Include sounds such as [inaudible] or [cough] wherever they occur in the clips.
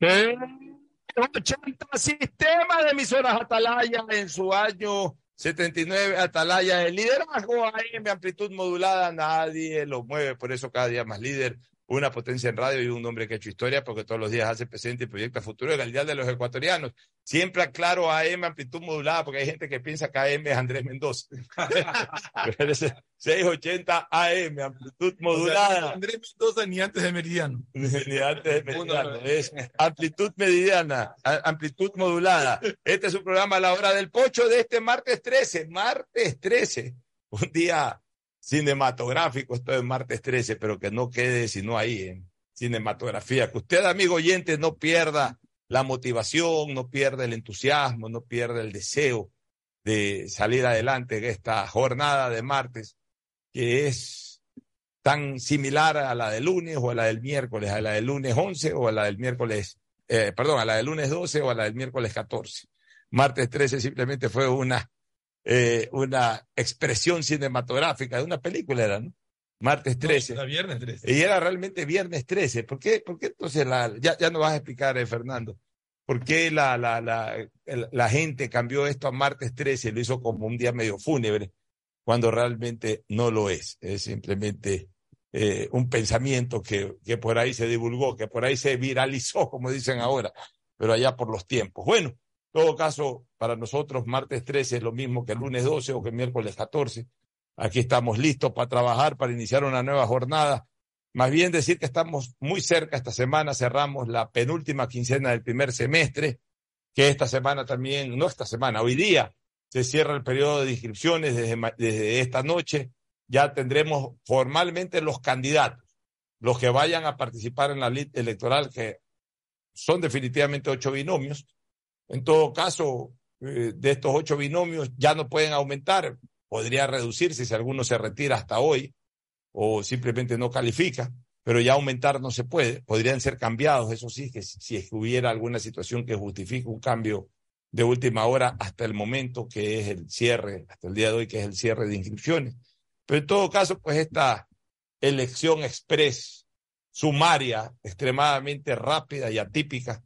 80 sistema de emisoras Atalaya en su año 79. Atalaya, el liderazgo AM, amplitud modulada, nadie lo mueve, por eso cada día más líder una potencia en radio y un hombre que ha hecho historia porque todos los días hace presente y proyecta futuro. El ideal de los ecuatorianos. Siempre aclaro AM, amplitud modulada, porque hay gente que piensa que AM es Andrés Mendoza. [laughs] 680 AM, amplitud modulada. Andrés Mendoza ni antes de Meridiano. [laughs] ni antes de Meridiano. Es amplitud meridiana, amplitud modulada. Este es un programa a la hora del pocho de este martes 13. Martes 13. Un día cinematográfico, esto es martes 13, pero que no quede sino ahí en cinematografía. Que usted, amigo oyente, no pierda la motivación, no pierda el entusiasmo, no pierda el deseo de salir adelante en esta jornada de martes, que es tan similar a la del lunes o a la del miércoles, a la del lunes 11 o a la del miércoles, eh, perdón, a la del lunes 12 o a la del miércoles 14. Martes 13 simplemente fue una eh, una expresión cinematográfica de una película, era, ¿no? Martes 13. era viernes 13. Y era realmente viernes 13. ¿Por qué, por qué entonces la, ya, ya nos vas a explicar, eh, Fernando? ¿Por qué la, la, la, la, gente cambió esto a martes 13 y lo hizo como un día medio fúnebre, cuando realmente no lo es? Es simplemente eh, un pensamiento que, que por ahí se divulgó, que por ahí se viralizó, como dicen ahora, pero allá por los tiempos. Bueno, en todo caso, para nosotros martes 13 es lo mismo que el lunes 12 o que miércoles 14. Aquí estamos listos para trabajar, para iniciar una nueva jornada. Más bien decir que estamos muy cerca esta semana, cerramos la penúltima quincena del primer semestre, que esta semana también, no esta semana, hoy día se cierra el periodo de inscripciones desde, desde esta noche. Ya tendremos formalmente los candidatos, los que vayan a participar en la lista electoral, que son definitivamente ocho binomios en todo caso, eh, de estos ocho binomios ya no pueden aumentar, podría reducirse si alguno se retira hasta hoy o simplemente no califica, pero ya aumentar no se puede, podrían ser cambiados, eso sí, que si hubiera alguna situación que justifique un cambio de última hora hasta el momento que es el cierre, hasta el día de hoy que es el cierre de inscripciones. Pero en todo caso, pues esta elección express, sumaria, extremadamente rápida y atípica,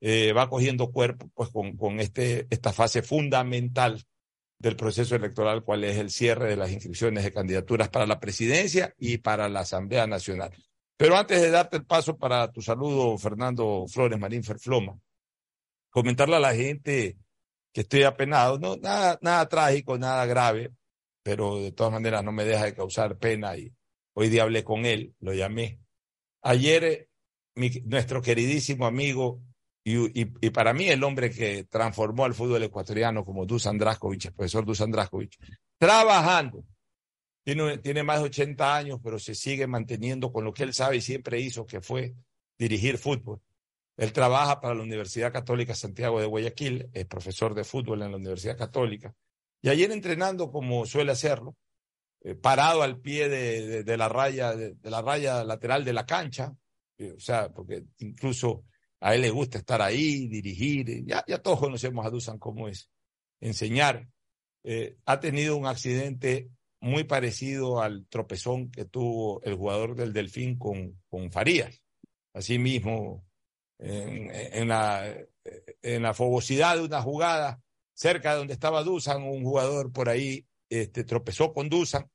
eh, va cogiendo cuerpo pues con, con este, esta fase fundamental del proceso electoral, cuál es el cierre de las inscripciones de candidaturas para la presidencia y para la Asamblea Nacional. Pero antes de darte el paso para tu saludo, Fernando Flores Marín Ferfloma, comentarle a la gente que estoy apenado, no, nada, nada trágico, nada grave, pero de todas maneras no me deja de causar pena y hoy día hablé con él, lo llamé. Ayer mi, nuestro queridísimo amigo y, y, para mí el hombre que transformó al fútbol ecuatoriano como Dusan Draskovic, el profesor Dusan Draskovic, trabajando. Tiene, tiene más de 80 años, pero se sigue manteniendo con lo que él sabe y siempre hizo, que fue dirigir fútbol. Él trabaja para la Universidad Católica Santiago de Guayaquil, es profesor de fútbol en la Universidad Católica. Y ayer entrenando como suele hacerlo, eh, parado al pie de, de, la raya, de, la raya lateral de la cancha, eh, o sea, porque incluso a él le gusta estar ahí, dirigir. Ya, ya todos conocemos a Dusan cómo es enseñar. Eh, ha tenido un accidente muy parecido al tropezón que tuvo el jugador del Delfín con, con Farías. Asimismo, en, en, la, en la fogosidad de una jugada, cerca de donde estaba Dusan, un jugador por ahí este, tropezó con Dusan,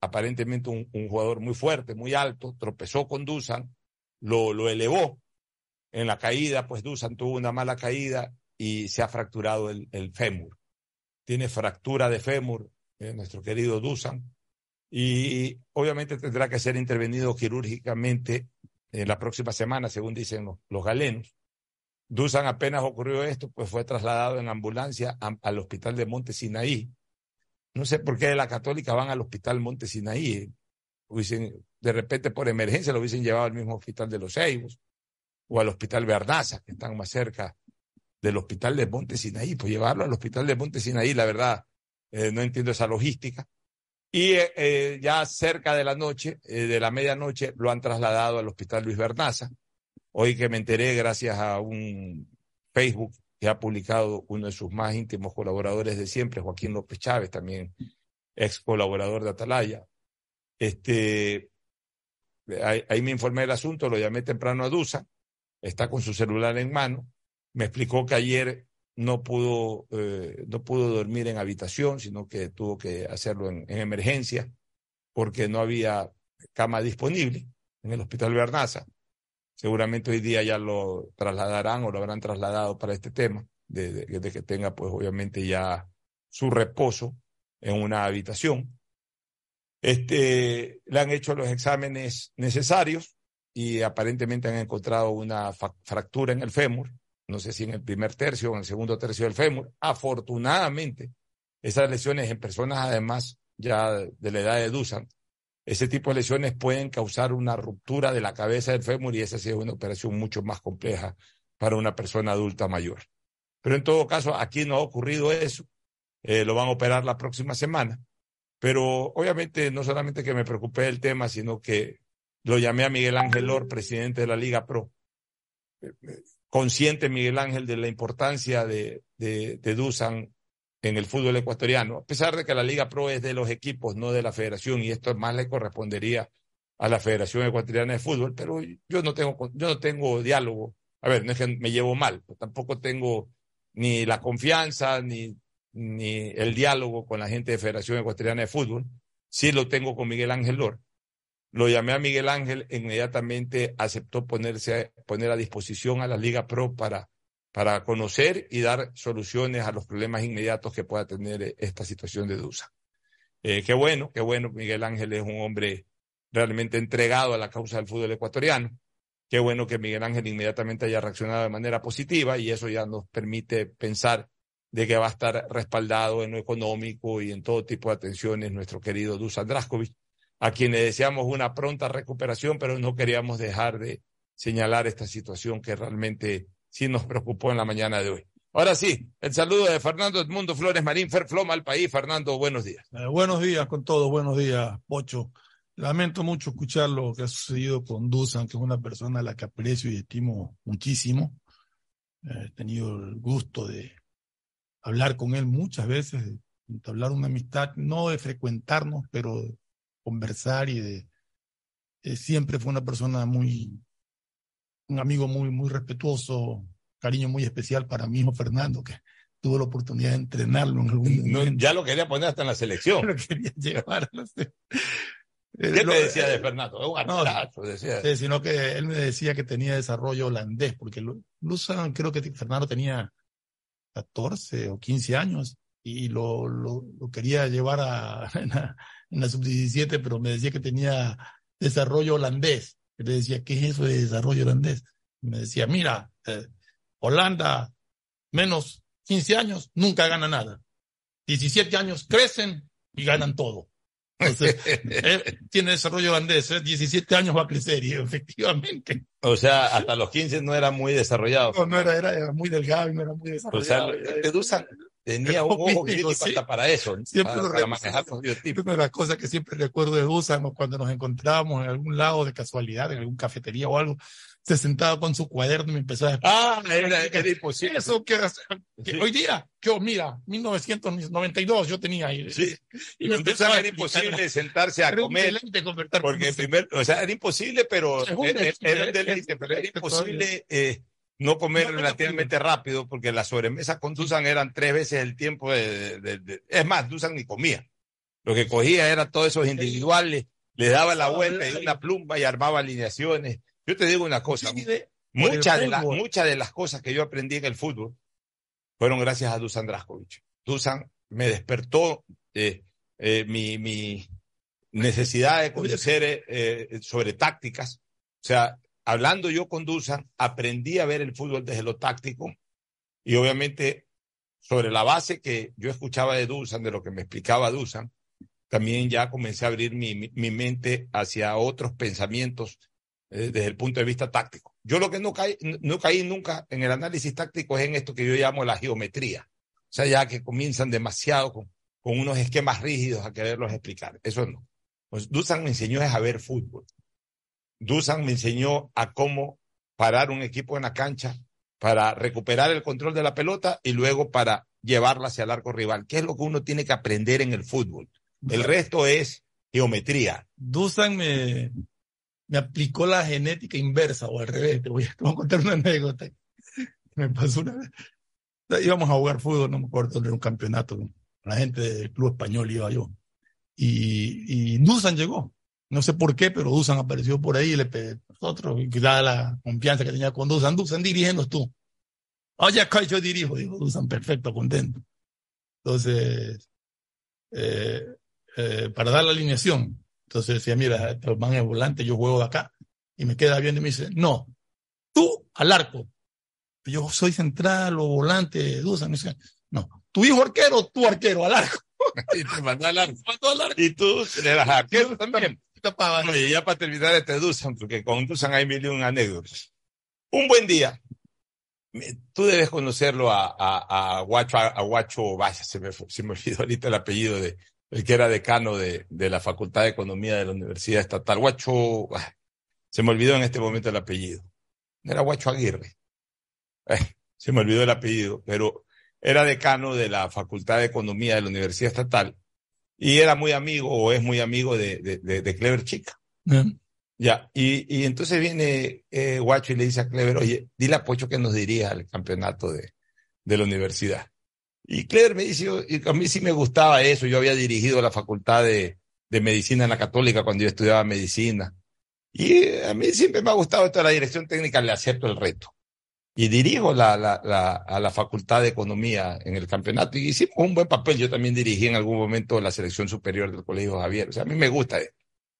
aparentemente un, un, jugador muy fuerte, muy alto, tropezó con Dusan, lo, lo elevó en la caída, pues Dusan tuvo una mala caída y se ha fracturado el, fémur. Tiene fractura de fémur, eh, nuestro querido Dusan, y obviamente tendrá que ser intervenido quirúrgicamente en la próxima semana, según dicen los, galenos. Dusan apenas ocurrió esto, pues fue trasladado en ambulancia al hospital de Monte Sinaí. No sé por qué de la católica van al hospital Monte Sinaí. Hubiesen, de repente por emergencia lo hubiesen llevado al mismo hospital de los Seibos o al Hospital Bernaza, que están más cerca del Hospital de Monte Sinaí, pues llevarlo al Hospital de Monte Sinaí, la verdad, eh, no entiendo esa logística. Y eh, eh, ya cerca de la noche, de la medianoche, lo han trasladado al Hospital Luis Bernaza. Hoy que me enteré gracias a un Facebook que ha publicado uno de sus más íntimos colaboradores de siempre, Joaquín López Chávez, también ex colaborador de Atalaya. Este, ahí, ahí me informé del asunto, lo llamé temprano a Dusa está con su celular en mano. Me explicó que ayer no pudo, eh, no pudo dormir en habitación, sino que tuvo que hacerlo en, en, emergencia porque no había cama disponible en el Hospital Bernaza. Seguramente hoy día ya lo trasladarán o lo habrán trasladado para este tema, de, de que tenga pues obviamente ya su reposo en una habitación. Este, le han hecho los exámenes necesarios y aparentemente han encontrado una fractura en el fémur no sé si en el primer tercio o en el segundo tercio del fémur. Afortunadamente, esas lesiones en personas además ya de la edad de Dusan, ese tipo de lesiones pueden causar una ruptura de la cabeza del fémur y esa sí es una operación mucho más compleja para una persona adulta mayor. Pero en todo caso, aquí no ha ocurrido eso. Eh, lo van a operar la próxima semana. Pero obviamente no solamente que me preocupé del tema, sino que lo llamé a Miguel Ángel Lor, presidente de la Liga Pro consciente Miguel Ángel de la importancia de, de, de Dusan en el fútbol ecuatoriano, a pesar de que la Liga Pro es de los equipos, no de la federación, y esto más le correspondería a la Federación Ecuatoriana de Fútbol, pero yo no tengo, yo no tengo diálogo. A ver, no es que me llevo mal, tampoco tengo ni la confianza ni, ni el diálogo con la gente de Federación Ecuatoriana de Fútbol. Sí lo tengo con Miguel Ángel Lor, lo llamé a Miguel Ángel, inmediatamente aceptó ponerse, poner a disposición a la Liga Pro para, para conocer y dar soluciones a los problemas inmediatos que pueda tener esta situación de Dusa. Eh, qué bueno, qué bueno, Miguel Ángel es un hombre realmente entregado a la causa del fútbol ecuatoriano. Qué bueno que Miguel Ángel inmediatamente haya reaccionado de manera positiva y eso ya nos permite pensar de que va a estar respaldado en lo económico y en todo tipo de atenciones nuestro querido Dusan Draskovic a quienes deseamos una pronta recuperación, pero no queríamos dejar de señalar esta situación que realmente sí nos preocupó en la mañana de hoy. Ahora sí, el saludo de Fernando Edmundo Flores Marín, Ferfloma al país. Fernando, buenos días. Eh, buenos días con todos, buenos días, Pocho. Lamento mucho escuchar lo que ha sucedido con Dusan, que es una persona a la que aprecio y estimo muchísimo. Eh, he tenido el gusto de hablar con él muchas veces, de hablar una amistad, no de frecuentarnos, pero conversar y de, eh, siempre fue una persona muy, un amigo muy, muy respetuoso, cariño muy especial para mi hijo Fernando, que tuve la oportunidad de entrenarlo en algún momento. ya lo quería poner hasta en la selección. [laughs] lo quería llevar. No sé. ¿Qué te decía de Fernando? Un no, decía. Sí, sino que él me decía que tenía desarrollo holandés, porque Luzan, creo que Fernando tenía 14 o 15 años y lo, lo, lo quería llevar a, [laughs] en la sub-17, pero me decía que tenía desarrollo holandés. Le decía, ¿qué es eso de desarrollo holandés? Me decía, mira, eh, Holanda, menos 15 años, nunca gana nada. 17 años crecen y ganan todo. Entonces, él [laughs] tiene desarrollo holandés, ¿eh? 17 años va a crecer y efectivamente. O sea, hasta los 15 no era muy desarrollado. No, no era, era, muy delgado y no era muy desarrollado. O sea, usan Tenía [laughs] un ojo crítico sí. hasta para eso, siempre para, para manejar los biotipos. Una de las cosas que siempre recuerdo de Dusan, cuando nos encontrábamos en algún lado de casualidad, en alguna cafetería o algo, se sentaba con su cuaderno y me empezó a decir, ah, era, era imposible. Eso que, que sí. hoy día, yo, mira, 1992 yo tenía ahí. Sí. Y me empezó a era imposible sentarse a comer. Porque primero, o sea, era imposible, pero era, era un deleite, pero era imposible, eh, no comer no, relativamente rápido, porque las sobremesas con Dusan eran tres veces el tiempo de, de, de, Es más, Dusan ni comía. Lo que cogía era todos esos individuales, le daba la vuelta y una pluma y armaba alineaciones. Yo te digo una cosa, muchas de, las, muchas de las cosas que yo aprendí en el fútbol fueron gracias a Dusan Draskovic. Dusan me despertó eh, eh, mi, mi, necesidad de conocer eh, sobre tácticas. O sea, hablando yo con Dusan, aprendí a ver el fútbol desde lo táctico y obviamente sobre la base que yo escuchaba de Dusan, de lo que me explicaba Dusan, también ya comencé a abrir mi, mi, mente hacia otros pensamientos eh, desde el punto de vista táctico. Yo lo que no caí, no caí nunca en el análisis táctico es en esto que yo llamo la geometría. O sea, ya que comienzan demasiado con, unos esquemas rígidos a quererlos explicar. Eso no. Pues Dusan me enseñó a ver fútbol. Dusan me enseñó a cómo parar un equipo en la cancha para recuperar el control de la pelota y luego para llevarla hacia el arco rival, que es lo que uno tiene que aprender en el fútbol. El resto es geometría. Dusan me, me aplicó la genética inversa o al revés. Te voy a, te voy a contar una anécdota. Me pasó una vez. Íbamos a jugar fútbol, no me acuerdo, era un campeonato. La gente del club español iba yo. Y, y Dusan llegó. No sé por qué, pero Dusan apareció por ahí y le pedí nosotros, y dada la confianza que tenía con Dusan. Dusan, dirigiendo tú. Oye, acá yo dirijo, dijo Dusan, perfecto, contento. Entonces, eh, eh, para dar la alineación, entonces decía, mira, este man es volante, yo juego de acá. Y me queda viendo y me dice, no, tú al arco. Yo soy central o volante, Dusan. Me dice, no, tu hijo arquero, tú arquero, al arco. [laughs] y te mandó al arco. Y tú eras arquero también. Oye, ya para terminar este Dusan, porque con Dusan hay mil y un anécdotas. Un buen día. Tú debes conocerlo a, Guacho, Guacho, vaya, se me, se me olvidó ahorita el apellido de, el que era decano de, de la Facultad de Economía de la Universidad Estatal. Guacho, ah, se me olvidó en este momento el apellido. Era Guacho Aguirre. Eh, se me olvidó el apellido, pero era decano de la Facultad de Economía de la Universidad Estatal y era muy amigo o es muy amigo de, de, de, Clever Chica. Ya, y, y, entonces viene eh, Guacho y le dice a Clever, oye, dile a Pocho que nos dirija al campeonato de, de la universidad. Y Clever me dice, y a mí sí me gustaba eso, yo había dirigido la facultad de, de medicina en la católica cuando yo estudiaba medicina. Y a mí siempre me ha gustado esto de la dirección técnica, le acepto el reto y dirijo la, la, la, a la Facultad de Economía en el campeonato. Y hicimos un buen papel. Yo también dirigí en algún momento la selección superior del Colegio Javier. O sea, a mí me gusta.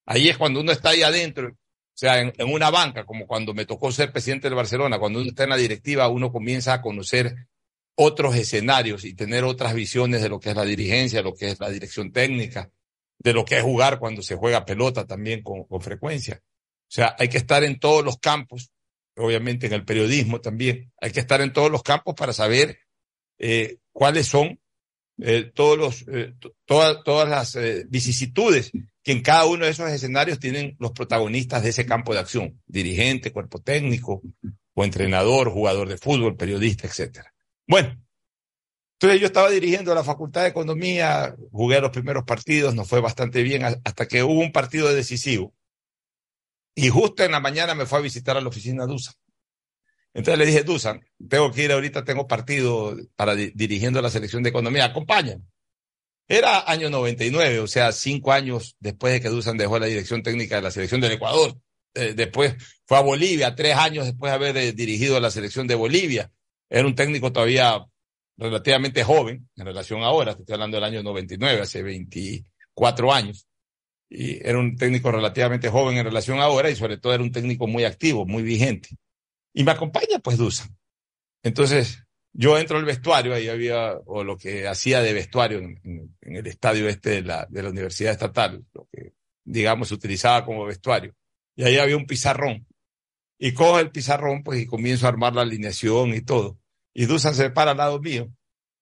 Ahí es cuando uno está ahí adentro, o sea, en, en una banca, como cuando me tocó ser presidente del Barcelona. Cuando uno está en la directiva, uno comienza a conocer otros escenarios y tener otras visiones de lo que es la dirigencia, lo que es la dirección técnica, de lo que es jugar cuando se juega pelota también con, con frecuencia. O sea, hay que estar en todos los campos obviamente en el periodismo también. Hay que estar en todos los campos para saber eh, cuáles son eh, todos los, eh, todas, todas las vicisitudes que en cada uno de esos escenarios tienen los protagonistas de ese campo de acción, dirigente, cuerpo técnico, o entrenador, jugador de fútbol, periodista, etcétera. Bueno, entonces yo estaba dirigiendo la Facultad de Economía, jugué los primeros partidos, nos fue bastante bien hasta que hubo un partido decisivo y justo en la mañana me fue a visitar a la oficina Dusan. Entonces le dije, Dusan, tengo que ir ahorita, tengo partido para dirigiendo la selección de economía, acompañan. Era año 99, o sea, cinco años después de que Dusan dejó la dirección técnica de la selección del Ecuador. Eh, después fue a Bolivia, tres años después de haber eh, dirigido la selección de Bolivia. Era un técnico todavía relativamente joven en relación a ahora, estoy hablando del año 99, hace 24 años y era un técnico relativamente joven en relación a ahora y sobre todo era un técnico muy activo, muy vigente. Y me acompaña pues Dusan. Entonces yo entro al vestuario, ahí había, o lo que hacía de vestuario en, el estadio este de la, de la Universidad Estatal, lo que digamos utilizaba como vestuario. Y ahí había un pizarrón. Y cojo el pizarrón pues y comienzo a armar la alineación y todo. Y Dusan se para al lado mío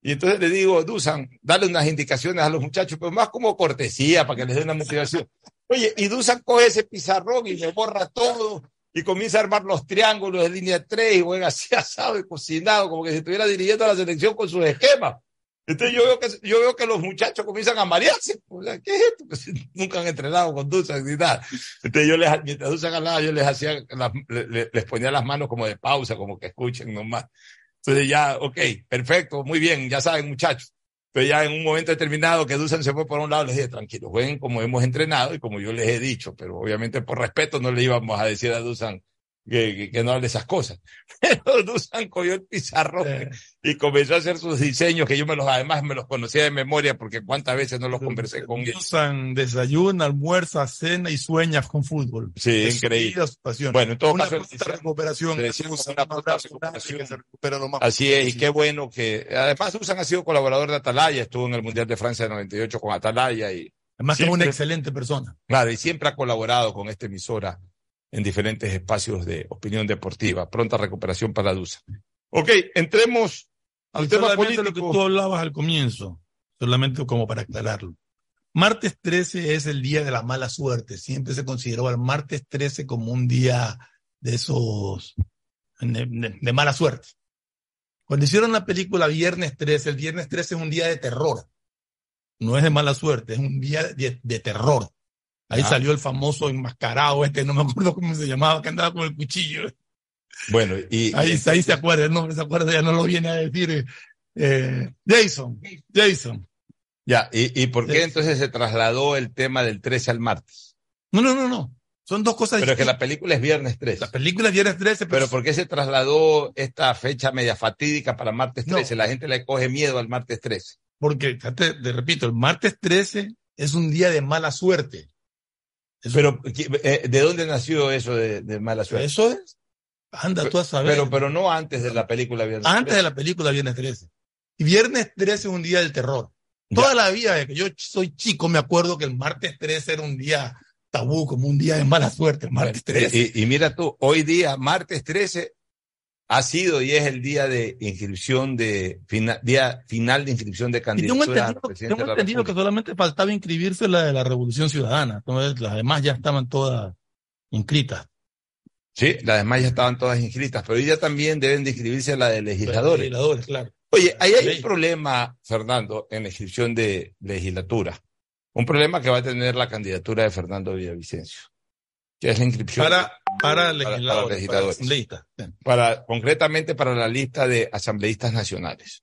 y entonces le digo, Dusan, dale unas indicaciones a los muchachos, pero más como cortesía para que les den una motivación. Oye, y Dusan coge ese pizarrón y le borra todo y comienza a armar los triángulos de línea 3 y juega así [laughs] asado y cocinado, como que si estuviera dirigiendo a la selección con sus esquemas. Entonces yo veo que, yo veo que los muchachos comienzan a marearse. O sea, ¿qué es esto? [laughs] Pues nunca han entrenado con Dusan ni nada. Entonces yo les, mientras Dusan hablaba, yo les hacía, las, les, les ponía las manos como de pausa, como que escuchen nomás. Entonces ya, ok, perfecto, muy bien, ya saben muchachos. Pero ya en un momento determinado que Dusan se fue por un lado, les dije, tranquilo, jueguen como hemos entrenado y como yo les he dicho, pero obviamente por respeto no le íbamos a decir a Dusan que, que, no hable esas cosas. [laughs] Pero Dusan cogió el pizarrón y comenzó a hacer sus diseños que yo me los, además me los conocía de memoria porque cuántas veces no los conversé con él. Dusan desayuna, almuerza, cena y sueñas con fútbol. Sí, es increíble. Bueno, en todo una caso, recuperación. Así es, y qué bueno que, además Dusan ha sido colaborador de Atalaya, estuvo en el Mundial de Francia de 98 con Atalaya y Además, es una excelente persona. Claro, y siempre ha colaborado con esta emisora en diferentes espacios de opinión deportiva. Pronta recuperación para Dusa. Ok, entremos al tema político. lo que tú hablabas al comienzo, solamente como para aclararlo. Martes 13 es el día de la mala suerte. Siempre se consideró el martes 13 como un día de esos, de, de, de mala suerte. Cuando hicieron la película Viernes 13, el Viernes 13 es un día de terror. No es de mala suerte, es un día de, de terror Ahí salió el famoso enmascarado este, no me acuerdo cómo se llamaba, que andaba con el cuchillo. Bueno, y. Ahí, ahí se acuerda, el nombre se acuerda, ya no lo viene a decir. Eh, Jason, Jason. Ya, ¿y, y por qué entonces se trasladó el tema del 13 al martes? No, no, no, no. Son dos cosas Pero es que la película es viernes 13. La película es viernes 13. Pero, ¿por qué se trasladó esta fecha media fatídica para martes 13? La gente le coge miedo al martes 13. Porque, te, te, repito, el martes 13 es un día de mala suerte. Pero, eh, ¿de dónde nació eso de, de mala suerte? Eso es. Anda tú a saber. Pero, pero no antes de la película Viernes Antes de la película Viernes 13. Y Viernes 13 es un día del terror. Toda la vida de que yo soy chico me acuerdo que el martes 13 era un día tabú, como un día de mala suerte, martes 13. Y, mira tú, hoy día, martes 13, ha sido y es el día de inscripción de, día final de inscripción de candidaturas. Tengo entendido, entendido que solamente faltaba inscribirse la de la Revolución Ciudadana, entonces las demás ya estaban todas inscritas. Sí, las demás ya estaban todas inscritas, pero hoy día también deben de inscribirse la de legisladores. legisladores, claro. Oye, ahí hay un problema, Fernando, en la inscripción de legislatura. Un problema que va a tener la candidatura de Fernando Villavicencio, que es la inscripción para, para, legisladores, para, concretamente para la lista de asambleístas nacionales.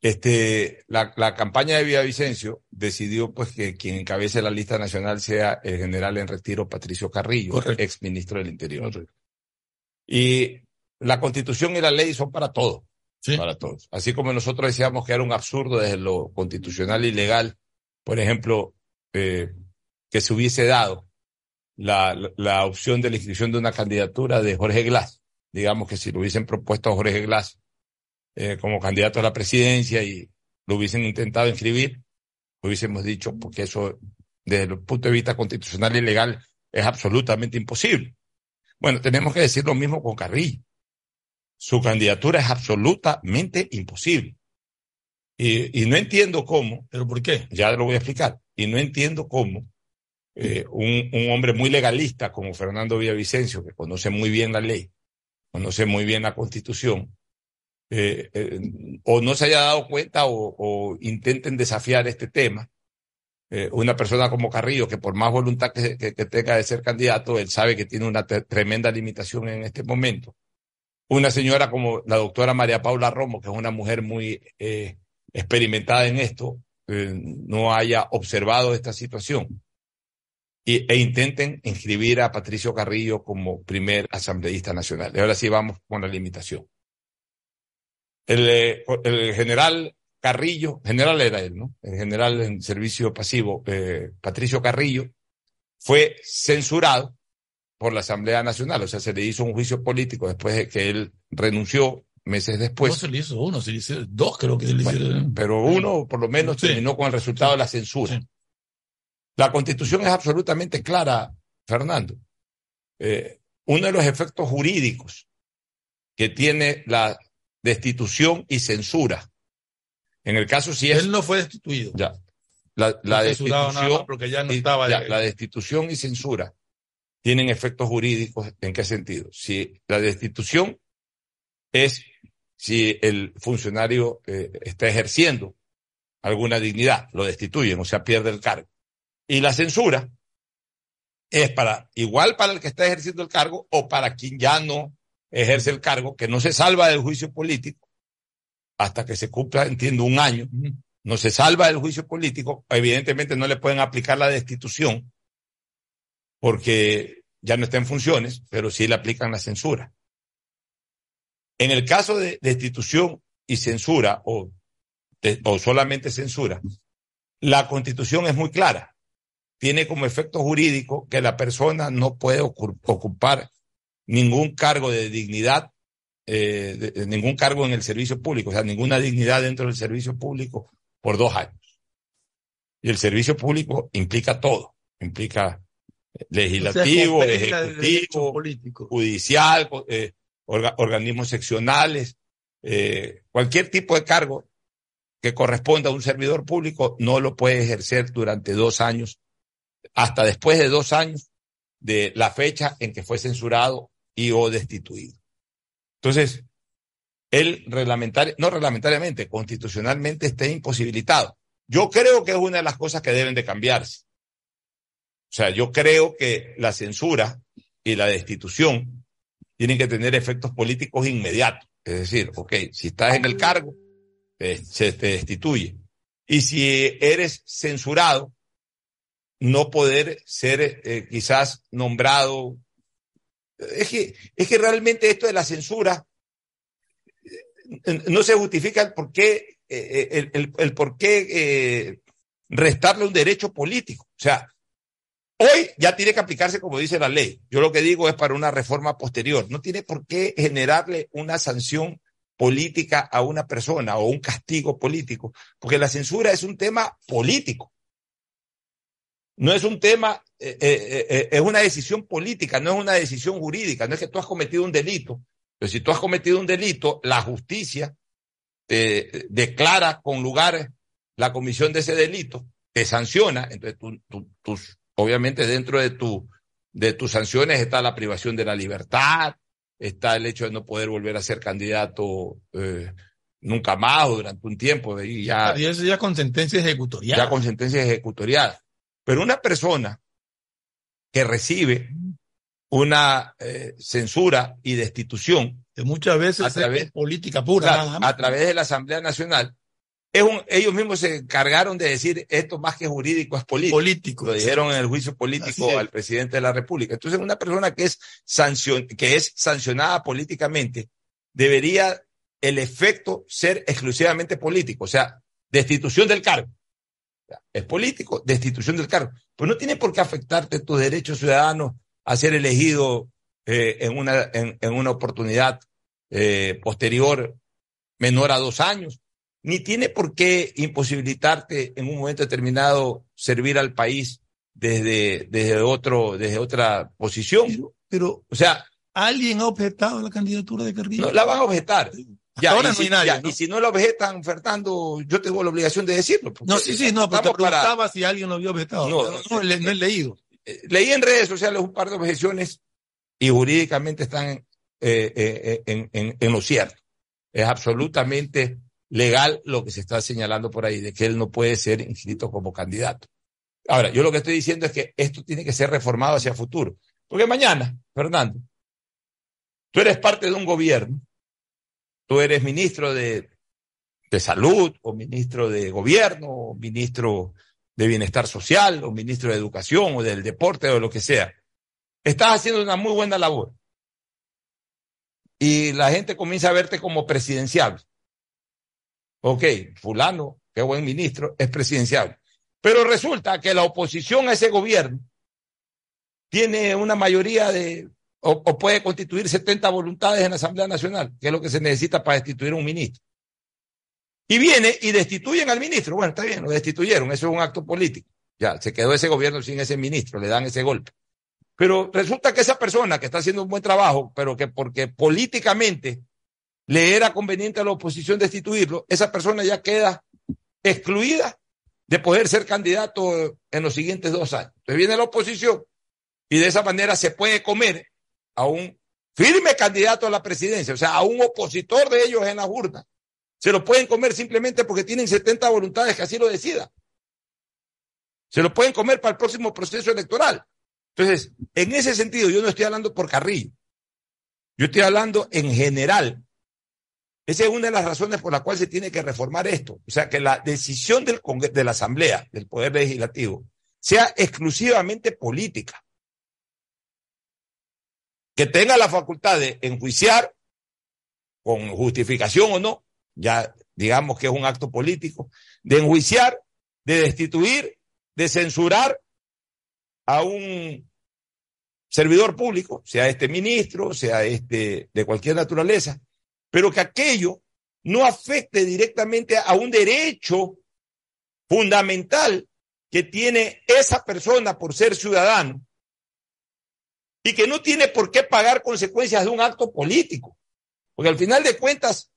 Este, la, la, campaña de Villavicencio decidió pues que quien encabece la lista nacional sea el general en retiro Patricio Carrillo, ex ministro del Interior. Y la constitución y la ley son para todos. Para todos. Así como nosotros decíamos que era un absurdo desde lo constitucional y legal por ejemplo, eh, que se hubiese dado la, la, opción de la inscripción de una candidatura de Jorge Glass. Digamos que si lo hubiesen propuesto a Jorge Glass eh, como candidato a la presidencia y lo hubiesen intentado inscribir, hubiésemos dicho, porque eso desde el punto de vista constitucional y legal es absolutamente imposible. Bueno, tenemos que decir lo mismo con Carrillo. Su candidatura es absolutamente imposible. Y, y, no entiendo cómo. ¿Pero por qué? Ya lo voy a explicar. Y no entiendo cómo eh, un, un, hombre muy legalista como Fernando Villavicencio, que conoce muy bien la ley, conoce muy bien la constitución, eh, eh, o no se haya dado cuenta o, o intenten desafiar este tema. Una persona como Carrillo, que por más voluntad que, que, que, tenga de ser candidato, él sabe que tiene una tremenda limitación en este momento. Una señora como la doctora María Paula Romo, que es una mujer muy experimentada en esto no haya observado esta situación y, e intenten inscribir a Patricio Carrillo como primer asambleísta nacional. Y ahora sí vamos con la limitación. El, eh, el general Carrillo, general era él, ¿no? El general en servicio pasivo, eh, Patricio Carrillo, fue censurado por la Asamblea Nacional, o sea, se le hizo un juicio político después de que él renunció meses después. No se le hizo uno, se le hizo dos, creo que se le hicieron. Pero uno, por lo menos, terminó con el resultado de la censura. La constitución es absolutamente clara, Fernando. Eh, uno de los efectos jurídicos que tiene la destitución y censura. En el caso si es. Él no fue destituido. Ya. La, la destitución. porque ya no estaba. la destitución y censura tienen efectos jurídicos. ¿En qué sentido? Si la destitución es si el funcionario eh, está ejerciendo alguna dignidad, lo destituyen, o sea, pierde el cargo. Y la censura es para, igual para el que está ejerciendo el cargo o para quien ya no ejerce el cargo, que no se salva del juicio político hasta que se cumpla, entiendo, un año, no se salva del juicio político, evidentemente no le pueden aplicar la destitución porque ya no está en funciones, pero sí le aplican la censura. En el caso de destitución y censura o, o solamente censura, la constitución es muy clara. Tiene como efecto jurídico que la persona no puede ocupar ningún cargo de dignidad, eh, de, ningún cargo en el servicio público, o sea, ninguna dignidad dentro del servicio público por dos años. Y el servicio público implica todo, implica legislativo, ejecutivo, judicial, eh, organismos seccionales, eh, cualquier tipo de cargo que corresponda a un servidor público no lo puede ejercer durante dos años, hasta después de dos años de la fecha en que fue censurado y o destituido. Entonces, él reglamentario, no reglamentariamente, constitucionalmente está imposibilitado. Yo creo que es una de las cosas que deben de cambiarse. sea, yo creo que la censura y la destitución tienen que tener efectos políticos inmediatos. Es decir, ok, si estás en el cargo, se te destituye. Y si eres censurado, no poder ser eh, quizás nombrado. Es que, es que realmente esto de la censura eh, no se justifica el por qué, eh, el, el, por qué restarle un derecho político. O sea, hoy ya tiene que aplicarse como dice la ley. Yo lo que digo es para una reforma posterior. No tiene por qué generarle una sanción política a una persona o un castigo político, porque la censura es un tema político. No es un tema, eh, eh, eh, es una decisión política, no es una decisión jurídica, no es que tú has cometido un delito, pero si tú has cometido un delito, la justicia te declara con lugar la comisión de ese delito, te sanciona, entonces tú, obviamente dentro de, tu, de tus sanciones está la privación de la libertad, está el hecho de no poder volver a ser candidato nunca más o durante un tiempo. Y ya, y eso ya con sentencia ejecutorial. Ya con sentencia ejecutorial. Pero una persona que recibe una eh, censura y destitución. Que muchas veces a través, es política pura. a través de la Asamblea Nacional. Es un, ellos mismos se encargaron de decir esto más que jurídico es político. Político. Lo dijeron en el juicio político al presidente de la República. Entonces, una persona que es, sancion, que es sancionada políticamente debería el efecto ser exclusivamente político, o sea, destitución del cargo es político, destitución del cargo. Pues no tiene por qué afectarte tus derechos ciudadanos a ser elegido eh, en, una, en, una oportunidad eh, posterior menor a dos años, ni tiene por qué imposibilitarte en un momento determinado servir al país desde, desde, otro, desde otra posición. Pero, pero, o sea, ¿alguien ha objetado la candidatura de Carrillo? No, la van a objetar. Ya, ahora y, si, y si no lo objetan, Fernando, yo tengo la obligación de decirlo. No, sí, sí, no, pero te preguntaba si alguien lo había objetado. No, no, no, he leído. Eh, leí en redes sociales un par de objeciones y jurídicamente están eh, eh, en, en, en, lo cierto. Es absolutamente legal lo que se está señalando por ahí, de que él no puede ser inscrito como candidato. Ahora, yo lo que estoy diciendo es que esto tiene que ser reformado hacia futuro. Porque mañana, Fernando, tú eres parte de un gobierno tú eres ministro de, de salud o ministro de gobierno o ministro de bienestar social o ministro de educación o del deporte o lo que sea. Estás haciendo una muy buena labor. Y la gente comienza a verte como presidencial. Ok, fulano, qué buen ministro, es presidencial. Pero resulta que la oposición a ese gobierno tiene una mayoría de o, puede constituir 70 voluntades en la Asamblea Nacional, que es lo que se necesita para destituir a un ministro. Y viene y destituyen al ministro. Bueno, está bien, lo destituyeron, eso es un acto político. Ya, se quedó ese gobierno sin ese ministro, le dan ese golpe. Pero resulta que esa persona que está haciendo un buen trabajo, pero que porque políticamente le era conveniente a la oposición destituirlo, esa persona ya queda excluida de poder ser candidato en los siguientes dos años. Entonces viene la oposición y de esa manera se puede comer a un firme candidato a la presidencia, o sea, a un opositor de ellos en la urnas. Se lo pueden comer simplemente porque tienen 70 voluntades que así lo decida. Se lo pueden comer para el próximo proceso electoral. Entonces, en ese sentido, yo no estoy hablando por Carrillo. Yo estoy hablando en general. Esa es una de las razones por la cual se tiene que reformar esto. O sea, que la decisión del de la Asamblea, del Poder Legislativo, sea exclusivamente política que tenga la facultad de enjuiciar, con justificación o no, ya digamos que es un acto político, de enjuiciar, de destituir, de censurar a un servidor público, sea este ministro, sea este de cualquier naturaleza, pero que aquello no afecte directamente a un derecho fundamental que tiene esa persona por ser ciudadano y que no tiene por qué pagar consecuencias de un acto político. Porque al final de cuentas,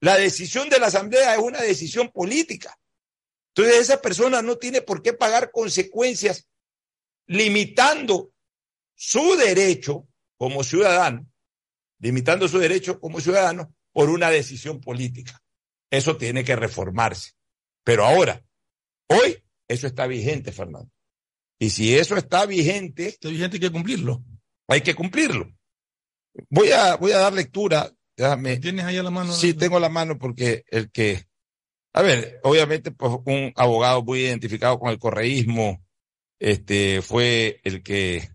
la decisión de la Asamblea es una decisión política. Entonces esa persona no tiene por qué pagar consecuencias limitando su derecho como ciudadano, limitando su derecho como ciudadano por una decisión política. Eso tiene que reformarse. Pero ahora, hoy, eso está vigente, Fernando. Y si eso está vigente, Está vigente hay que cumplirlo. Hay que cumplirlo. Voy a, voy a dar lectura. Déjame. ¿Tienes ahí a la mano? Sí, tengo la mano porque el que, a ver, obviamente, pues un abogado muy identificado con el correísmo, este, fue el que,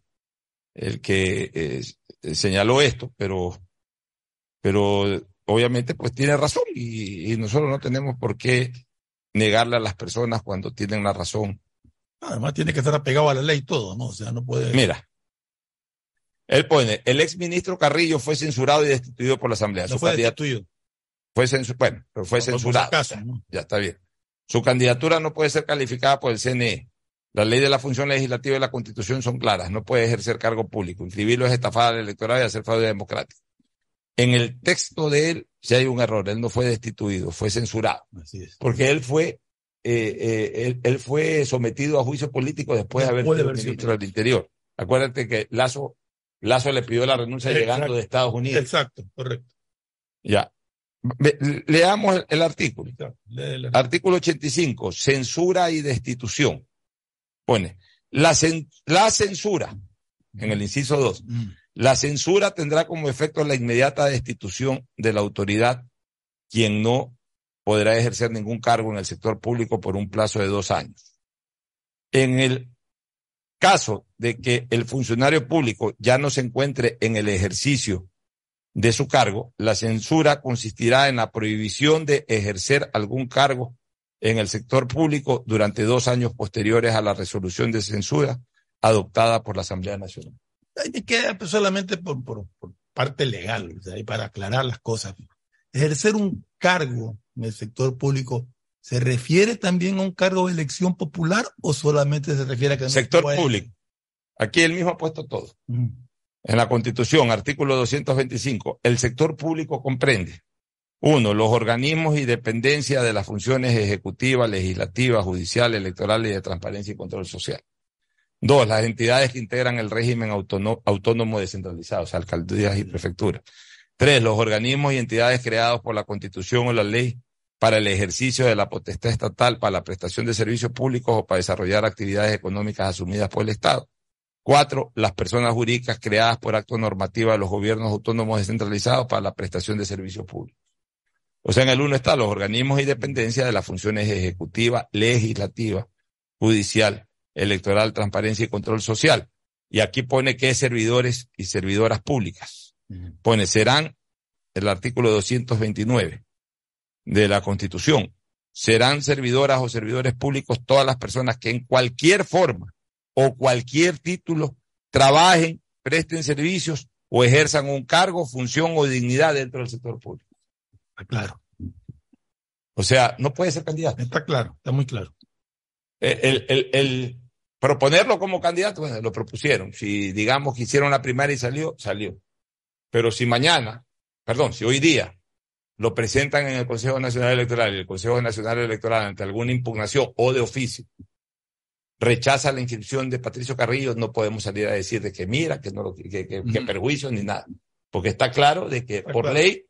el que eh, señaló esto, pero, pero obviamente, pues tiene razón y, y nosotros no tenemos por qué negarle a las personas cuando tienen la razón. Además tiene que estar apegado a la ley todo, ¿no? O sea, no puede... Mira, él pone, el ex ministro Carrillo fue censurado y destituido por la Asamblea. no Su fue destituido. fue censurado, bueno, pero fue No, censurado. acaso, ya, ¿no? ya está bien. Su candidatura no puede ser calificada por el CNE. La ley de la función legislativa y la constitución son claras. No puede ejercer cargo público. Inscribirlo es estafar al electorado y hacer fraude democrático. En el texto de él, si hay un error, él no fue destituido, fue censurado. Así es. Porque él fue, eh, eh, él, él fue sometido a juicio político después de haber sido ministro del Interior. Acuérdate que Lazo, Lazo le pidió la renuncia Exacto. llegando de Estados Unidos. Exacto, correcto. Ya. Leamos el- el artículo. Lee Artículo 85, censura y destitución. Pone, la, cen- la censura, en el inciso 2, Mm. la censura tendrá como efecto la inmediata destitución de la autoridad, quien no podrá ejercer ningún cargo en el sector público por un plazo de dos años. En el caso de que el funcionario público ya no se encuentre en el ejercicio de su cargo, la censura consistirá en la prohibición de ejercer algún cargo en el sector público durante dos años posteriores a la resolución de censura adoptada por la Asamblea Nacional. Ahí queda pues, solamente por, por, parte legal, para aclarar las cosas. Ejercer un cargo en el sector público, ¿se refiere también a un cargo de elección popular o solamente se refiere a que Sector público. Aquí él mismo ha puesto todo. Mm. En la Constitución, artículo 225, el sector público comprende, uno, los organismos y dependencias de las funciones ejecutivas, legislativas, judiciales, electorales y de transparencia y control social. Dos, las entidades que integran el régimen autónomo, autónomo descentralizado, o sea, alcaldías y prefecturas. Tres, los organismos y entidades creados por la Constitución o la ley para el ejercicio de la potestad estatal, para la prestación de servicios públicos o para desarrollar actividades económicas asumidas por el Estado. Cuatro, las personas jurídicas creadas por acto normativo de los gobiernos autónomos descentralizados para la prestación de servicios públicos. O sea, en el uno está los organismos y dependencias de las funciones ejecutiva, legislativa, judicial, electoral, transparencia y control social. Y aquí pone que es servidores y servidoras públicas. Pone, serán, el artículo 229 de la Constitución, serán servidoras o servidores públicos todas las personas que en cualquier forma o cualquier título trabajen, presten servicios o ejerzan un cargo, función o dignidad dentro del sector público. Está claro, O sea, no puede ser candidato. está claro, está muy claro. El, el, el, el proponerlo como candidato, bueno, lo propusieron. Si digamos que hicieron la primaria y salió, salió. Pero si mañana, perdón, si hoy día lo presentan en el Consejo Nacional Electoral y el Consejo Nacional Electoral ante alguna impugnación o de oficio rechaza la inscripción de Patricio Carrillo, no podemos salir a decir de que mira, que no lo, que, que, que perjuicio ni nada. Porque está claro de que Está por claro. ley,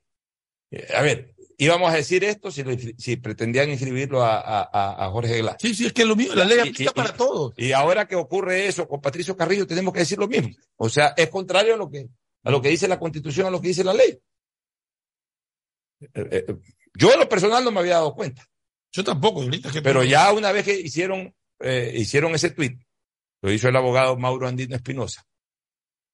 eh, a ver, íbamos a decir esto si, si pretendían inscribirlo a, a, a- Jorge Glass. Sí, sí, es que lo mismo, la ley aplica y- para todos. Y ahora que ocurre eso con Patricio Carrillo, tenemos que decir lo mismo. O sea, es contrario a lo que, a lo que dice la Constitución, a lo que dice la ley. Eh, eh, yo en lo personal no me había dado cuenta, Yo tampoco, ahorita que pero ya una vez que hicieron, eh, hicieron ese tuit, lo hizo el abogado Mauro Andino Espinosa.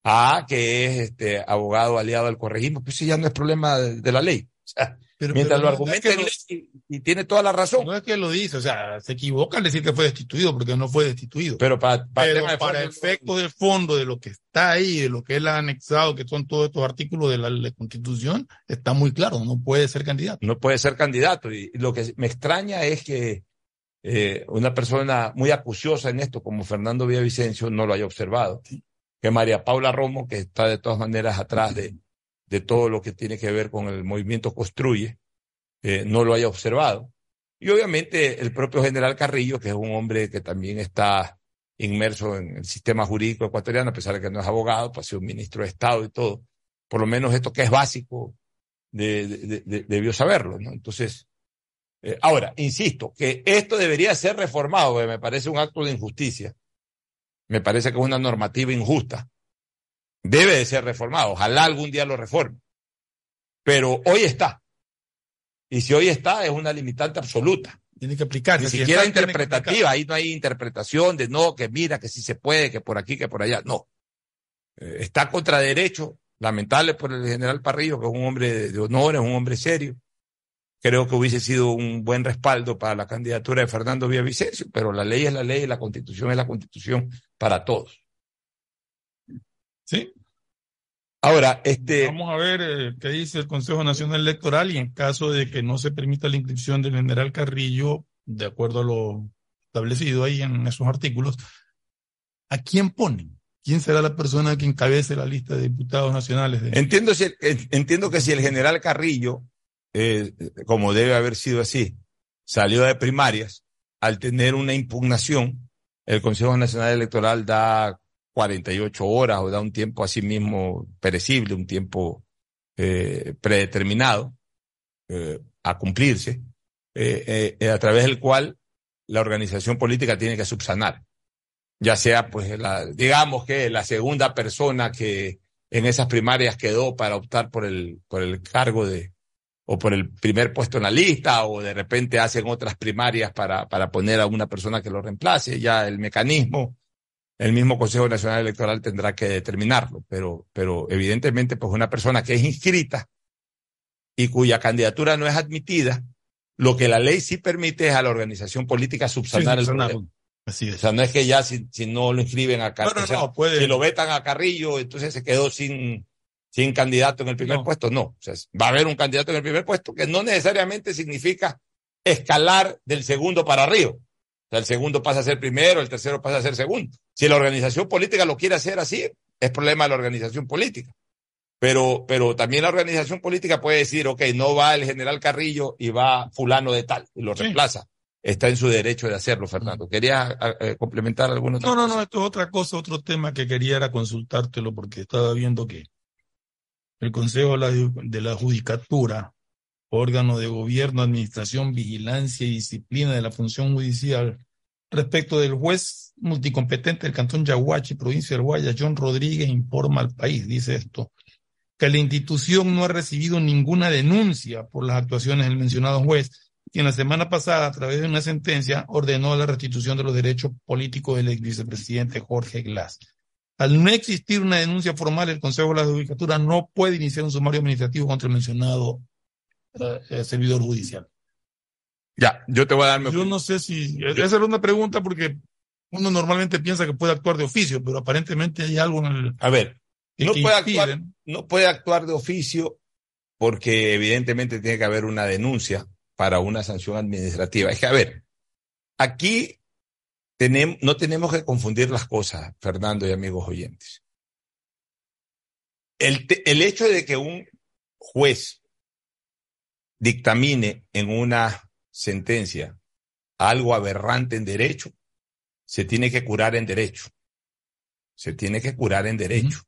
Ah, que es este abogado aliado al corregismo, pues sí, ya no es problema de, de la ley. [laughs] O sea, Pero- mientras pero lo no es argumente que en lo- ley y, y tiene toda la razón, No es que lo dice, o sea, se equivoca al decir que fue destituido porque no fue destituido. pero para, para, Pero de para fondo, efectos de fondo de lo que está ahí, de lo que él ha anexado, que son todos estos artículos de la, la Constitución, está muy claro, no puede ser candidato. no puede ser candidato. Y lo que me extraña es que eh, una persona muy acuciosa en esto, como Fernando Villavicencio, no lo haya observado. Que María Paula Romo, que está de todas maneras atrás de, de todo lo que tiene que ver con el movimiento Construye, eh, no lo haya observado. Y obviamente el propio general Carrillo, que es un hombre que también está inmerso en el sistema jurídico ecuatoriano, a pesar de que no es abogado, pues ha sido ministro de Estado y todo. Por lo menos esto que es básico, de, de- de- debió saberlo. Entonces, eh, ahora, insisto, que esto debería ser reformado, me parece un acto de injusticia, Me parece que es una normativa injusta. Debe de ser reformado. Ojalá algún día lo reforme. Pero hoy está. Y si hoy está, es una limitante absoluta. Tiene que aplicar. Ni siquiera interpretativa. Ahí no hay interpretación de no, que mira, que sí se puede, que por aquí, que por allá. No. Eh, está contra derecho. Lamentable por el general Parrillo, que es un hombre de honor, es un hombre serio creo que hubiese sido un buen respaldo para la candidatura de Fernando Villavicencio, pero la ley es la ley y la constitución es la constitución para todos. Sí. Ahora, este. Vamos a ver eh, qué dice el Consejo Nacional Electoral y en caso de que no se permita la inscripción del general Carrillo, de acuerdo a lo establecido ahí en esos artículos, ¿a quién ponen? ¿Quién será la persona que encabece la lista de diputados nacionales? Entiendo, si, entiendo que si el general Carrillo eh, como debe haber sido así, salió de primarias, al tener una impugnación, el Consejo Nacional Electoral da 48 horas o da un tiempo así mismo perecible, un tiempo eh, predeterminado eh, a cumplirse, a través del cual la organización política tiene que subsanar. Ya sea, pues, digamos que la segunda persona que en esas primarias quedó para optar por el, por el cargo de, o por el primer puesto en la lista, o de repente hacen otras primarias para, para poner a una persona que lo reemplace. Ya el mecanismo, el mismo Consejo Nacional Electoral tendrá que determinarlo, pero, pero evidentemente, pues una persona que es inscrita y cuya candidatura no es admitida, lo que la ley sí permite es a la organización política subsanar el problema. Así es. O sea, no es que ya si, si no lo inscriben a Carrillo, si lo vetan a Carrillo, entonces se quedó sin, sin candidato en el primer puesto, no. O sea, va a haber un candidato en el primer puesto que no necesariamente significa escalar del segundo para arriba. Sea, el segundo pasa a ser primero, el tercero pasa a ser segundo. Si la organización política lo quiere hacer así, es problema de la organización política. Pero, pero también la organización política puede decir, ok, no va el general Carrillo y va fulano de tal y lo reemplaza. Está en su derecho de hacerlo, Fernando. ¿Quería eh, complementar alguna No, no, no, esto es otra cosa, otro tema que quería era consultártelo porque estaba viendo que el Consejo de la Judicatura, órgano de gobierno, administración, vigilancia y disciplina de la función judicial, respecto del juez multicompetente del Cantón Yaguachi, provincia del Guaya, John Rodríguez, informa al país, dice esto, que la institución no ha recibido ninguna denuncia por las actuaciones del mencionado juez, quien la semana pasada, a través de una sentencia, ordenó la restitución de los derechos políticos del ex vicepresidente Jorge Glass. Al no existir una denuncia formal, el Consejo de la Judicatura no puede iniciar un sumario administrativo contra el mencionado eh, servidor judicial. Ya, yo te voy a dar mi Yo no sé si. Esa es una pregunta porque uno normalmente piensa que puede actuar de oficio, pero aparentemente hay algo en el. A ver, no, puede actuar, no puede actuar de oficio porque evidentemente tiene que haber una denuncia para una sanción administrativa. Es que, a ver, aquí no tenemos que confundir las cosas, Fernando y amigos oyentes. El, el hecho de que un juez dictamine en una sentencia algo aberrante en derecho, se tiene que curar en derecho. Se tiene que curar en derecho.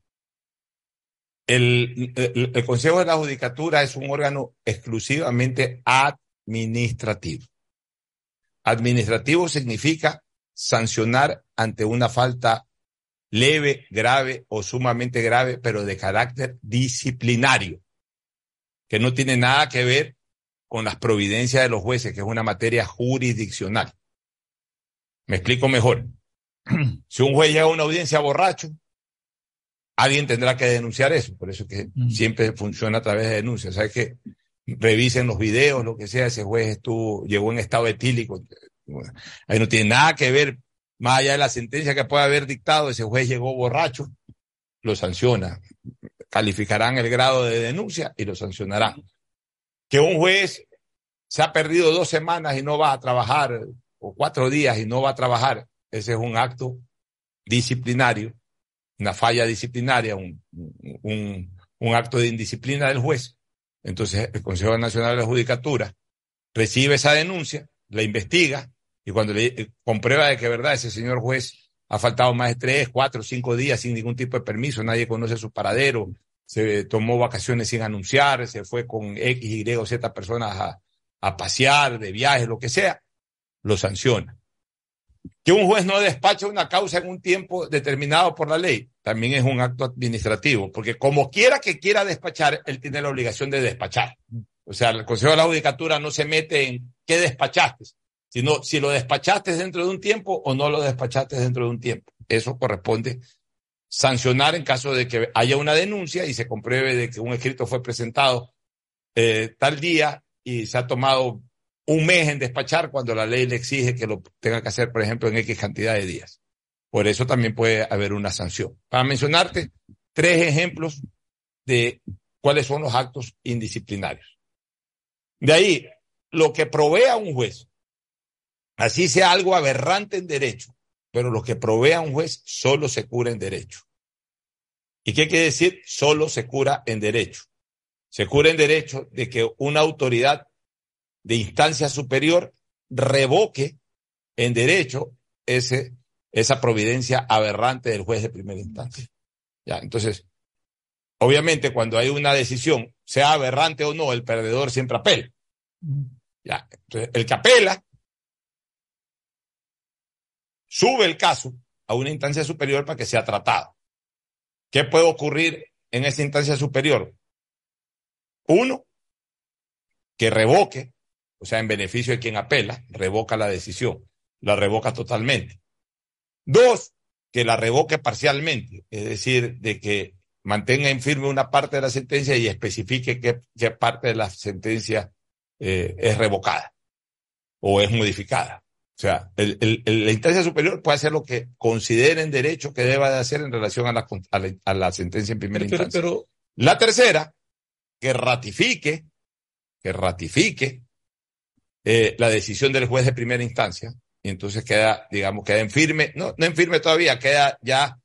el, el, Consejo de la Judicatura es un órgano exclusivamente administrativo. Administrativo significa sancionar ante una falta leve, grave o sumamente grave, pero de carácter disciplinario, que no tiene nada que ver con las providencias de los jueces, que es una materia jurisdiccional. Me explico mejor. [clears throat] Si un juez llega a una audiencia borracho, alguien tendrá que denunciar eso. Por eso que siempre funciona a través de denuncias. ¿Sabes que Revisen los videos, lo que sea, ese juez estuvo, llegó en estado etílico, ahí no tiene nada que ver, más allá de la sentencia que puede haber dictado, ese juez llegó borracho, lo sanciona. Calificarán el grado de denuncia y lo sancionarán. Que un juez se ha perdido dos semanas y no va a trabajar, o cuatro días y no va a trabajar, ese es un acto disciplinario, una falla disciplinaria, un, un, acto de indisciplina del juez. Entonces el Consejo Nacional de la Judicatura recibe esa denuncia, la investiga, y cuando le eh, comprueba de que verdad ese señor juez ha faltado más de tres, cuatro, cinco días sin ningún tipo de permiso, nadie conoce su paradero, se tomó vacaciones sin anunciar, se fue con X, Y o Z personas a, pasear, de viaje, lo que sea, lo sanciona. Que un juez no despache una causa en un tiempo determinado por la ley también es un acto administrativo, porque como quiera que quiera despachar, él tiene la obligación de despachar. O sea, el Consejo de la Judicatura no se mete en qué despachaste, sino si lo despachaste dentro de un tiempo o no lo despachaste dentro de un tiempo. Eso corresponde sancionar en caso de que haya una denuncia y se compruebe de que un escrito fue presentado eh, tal día y se ha tomado un mes en despachar cuando la ley le exige que lo tenga que hacer, por ejemplo, en X cantidad de días. Por eso también puede haber una sanción. Para mencionarte tres ejemplos de cuáles son los actos indisciplinarios. De ahí, lo que provea un juez, así sea algo aberrante en derecho, pero lo que provea un juez solo se cura en derecho. ¿Y qué quiere decir? Solo se cura en derecho. Se cura en derecho de que una autoridad de instancia superior revoque en derecho ese, esa providencia aberrante del juez de primera instancia. Ya, entonces, obviamente cuando hay una decisión, sea aberrante o no, el perdedor siempre apela. Ya, entonces, el que apela sube el caso a una instancia superior para que sea tratado. ¿Qué puede ocurrir en esa instancia superior? Uno, que revoque o sea, en beneficio de quien apela, revoca la decisión, la revoca totalmente. Dos, que la revoque parcialmente, es decir, de que mantenga en firme una parte de la sentencia y especifique qué, parte de la sentencia eh, es revocada o es modificada. O sea, la instancia superior puede hacer lo que considere en derecho que deba de hacer en relación a la, a la, sentencia en primera instancia. Pero, la tercera, que ratifique, que ratifique eh, la decisión del juez de primera instancia, y entonces queda, digamos, queda en firme, no, no en firme todavía, queda ya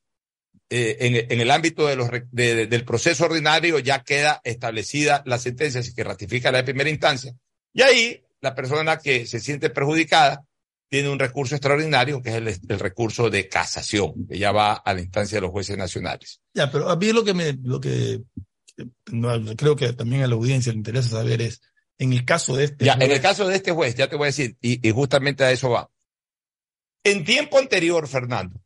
eh, en, en, el ámbito de los, del proceso ordinario, ya queda establecida la sentencia, así que ratifica la de primera instancia. Y ahí la persona que se siente perjudicada tiene un recurso extraordinario, que es el, el, recurso de casación, que ya va a la instancia de los jueces nacionales. Ya, pero a mí lo que me, lo que no, creo que también a la audiencia le interesa saber es, en el caso de este ya, En el caso de este juez, ya te voy a decir, y, y justamente a eso va. En tiempo anterior, Fernando,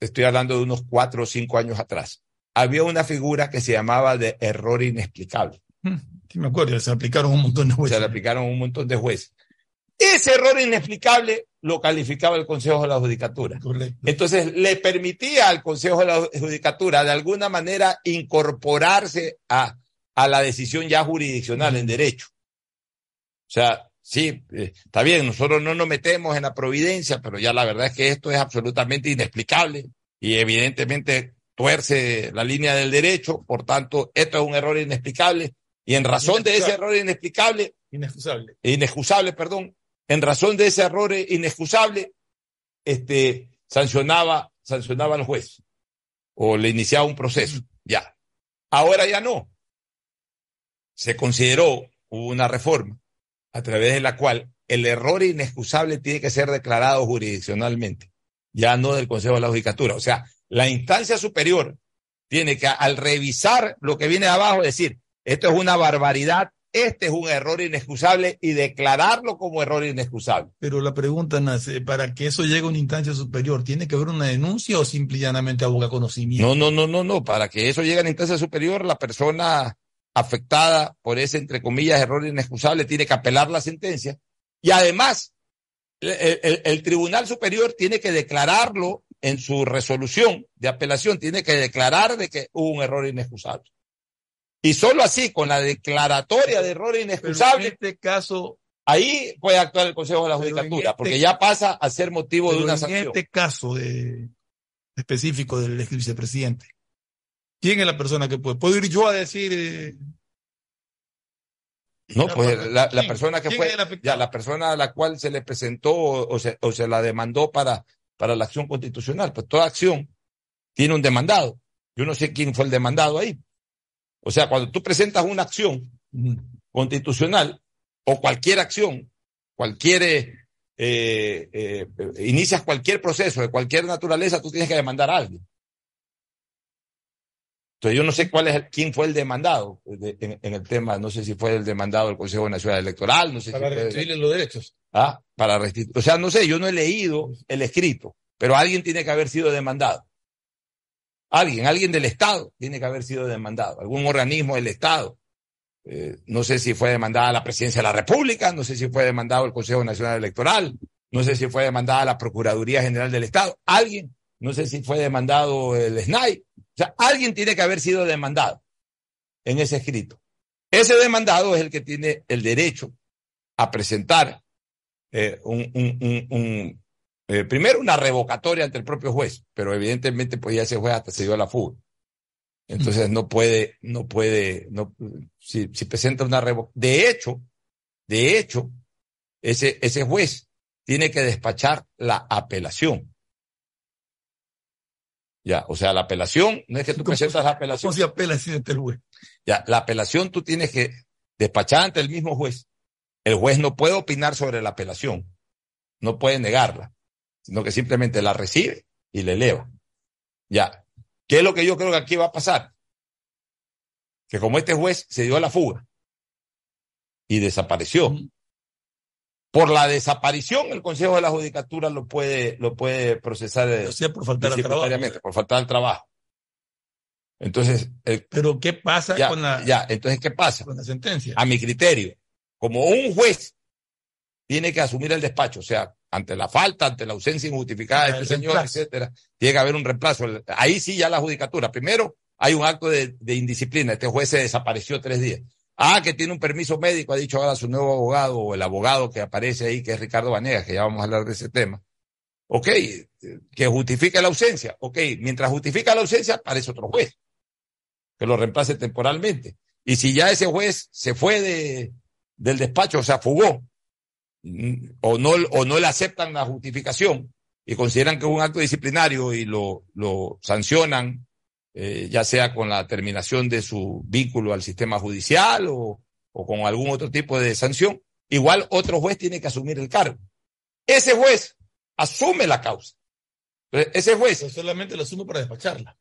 estoy hablando de unos cuatro o cinco años atrás, había una figura que se llamaba de error inexplicable. Mm, sí, me acuerdo, se aplicaron un montón de jueces. Se le aplicaron un montón de jueces. Ese error inexplicable lo calificaba el Consejo de la Judicatura. Correcto. Entonces le permitía al Consejo de la Judicatura de alguna manera incorporarse a, a la decisión ya jurisdiccional en derecho. O sea, sí, eh, está bien, nosotros no nos metemos en la providencia, pero ya la verdad es que esto es absolutamente inexplicable y evidentemente tuerce la línea del derecho, por tanto, esto es un error inexplicable y en razón de ese error inexplicable, inexcusable, inexcusable, perdón, en razón de ese error inexcusable, este, sancionaba, sancionaba al juez o le iniciaba un proceso, ya. Ahora ya no. Se consideró, una reforma a través de la cual el error inexcusable tiene que ser declarado jurisdiccionalmente, ya no del Consejo de la Judicatura. O sea, la instancia superior tiene que, al revisar lo que viene de abajo, decir, esto es una barbaridad, este es un error inexcusable y declararlo como error inexcusable. Pero la pregunta nace, para que eso llegue a una instancia superior, ¿tiene que haber una denuncia o simplemente aboga conocimiento? No, no, no, no, no. Para que eso llegue a la instancia superior, la persona afectada por ese, entre comillas, error inexcusable, tiene que apelar la sentencia. Y además, el, Tribunal Superior tiene que declararlo en su resolución de apelación, tiene que declarar de que hubo un error inexcusable. Y solo así, con la declaratoria de error inexcusable, en este caso, ahí puede actuar el Consejo de la Judicatura, porque este ya pasa a ser motivo de una sanción. En este caso de, específico del vicepresidente, ¿Quién es la persona que puede? ¿Puedo ir yo a decir? Eh? No, pues la, persona que fue, ya la persona a la cual se le presentó o, se, o se la demandó para, para la acción constitucional. Pues toda acción tiene un demandado. Yo no sé quién fue el demandado ahí. O sea, cuando tú presentas una acción constitucional o cualquier acción, cualquier, eh, eh, inicias cualquier proceso de cualquier naturaleza, tú tienes que demandar a alguien. Entonces yo no sé cuál es quién fue el demandado en, el tema, no sé si fue el demandado del Consejo Nacional Electoral, no sé Para si los derechos. ¿ah? para restituir. O sea, no sé, yo no he leído el escrito, pero alguien tiene que haber sido demandado. Alguien, alguien del Estado tiene que haber sido demandado, algún organismo del Estado. Eh, no sé si fue demandada la Presidencia de la República, no sé si fue demandado el Consejo Nacional Electoral, no sé si fue demandada la Procuraduría General del Estado, alguien, no sé si fue demandado el SNAI. O sea, alguien tiene que haber sido demandado en ese escrito. Ese demandado es el que tiene el derecho a presentar eh, un, un, un, eh, primero una revocatoria ante el propio juez, pero evidentemente podía ese juez hasta se dio a la fuga. Entonces no puede, no puede, no, si, si presenta una revocatoria. De hecho, de hecho, ese, ese juez tiene que despachar la apelación. Ya, o sea, la apelación, no es que tú presentas la apelación. ¿Cómo se apela si el juez? Ya, la apelación tú tienes que despachar ante el mismo juez. El juez no puede opinar sobre la apelación, no puede negarla, sino que simplemente la recibe y la eleva. Ya, ¿qué es lo que yo creo que aquí va a pasar? Que como este juez se dio a la fuga y desapareció, por la desaparición el Consejo de la Judicatura lo puede, lo puede procesar o eh, sea, por faltar al trabajo. por faltar al trabajo. Entonces. Pero ¿qué pasa con la. Ya, entonces, ¿qué pasa? Con la sentencia. A mi criterio, como un juez tiene que asumir el despacho, o sea, ante la falta, ante la ausencia injustificada de este señor, etcétera, tiene que haber un reemplazo. Ahí sí ya la judicatura. Primero, hay un acto de, de, indisciplina. Este juez se desapareció tres días. Ah, que tiene un permiso médico, ha dicho ahora su nuevo abogado o el abogado que aparece ahí, que es Ricardo Vanegas, que ya vamos a hablar de ese tema. Ok, que justifique la ausencia. Ok, mientras justifica la ausencia, aparece otro juez que lo reemplace temporalmente. Y si ya ese juez se fue de, del despacho, o sea, fugó, o no, o no le aceptan la justificación y consideran que es un acto disciplinario y lo, lo sancionan, eh, ya sea con la terminación de su vínculo al sistema judicial o, o con algún otro tipo de sanción, igual otro juez tiene que asumir el cargo. Ese juez asume la causa. ese juez. solamente lo asume para despacharla.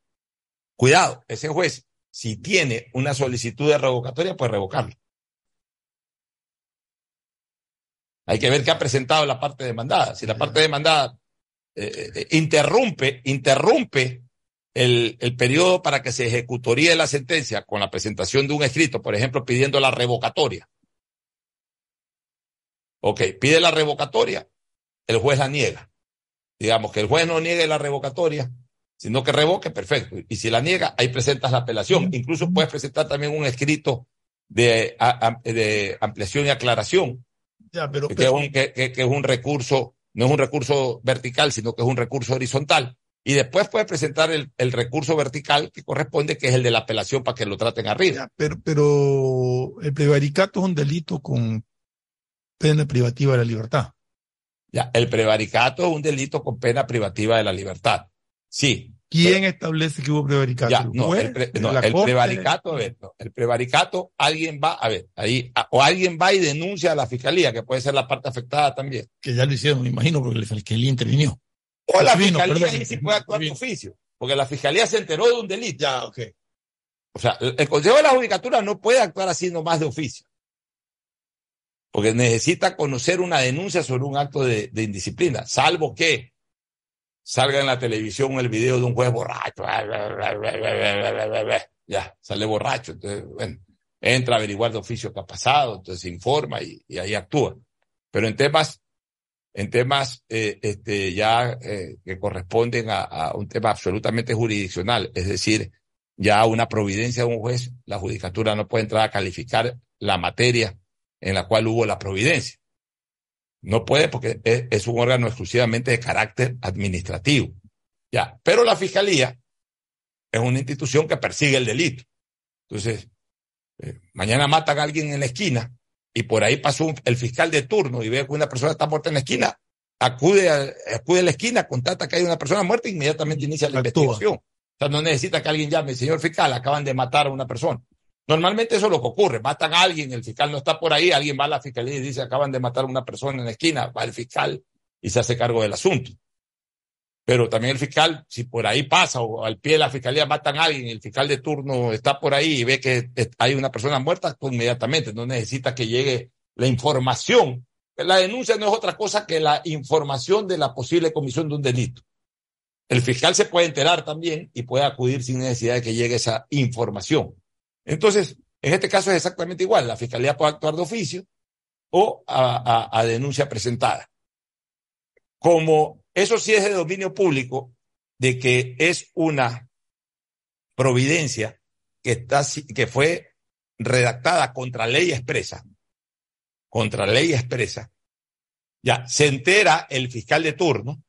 Cuidado, ese juez si tiene una solicitud de revocatoria, pues revocarlo. Hay que ver qué ha presentado la parte demandada. Si la parte demandada eh, eh, interrumpe, interrumpe el, el periodo para que se ejecutoríe la sentencia con la presentación de un escrito, por ejemplo, pidiendo la revocatoria. Ok, pide la revocatoria, el juez la niega. Digamos que el juez no niegue la revocatoria, sino que revoque, perfecto. Y si la niega, ahí presentas la apelación. Incluso puedes presentar también un escrito de, de ampliación y aclaración. Ya, pero, que, Es un, que, es un recurso, no es un recurso vertical, sino que es un recurso horizontal. Y después puedes presentar el, el recurso vertical que corresponde, que es el de la apelación para que lo traten arriba. pero, pero el prevaricato es un delito con pena privativa de la libertad. Ya, el prevaricato es un delito con pena privativa de la libertad. Sí. ¿Quién establece que hubo prevaricato? Ya, no, el, prevaricato, a ver, el prevaricato, alguien va, a ver, ahí, o alguien va y denuncia a la fiscalía, que puede ser la parte afectada también. Que ya lo hicieron, me imagino, porque la fiscalía intervino. O la fiscalía sí puede actuar de oficio, porque la fiscalía se enteró de un delito. Ya, ok. O sea, el, Consejo de la Judicatura no puede actuar así nomás de oficio. Porque necesita conocer una denuncia sobre un acto de, de indisciplina, salvo que salga en la televisión el video de un juez borracho. Ya, sale borracho. Entonces, bueno, entra a averiguar de oficio qué ha pasado, entonces informa y, ahí actúa. Pero en temas, en temas eh, este, ya eh, que corresponden a, a, un tema absolutamente jurisdiccional, es decir, ya una providencia de un juez, la judicatura no puede entrar a calificar la materia en la cual hubo la providencia. No puede porque es, un órgano exclusivamente de carácter administrativo. Ya, pero la fiscalía es una institución que persigue el delito. Entonces, eh, mañana matan a alguien en la esquina y por ahí pasó el fiscal de turno y ve que una persona está muerta en la esquina, acude a, acude a la esquina, contata que hay una persona muerta e inmediatamente inicia la investigación. O sea, no necesita que alguien llame, señor fiscal, acaban de matar a una persona. Normalmente eso es lo que ocurre, matan a alguien, el fiscal no está por ahí, alguien va a la fiscalía y dice acaban de matar a una persona en la esquina, va el fiscal y se hace cargo del asunto. Pero también el fiscal, si por ahí pasa o al pie de la fiscalía matan a alguien, el fiscal de turno está por ahí y ve que hay una persona muerta, pues inmediatamente no necesita que llegue la información la denuncia no es otra cosa que la información de la posible comisión de un delito. El fiscal se puede enterar también y puede acudir sin necesidad de que llegue esa información. Entonces, en este caso es exactamente igual. La fiscalía puede actuar de oficio o a, denuncia presentada. Como eso sí es de dominio público, de que es una providencia que, está, que fue redactada contra ley expresa, contra ley expresa, ya se entera el fiscal de turno,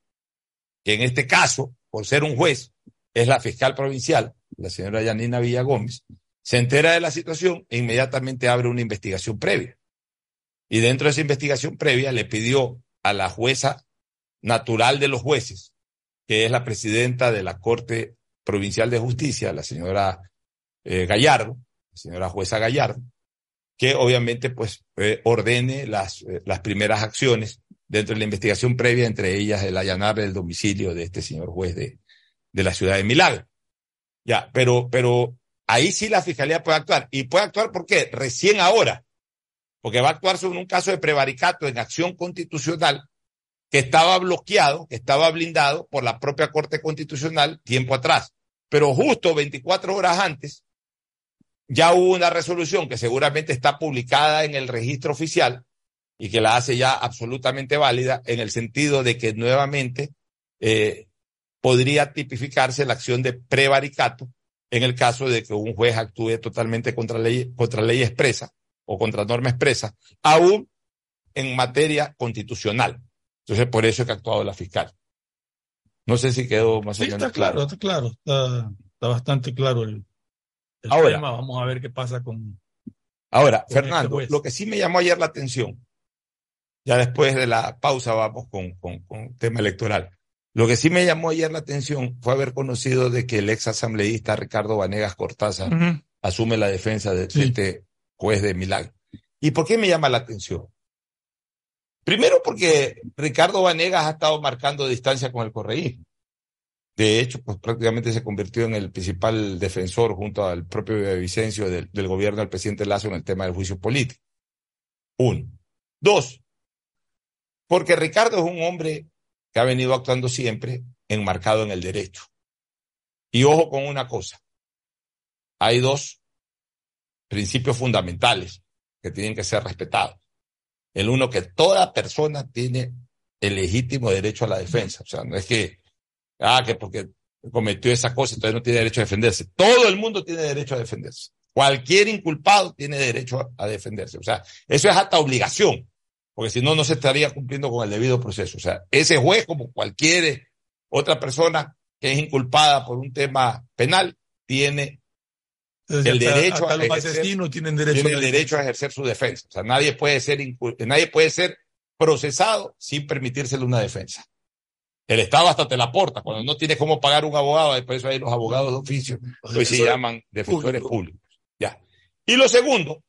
que en este caso, por ser un juez, es la fiscal provincial, la señora Yanina Villa Gómez, se entera de la situación e inmediatamente abre una investigación previa. Y dentro de esa investigación previa le pidió a la jueza natural de los jueces, que es la presidenta de la Corte Provincial de Justicia, la señora eh, Gallardo, la señora jueza Gallardo, que obviamente pues eh, ordene las, eh, las primeras acciones dentro de la investigación previa, entre ellas el allanar el domicilio de este señor juez de, de la ciudad de Milagro. Ya, pero, pero ahí sí la fiscalía puede actuar. ¿Y puede actuar por qué? Recién ahora. Porque va a actuar sobre un caso de prevaricato en acción constitucional que estaba bloqueado, que estaba blindado por la propia Corte Constitucional tiempo atrás. Pero justo 24 horas antes, ya hubo una resolución que seguramente está publicada en el registro oficial y que la hace ya absolutamente válida en el sentido de que nuevamente eh, podría tipificarse la acción de prevaricato en el caso de que un juez actúe totalmente contra ley, contra ley expresa o contra norma expresa, aún en materia constitucional. Entonces, por eso es que ha actuado la fiscal. No sé si quedó más o menos está claro. Está claro, está, bastante claro el, ahora, tema. Vamos a ver qué pasa con. Ahora, este Fernando, lo que sí me llamó ayer la atención, ya después de la pausa vamos con, con, con tema electoral. Lo que sí me llamó ayer la atención fue haber conocido de que el ex asambleísta Ricardo Vanegas Cortázar asume la defensa de, este juez de Milagro. ¿Y por qué me llama la atención? Primero porque Ricardo Vanegas ha estado marcando distancia con el correísmo. De hecho, pues prácticamente se convirtió en el principal defensor junto al propio Vicencio del, gobierno del presidente Lazo en el tema del juicio político. Uno. Dos, porque Ricardo es un hombre que ha venido actuando siempre enmarcado en el derecho. Y ojo con una cosa, hay dos principios fundamentales que tienen que ser respetados. El uno, que toda persona tiene el legítimo derecho a la defensa. O sea, no es que ah, que porque cometió esa cosa, entonces no tiene derecho a defenderse. Todo el mundo tiene derecho a defenderse. Cualquier inculpado tiene derecho a defenderse. O sea, eso es hasta obligación, porque si no, no se estaría cumpliendo con el debido proceso. O sea, ese juez, como cualquier otra persona que es inculpada por un tema penal, tiene el derecho a ejercer, tienen derecho, el derecho a ejercer su defensa. O sea, nadie puede ser nadie puede ser procesado sin permitírsele una defensa. El Estado hasta te la aporta. Cuando no tienes cómo pagar un abogado, después eso hay los abogados de oficio, hoy se llaman defensores públicos. Ya. Y lo segundo,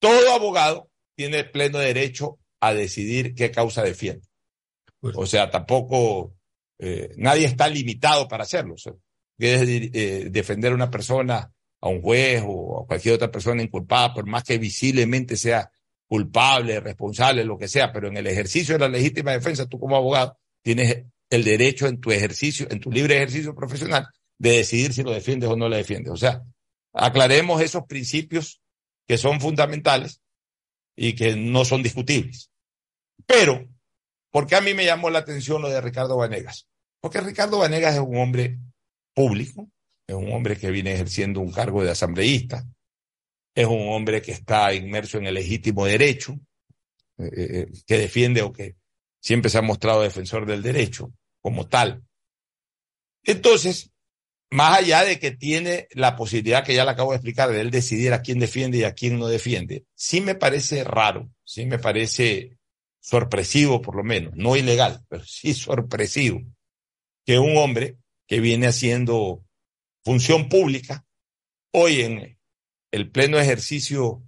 todo abogado tiene pleno derecho a decidir qué causa defiende. O sea, tampoco eh, nadie está limitado para hacerlo. O sea, eh, defender a una persona, a un juez o a cualquier otra persona inculpada, por más que visiblemente sea culpable, responsable, lo que sea, pero en el ejercicio de la legítima defensa, tú como abogado tienes el derecho en tu ejercicio, en tu libre ejercicio profesional, de decidir si lo defiendes o no lo defiendes. O sea, aclaremos esos principios que son fundamentales y que no son discutibles. Pero, ¿por qué a mí me llamó la atención lo de Ricardo Vanegas? Porque Ricardo Vanegas es un hombre público, es un hombre que viene ejerciendo un cargo de asambleísta, es un hombre que está inmerso en el legítimo derecho, eh, eh, eh, que defiende o que siempre se ha mostrado defensor del derecho como tal. Entonces, más allá de que tiene la posibilidad que ya le acabo de explicar de él decidir a quién defiende y a quién no defiende, sí me parece raro, sí me parece sorpresivo por lo menos, no ilegal, pero sí sorpresivo, que un hombre que viene haciendo función pública, hoy en el pleno ejercicio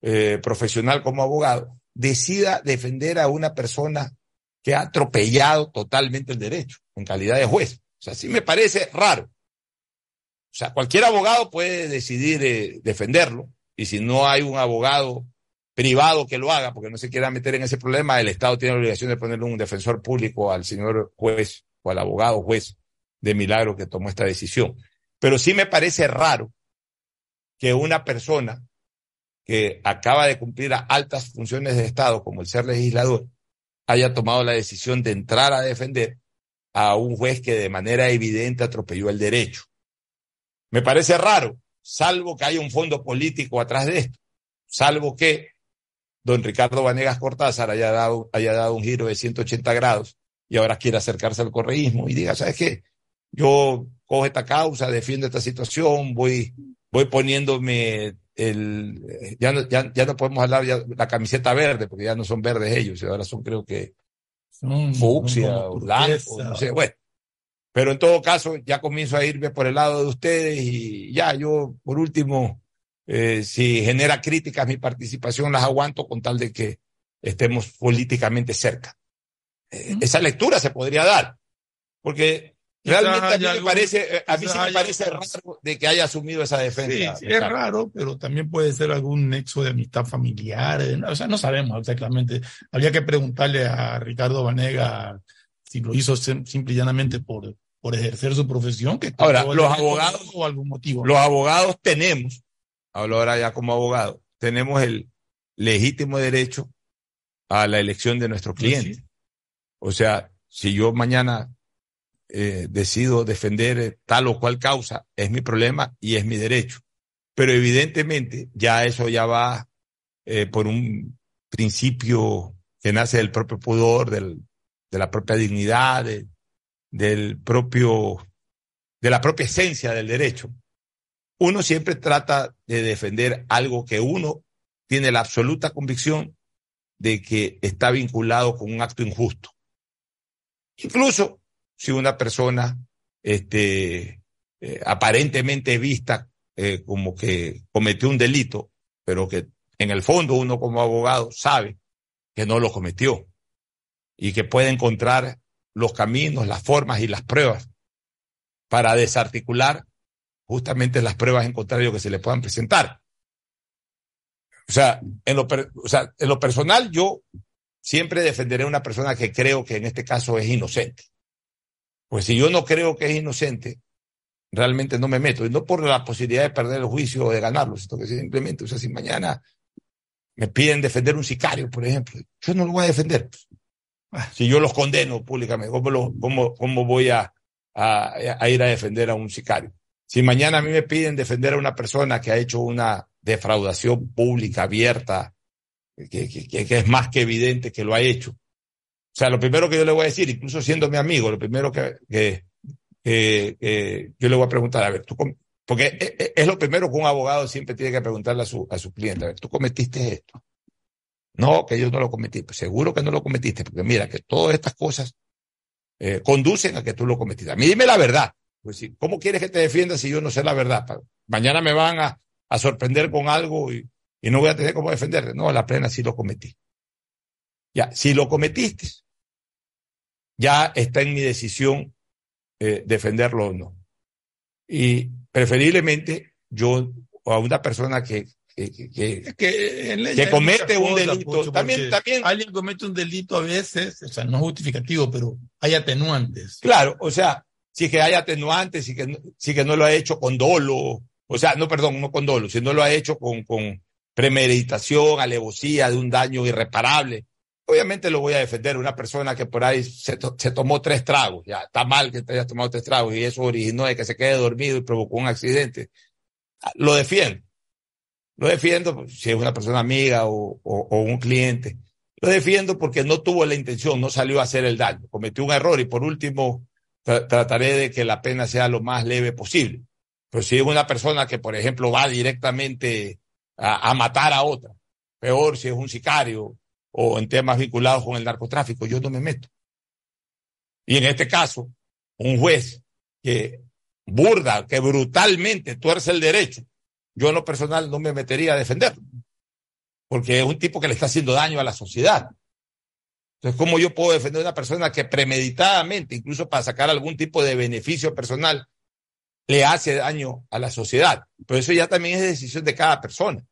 eh, profesional como abogado, decida defender a una persona que ha atropellado totalmente el derecho en calidad de juez. O sea, sí me parece raro. O sea, cualquier abogado puede decidir eh, defenderlo y si no hay un abogado privado que lo haga, porque no se quiera meter en ese problema, el Estado tiene la obligación de ponerle un defensor público al señor juez o al abogado juez de Milagro que tomó esta decisión. Pero sí me parece raro que una persona que acaba de cumplir altas funciones de Estado, como el ser legislador, haya tomado la decisión de entrar a defender a un juez que de manera evidente atropelló el derecho. Me parece raro, salvo que haya un fondo político atrás de esto, salvo que don Ricardo Vanegas Cortázar haya dado, haya dado un giro de 180 grados y ahora quiere acercarse al correísmo y diga, ¿sabes qué? Yo cojo esta causa, defiendo esta situación, voy, voy poniéndome el, ya no, ya, ya no podemos hablar ya la camiseta verde, porque ya no son verdes ellos, ahora son creo que fucsia o blanco, no sé, bueno. Pero en todo caso, ya comienzo a irme por el lado de ustedes y ya yo, por último, eh, si genera críticas mi participación, las aguanto con tal de que estemos políticamente cerca. Eh, esa lectura se podría dar, porque Realmente a mí, me parece, eh, a mí sí me parece raro de que haya asumido esa defensa. Sí, es raro, pero también puede ser algún nexo de amistad familiar. O sea, no sabemos exactamente. Habría que preguntarle a Ricardo Vanega si lo hizo simple y llanamente por, por ejercer su profesión. Que ahora, los abogados, o algún motivo. los abogados tenemos, hablo ahora ya como abogado, tenemos el legítimo derecho a la elección de nuestro cliente. O sea, si yo mañana eh, decido defender eh, tal o cual causa, es mi problema y es mi derecho. Pero evidentemente ya eso ya va eh, por un principio que nace del propio pudor, del, de la propia dignidad, del propio, de la propia esencia del derecho. Uno siempre trata de defender algo que uno tiene la absoluta convicción de que está vinculado con un acto injusto. Incluso si una persona este, eh, aparentemente vista eh, como que cometió un delito, pero que en el fondo uno como abogado sabe que no lo cometió y que puede encontrar los caminos, las formas y las pruebas para desarticular justamente las pruebas en contrario que se le puedan presentar. O sea, en lo, o sea, en lo personal yo siempre defenderé a una persona que creo que en este caso es inocente. Pues si yo no creo que es inocente, realmente no me meto. Y no por la posibilidad de perder el juicio o de ganarlo, sino que simplemente, o sea, si mañana me piden defender un sicario, por ejemplo, yo no lo voy a defender. Si yo los condeno públicamente, ¿cómo, lo, cómo, cómo voy a, a, a, ir a defender a un sicario? Si mañana a mí me piden defender a una persona que ha hecho una defraudación pública abierta, que, es más que evidente que lo ha hecho, o sea, lo primero que yo le voy a decir, incluso siendo mi amigo, lo primero que, yo le voy a preguntar, a ver, tú, porque es, lo primero que un abogado siempre tiene que preguntarle a su, a su cliente, a ver, ¿tú cometiste esto? No, que yo no lo cometí. Pues seguro que no lo cometiste, porque mira que todas estas cosas eh, conducen a que tú lo cometiste. A mí dime la verdad. Pues sí, ¿cómo quieres que te defienda si yo no sé la verdad? Mañana me van a, a sorprender con algo y, y no voy a tener cómo defenderte. No, la plena sí lo cometí. Ya, si lo cometiste, ya está en mi decisión eh, defenderlo o no. Y preferiblemente yo a una persona que que, que, que, comete un delito. también, también. Alguien comete un delito a veces, o sea, no es justificativo, pero hay atenuantes. Claro, o sea, sí que hay atenuantes, sí que, sí que no lo ha hecho con dolo, o sea, no, perdón, no con dolo, sino lo ha hecho con, con premeditación, alevosía de un daño irreparable. Obviamente lo voy a defender. Una persona que por ahí se, se, tomó tres tragos, ya está mal que te hayas tomado tres tragos y eso originó de que se quede dormido y provocó un accidente. Lo defiendo. Lo defiendo si es una persona amiga o, o, o, un cliente. Lo defiendo porque no tuvo la intención, no salió a hacer el daño, cometió un error y por último tra trataré de que la pena sea lo más leve posible. Pero si es una persona que, por ejemplo, va directamente a, a matar a otra, peor si es un sicario, o en temas vinculados con el narcotráfico, yo no me meto. Y en este caso, un juez que burda, que brutalmente tuerce el derecho, yo en lo personal no me metería a defenderlo, porque es un tipo que le está haciendo daño a la sociedad. Entonces, ¿cómo yo puedo defender a una persona que premeditadamente, incluso para sacar algún tipo de beneficio personal, le hace daño a la sociedad? Pero eso ya también es decisión de cada persona.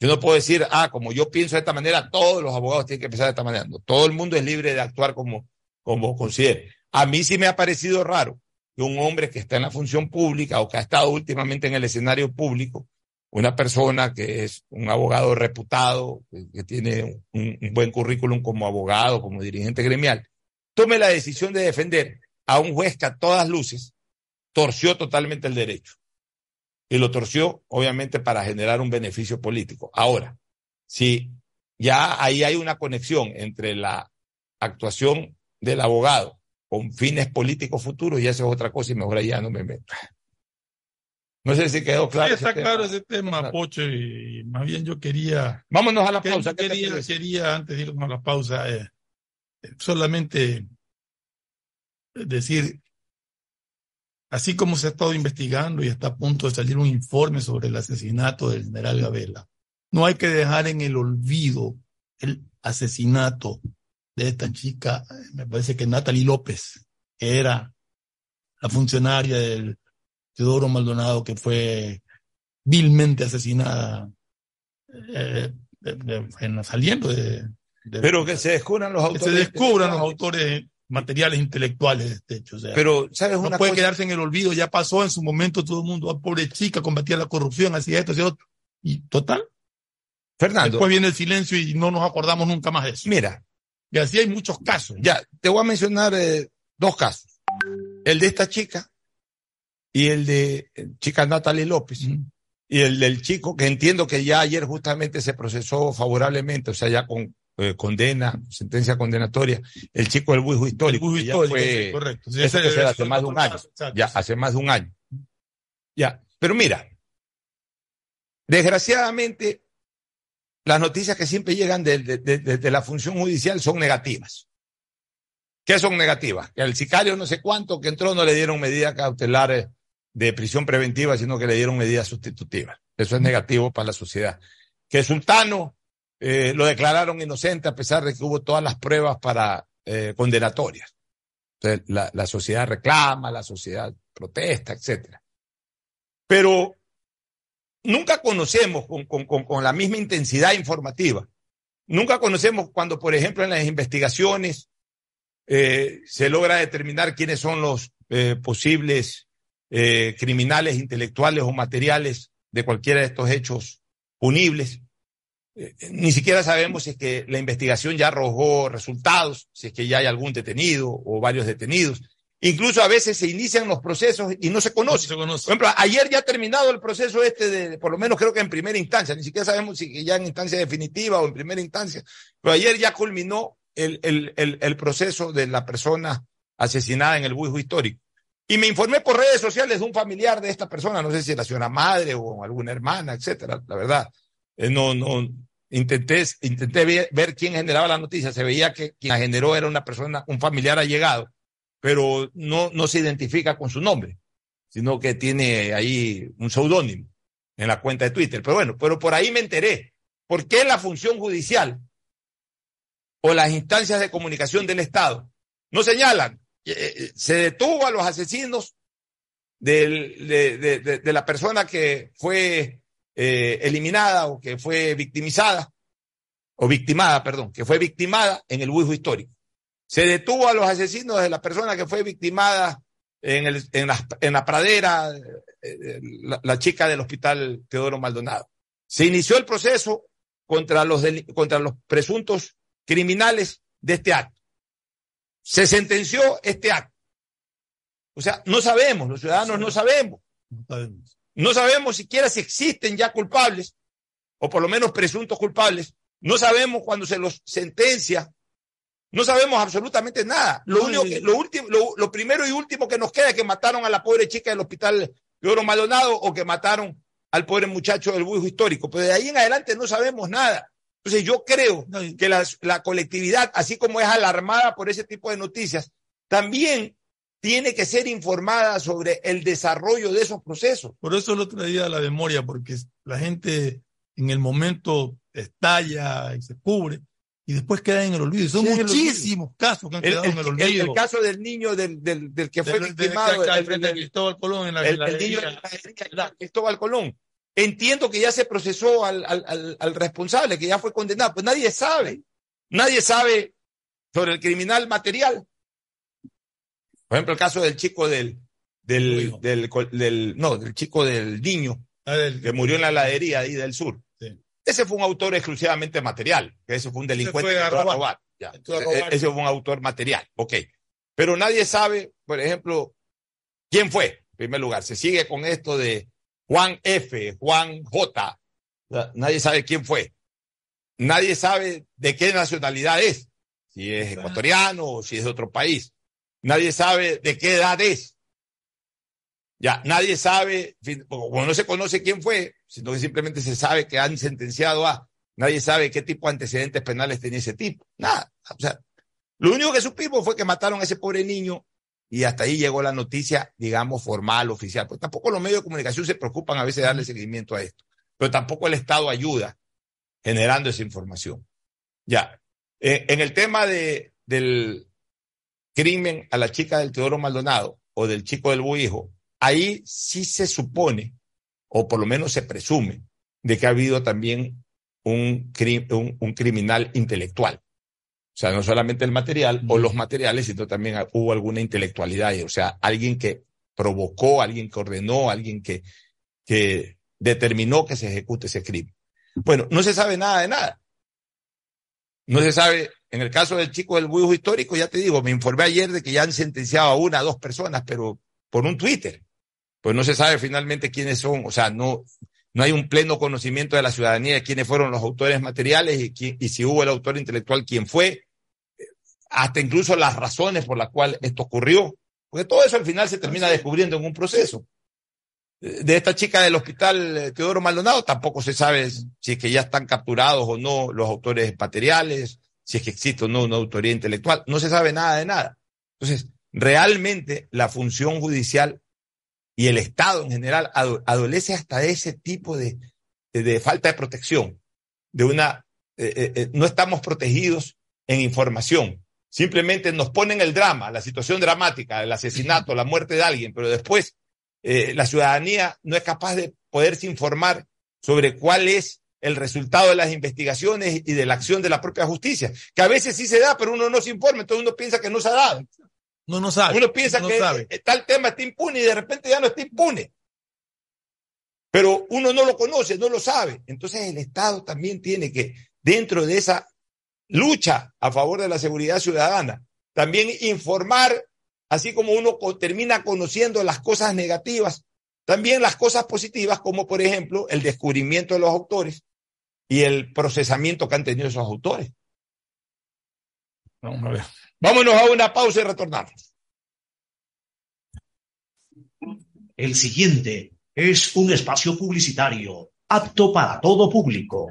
Yo no puedo decir, ah, como yo pienso de esta manera, todos los abogados tienen que pensar de esta manera. No, todo el mundo es libre de actuar como, como considere. A mí sí me ha parecido raro que un hombre que está en la función pública o que ha estado últimamente en el escenario público, una persona que es un abogado reputado, que, tiene un, buen currículum como abogado, como dirigente gremial, tome la decisión de defender a un juez que a todas luces torció totalmente el derecho. Y lo torció, obviamente, para generar un beneficio político. Ahora, si ya ahí hay una conexión entre la actuación del abogado con fines políticos futuros, y eso es otra cosa y mejor ya no me meto. No sé si quedó claro. Sí, está claro ese tema, Pocho, y más bien yo quería... Vámonos a la pausa. Quería, quería, antes de irnos a la pausa, eh, solamente decir, así como se ha estado investigando y está a punto de salir un informe sobre el asesinato del general Gabela, no hay que dejar en el olvido el asesinato de esta chica, me parece que Natalie López, que era la funcionaria del Teodoro Maldonado, que fue vilmente asesinada eh, saliendo de, Pero que se descubran los autores. Que se descubran los autores materiales intelectuales de este hecho. O sea, Pero, ¿sabes no una puede cosa? quedarse en el olvido, ya pasó en su momento todo el mundo, ah, pobre chica, combatía la corrupción, hacía esto, hacía otro. Y total, Fernando, después viene el silencio y no nos acordamos nunca más de eso. mira, Y así hay muchos casos. ya, te voy a mencionar eh, dos casos. El de esta chica y el de eh, chica Natalie López. Y el del chico, que entiendo que ya ayer justamente se procesó favorablemente, o sea, ya con eh, condena, sentencia condenatoria, el chico del bujo histórico. El ya histórico, fue- sí, correcto. Sí, eso que se hace más de un año. exacto. ya hace más de un año. Ya, pero mira, desgraciadamente, las noticias que siempre llegan de, de- de- de- de la función judicial son negativas. ¿Qué son negativas? Que al sicario no sé cuánto que entró no le dieron medidas cautelares de prisión preventiva, sino que le dieron medidas sustitutivas. Eso es negativo para la sociedad. Que Sultano eh, lo declararon inocente a pesar de que hubo todas las pruebas para eh, condenatorias. Entonces, la, la sociedad reclama, la sociedad protesta, etcétera. Pero nunca conocemos con, con, con, con la misma intensidad informativa. Nunca conocemos cuando, por ejemplo, en las investigaciones eh, se logra determinar quiénes son los posibles eh, criminales intelectuales o materiales de cualquiera de estos hechos punibles. Eh, ni siquiera sabemos si es que la investigación ya arrojó resultados, si es que ya hay algún detenido o varios detenidos. Incluso a veces se inician los procesos y no se No conoce. se conoce. Por ejemplo, ayer ya ha terminado el proceso este de, por lo menos creo que en primera instancia, ni siquiera sabemos si ya en instancia definitiva o en primera instancia, pero ayer ya culminó el, el, el, el proceso de la persona asesinada en el bujo histórico. Y me informé por redes sociales de un familiar de esta persona, no sé si era una madre o alguna hermana, etcétera, la verdad. Eh, no, no, intenté, intenté ver, quién generaba la noticia, se veía que quien la generó era una persona, un familiar allegado, pero no, no se identifica con su nombre sino que tiene ahí un seudónimo en la cuenta de Twitter. Pero bueno, pero por ahí me enteré. ¿Por qué la función judicial o las instancias de comunicación del Estado no señalan? Eh, se detuvo a los asesinos de, la persona que fue eh, eliminada o que fue victimizada, o victimada, perdón, que fue victimada en el bujo histórico. Se detuvo a los asesinos de la persona que fue victimada en, la, pradera, eh, la, chica del hospital Teodoro Maldonado. Se inició el proceso contra los, contra los presuntos criminales de este acto. Se sentenció este acto. O sea, no sabemos, los ciudadanos no sabemos. No sabemos. Siquiera si existen ya culpables, o por lo menos presuntos culpables. No sabemos cuando se los sentencia. No sabemos absolutamente nada. Lo, único que, lo, último, lo, lo, primero y último que nos queda es que mataron a la pobre chica del hospital de Oro Maldonado o que mataron al pobre muchacho del bujo histórico. Pero de ahí en adelante no sabemos nada. Entonces yo creo que la, la colectividad, así como es alarmada por ese tipo de noticias, también tiene que ser informada sobre el desarrollo de esos procesos. Por eso lo traía a la memoria, porque la gente en el momento estalla y se cubre y después queda en el olvido. Y son sí, muchísimos casos que han el, quedado el, en el olvido. El, el, caso del niño del, del, del que fue victimado. Cristóbal Colón en la El, niño de la Cristóbal Colón. Entiendo que ya se procesó al, al, al, responsable, que ya fue condenado. Pues nadie sabe. Nadie sabe sobre el criminal material. Por ejemplo, el caso del chico del, del, del, del, no, del chico del niño, ah, que murió en la heladería ahí del sur. Ese fue un autor exclusivamente material, que ese fue un delincuente que robar. E, ese fue un autor material, ok. Pero nadie sabe, por ejemplo, quién fue, en primer lugar. Se sigue con esto de Juan F., Juan J. Nadie sabe quién fue. Nadie sabe de qué nacionalidad es, si es ecuatoriano o si es de otro país. Nadie sabe de qué edad es. Ya, nadie sabe, como no se conoce quién fue, sino que simplemente se sabe que han sentenciado a, nadie sabe qué tipo de antecedentes penales tenía ese tipo. Nada. O sea, lo único que supimos fue que mataron a ese pobre niño y hasta ahí llegó la noticia, digamos, formal, oficial. Pero tampoco los medios de comunicación se preocupan a veces de darle seguimiento a esto. Pero tampoco el Estado ayuda generando esa información. Ya. Eh, en el tema de, del crimen a la chica del Teodoro Maldonado o del chico del Buijo, ahí sí se supone, o por lo menos se presume, de que ha habido también un, un, criminal intelectual. O sea, no solamente el material o los materiales, sino también hubo alguna intelectualidad, o sea, alguien que provocó, alguien que ordenó, alguien que, que determinó que se ejecute ese crimen. Bueno, no se sabe nada de nada. No se sabe, en el caso del chico del buijo histórico, ya te digo, me informé ayer de que ya han sentenciado a una, a dos personas, pero por un Twitter pues no se sabe finalmente quiénes son, o sea, no, no hay un pleno conocimiento de la ciudadanía de quiénes fueron los autores materiales y, y si hubo el autor intelectual, quién fue, hasta incluso las razones por las cuales esto ocurrió, porque todo eso al final se termina descubriendo en un proceso. De esta chica del hospital eh, Teodoro Maldonado tampoco se sabe si es que ya están capturados o no los autores materiales, si es que existe o no una autoría intelectual, no se sabe nada de nada. Entonces, realmente la función judicial y el Estado en general adolece hasta de ese tipo de, de, falta de protección, de una, eh, eh, eh, no estamos protegidos en información. Simplemente nos ponen el drama, la situación dramática, el asesinato, la muerte de alguien, pero después la ciudadanía no es capaz de poderse informar sobre cuál es el resultado de las investigaciones y de la acción de la propia justicia, que a veces sí se da, pero uno no se informa, entonces uno piensa que no se ha dado. No, no sabe. Uno piensa que tal tema está impune y de repente ya no está impune. Pero uno no lo conoce, no lo sabe. Entonces el Estado también tiene que, dentro de esa lucha a favor de la seguridad ciudadana, también informar, así como uno termina conociendo las cosas negativas, también las cosas positivas, como por ejemplo el descubrimiento de los autores y el procesamiento que han tenido esos autores. Vamos a ver. Vámonos a una pausa y retornamos. El siguiente es un espacio publicitario apto para todo público.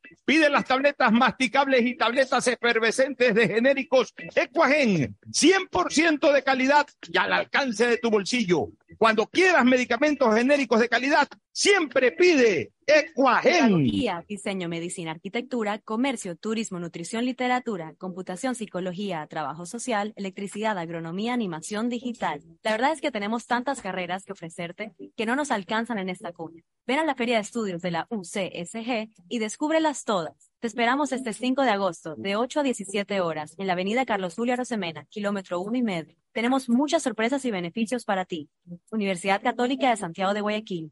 Pide las tabletas masticables y tabletas efervescentes de genéricos Equagen, 100% de calidad y al alcance de tu bolsillo. Cuando quieras medicamentos genéricos de calidad, siempre pide Equagen. diseño, medicina, arquitectura, comercio, turismo, nutrición, literatura, computación, psicología, trabajo social, electricidad, agronomía, animación digital. La verdad es que tenemos tantas carreras que ofrecerte que no nos alcanzan en esta cuña. Ven a la Feria de Estudios de la UCSG y descúbrelas todas. Te esperamos este 5 de agosto, de 8 a 17 horas, en la avenida Carlos Julio Arosemena, kilómetro 1 y medio. Tenemos muchas sorpresas y beneficios para ti. Universidad Católica de Santiago de Guayaquil.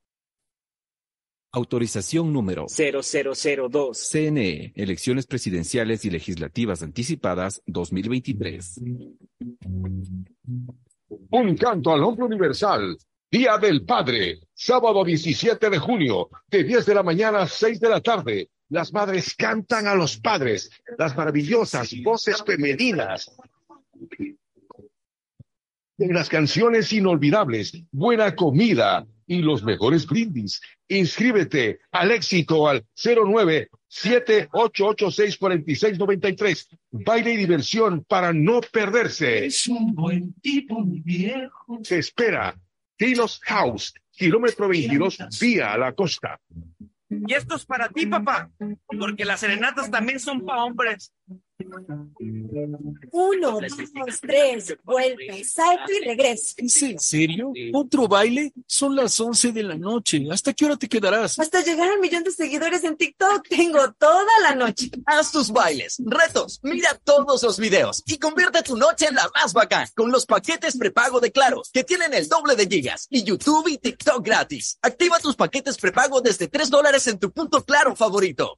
Autorización número 0002. CNE, Elecciones Presidenciales y Legislativas Anticipadas 2023. Un canto al hombre universal. Día del Padre, sábado 17 de junio, de 10 de la mañana a 6 de la tarde. Las madres cantan a los padres, las maravillosas voces femeninas. En las canciones inolvidables, buena comida y los mejores brindis. Inscríbete al éxito al 09 78864693. Baile y diversión para no perderse. Es un buen tipo, mi viejo. Se espera. Tinos House, kilómetro 22, vía a la costa. Y esto es para ti, papá, porque las serenatas también son para hombres. Uno, dos, tres, vuelve, salto y regresa. ¿Es en serio? ¿Otro baile? Son las 11 de la noche. ¿Hasta qué hora te quedarás? Hasta llegar al millón de seguidores en TikTok. Tengo toda la noche. Haz tus bailes, retos, mira todos los videos y convierte tu noche en la más bacán con los paquetes prepago de Claro, que tienen el doble de gigas y YouTube y TikTok gratis. Activa tus paquetes prepago desde 3 dólares en tu punto Claro favorito.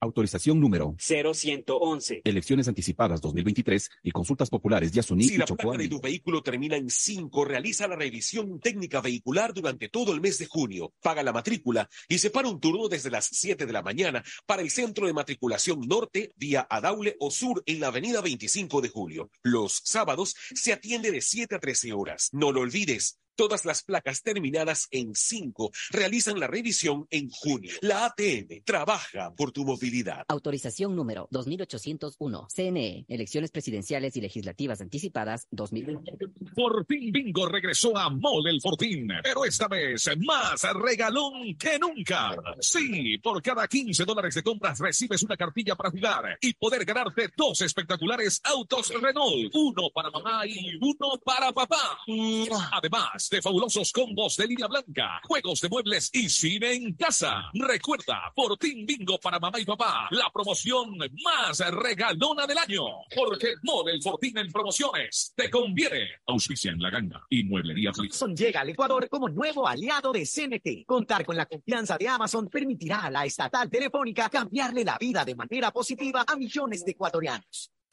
Autorización número 0111. Elecciones anticipadas 2023 y consultas populares Yasuní Si y la placa de tu vehículo termina en 5, realiza la revisión técnica vehicular durante todo el mes de junio. Paga la matrícula y separa un turno desde las 7 de la mañana para el centro de matriculación norte, vía Adaule o sur en la avenida 25 de julio. Los sábados se atiende de 7 a 13 horas. No lo olvides. Todas las placas terminadas en 5 realizan la revisión en junio. La ATM trabaja por tu movilidad. Autorización número 2801. CNE, Elecciones Presidenciales y Legislativas Anticipadas 2020. Fortín Bingo regresó a Mole el Fortín, pero esta vez más regalón que nunca. Sí, por cada 15 dólares de compras recibes una cartilla para jugar y poder ganarte dos espectaculares autos Renault, uno para mamá y uno para papá. Además de fabulosos combos de línea blanca, juegos de muebles y cine en casa. Recuerda, Fortín Bingo para mamá y papá, la promoción más regalona del año. Porque Mole el Fortín en promociones te conviene. Auspicia en la ganga y mueblería. Amazon llega al Ecuador como nuevo aliado de CNT. Contar con la confianza de Amazon permitirá a la estatal telefónica cambiarle la vida de manera positiva a millones de ecuatorianos.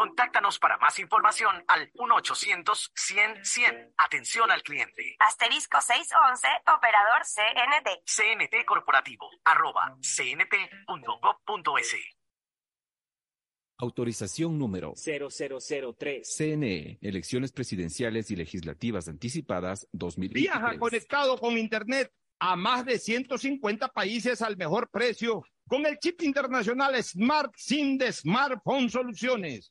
Contáctanos para más información al 1-800-100-100. Atención al cliente. Asterisco 611, operador CNT. CNT Corporativo, arroba cnt.gov.es. Autorización número 0003. CNE, Elecciones Presidenciales y Legislativas Anticipadas 2023. Viaja conectado con Internet a más de 150 países al mejor precio con el chip internacional Smart SIM de Smartphone Soluciones.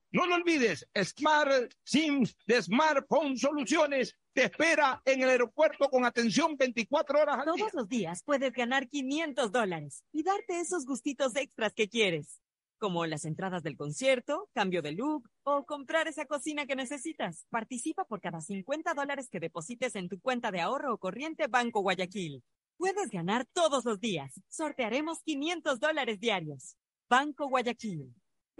No lo olvides, Smart SIMs de Smartphone Soluciones te espera en el aeropuerto con atención 24 horas al día. Todos los días puedes ganar 500 dólares y darte esos gustitos extras que quieres, como las entradas del concierto, cambio de look o comprar esa cocina que necesitas. Participa por cada 50 dólares que deposites en tu cuenta de ahorro o corriente Banco Guayaquil. Puedes ganar todos los días. Sortearemos 500 dólares diarios. Banco Guayaquil.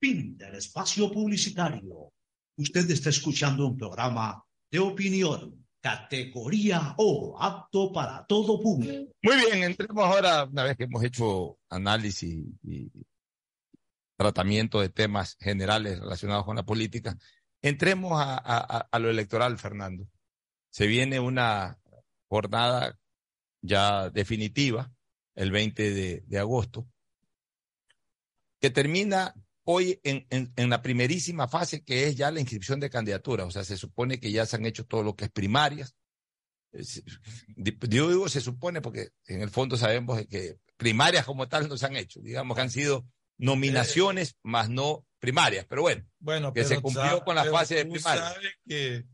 Fin del espacio publicitario. Usted está escuchando un programa de opinión, categoría O, apto para todo público. Muy bien, entremos ahora, una vez que hemos hecho análisis y tratamiento de temas generales relacionados con la política, entremos a, a, a lo electoral, Fernando. Se viene una jornada ya definitiva, el 20 de, de agosto, que termina hoy en, en, en, la primerísima fase que es ya la inscripción de candidaturas. O sea, se supone que ya se han hecho todo lo que es primarias. Yo digo se supone porque en el fondo sabemos que primarias como tal no se han hecho. Digamos que han sido nominaciones más no primarias. Pero bueno, bueno que se cumplió sabe, con la fase de primaria. Sabe que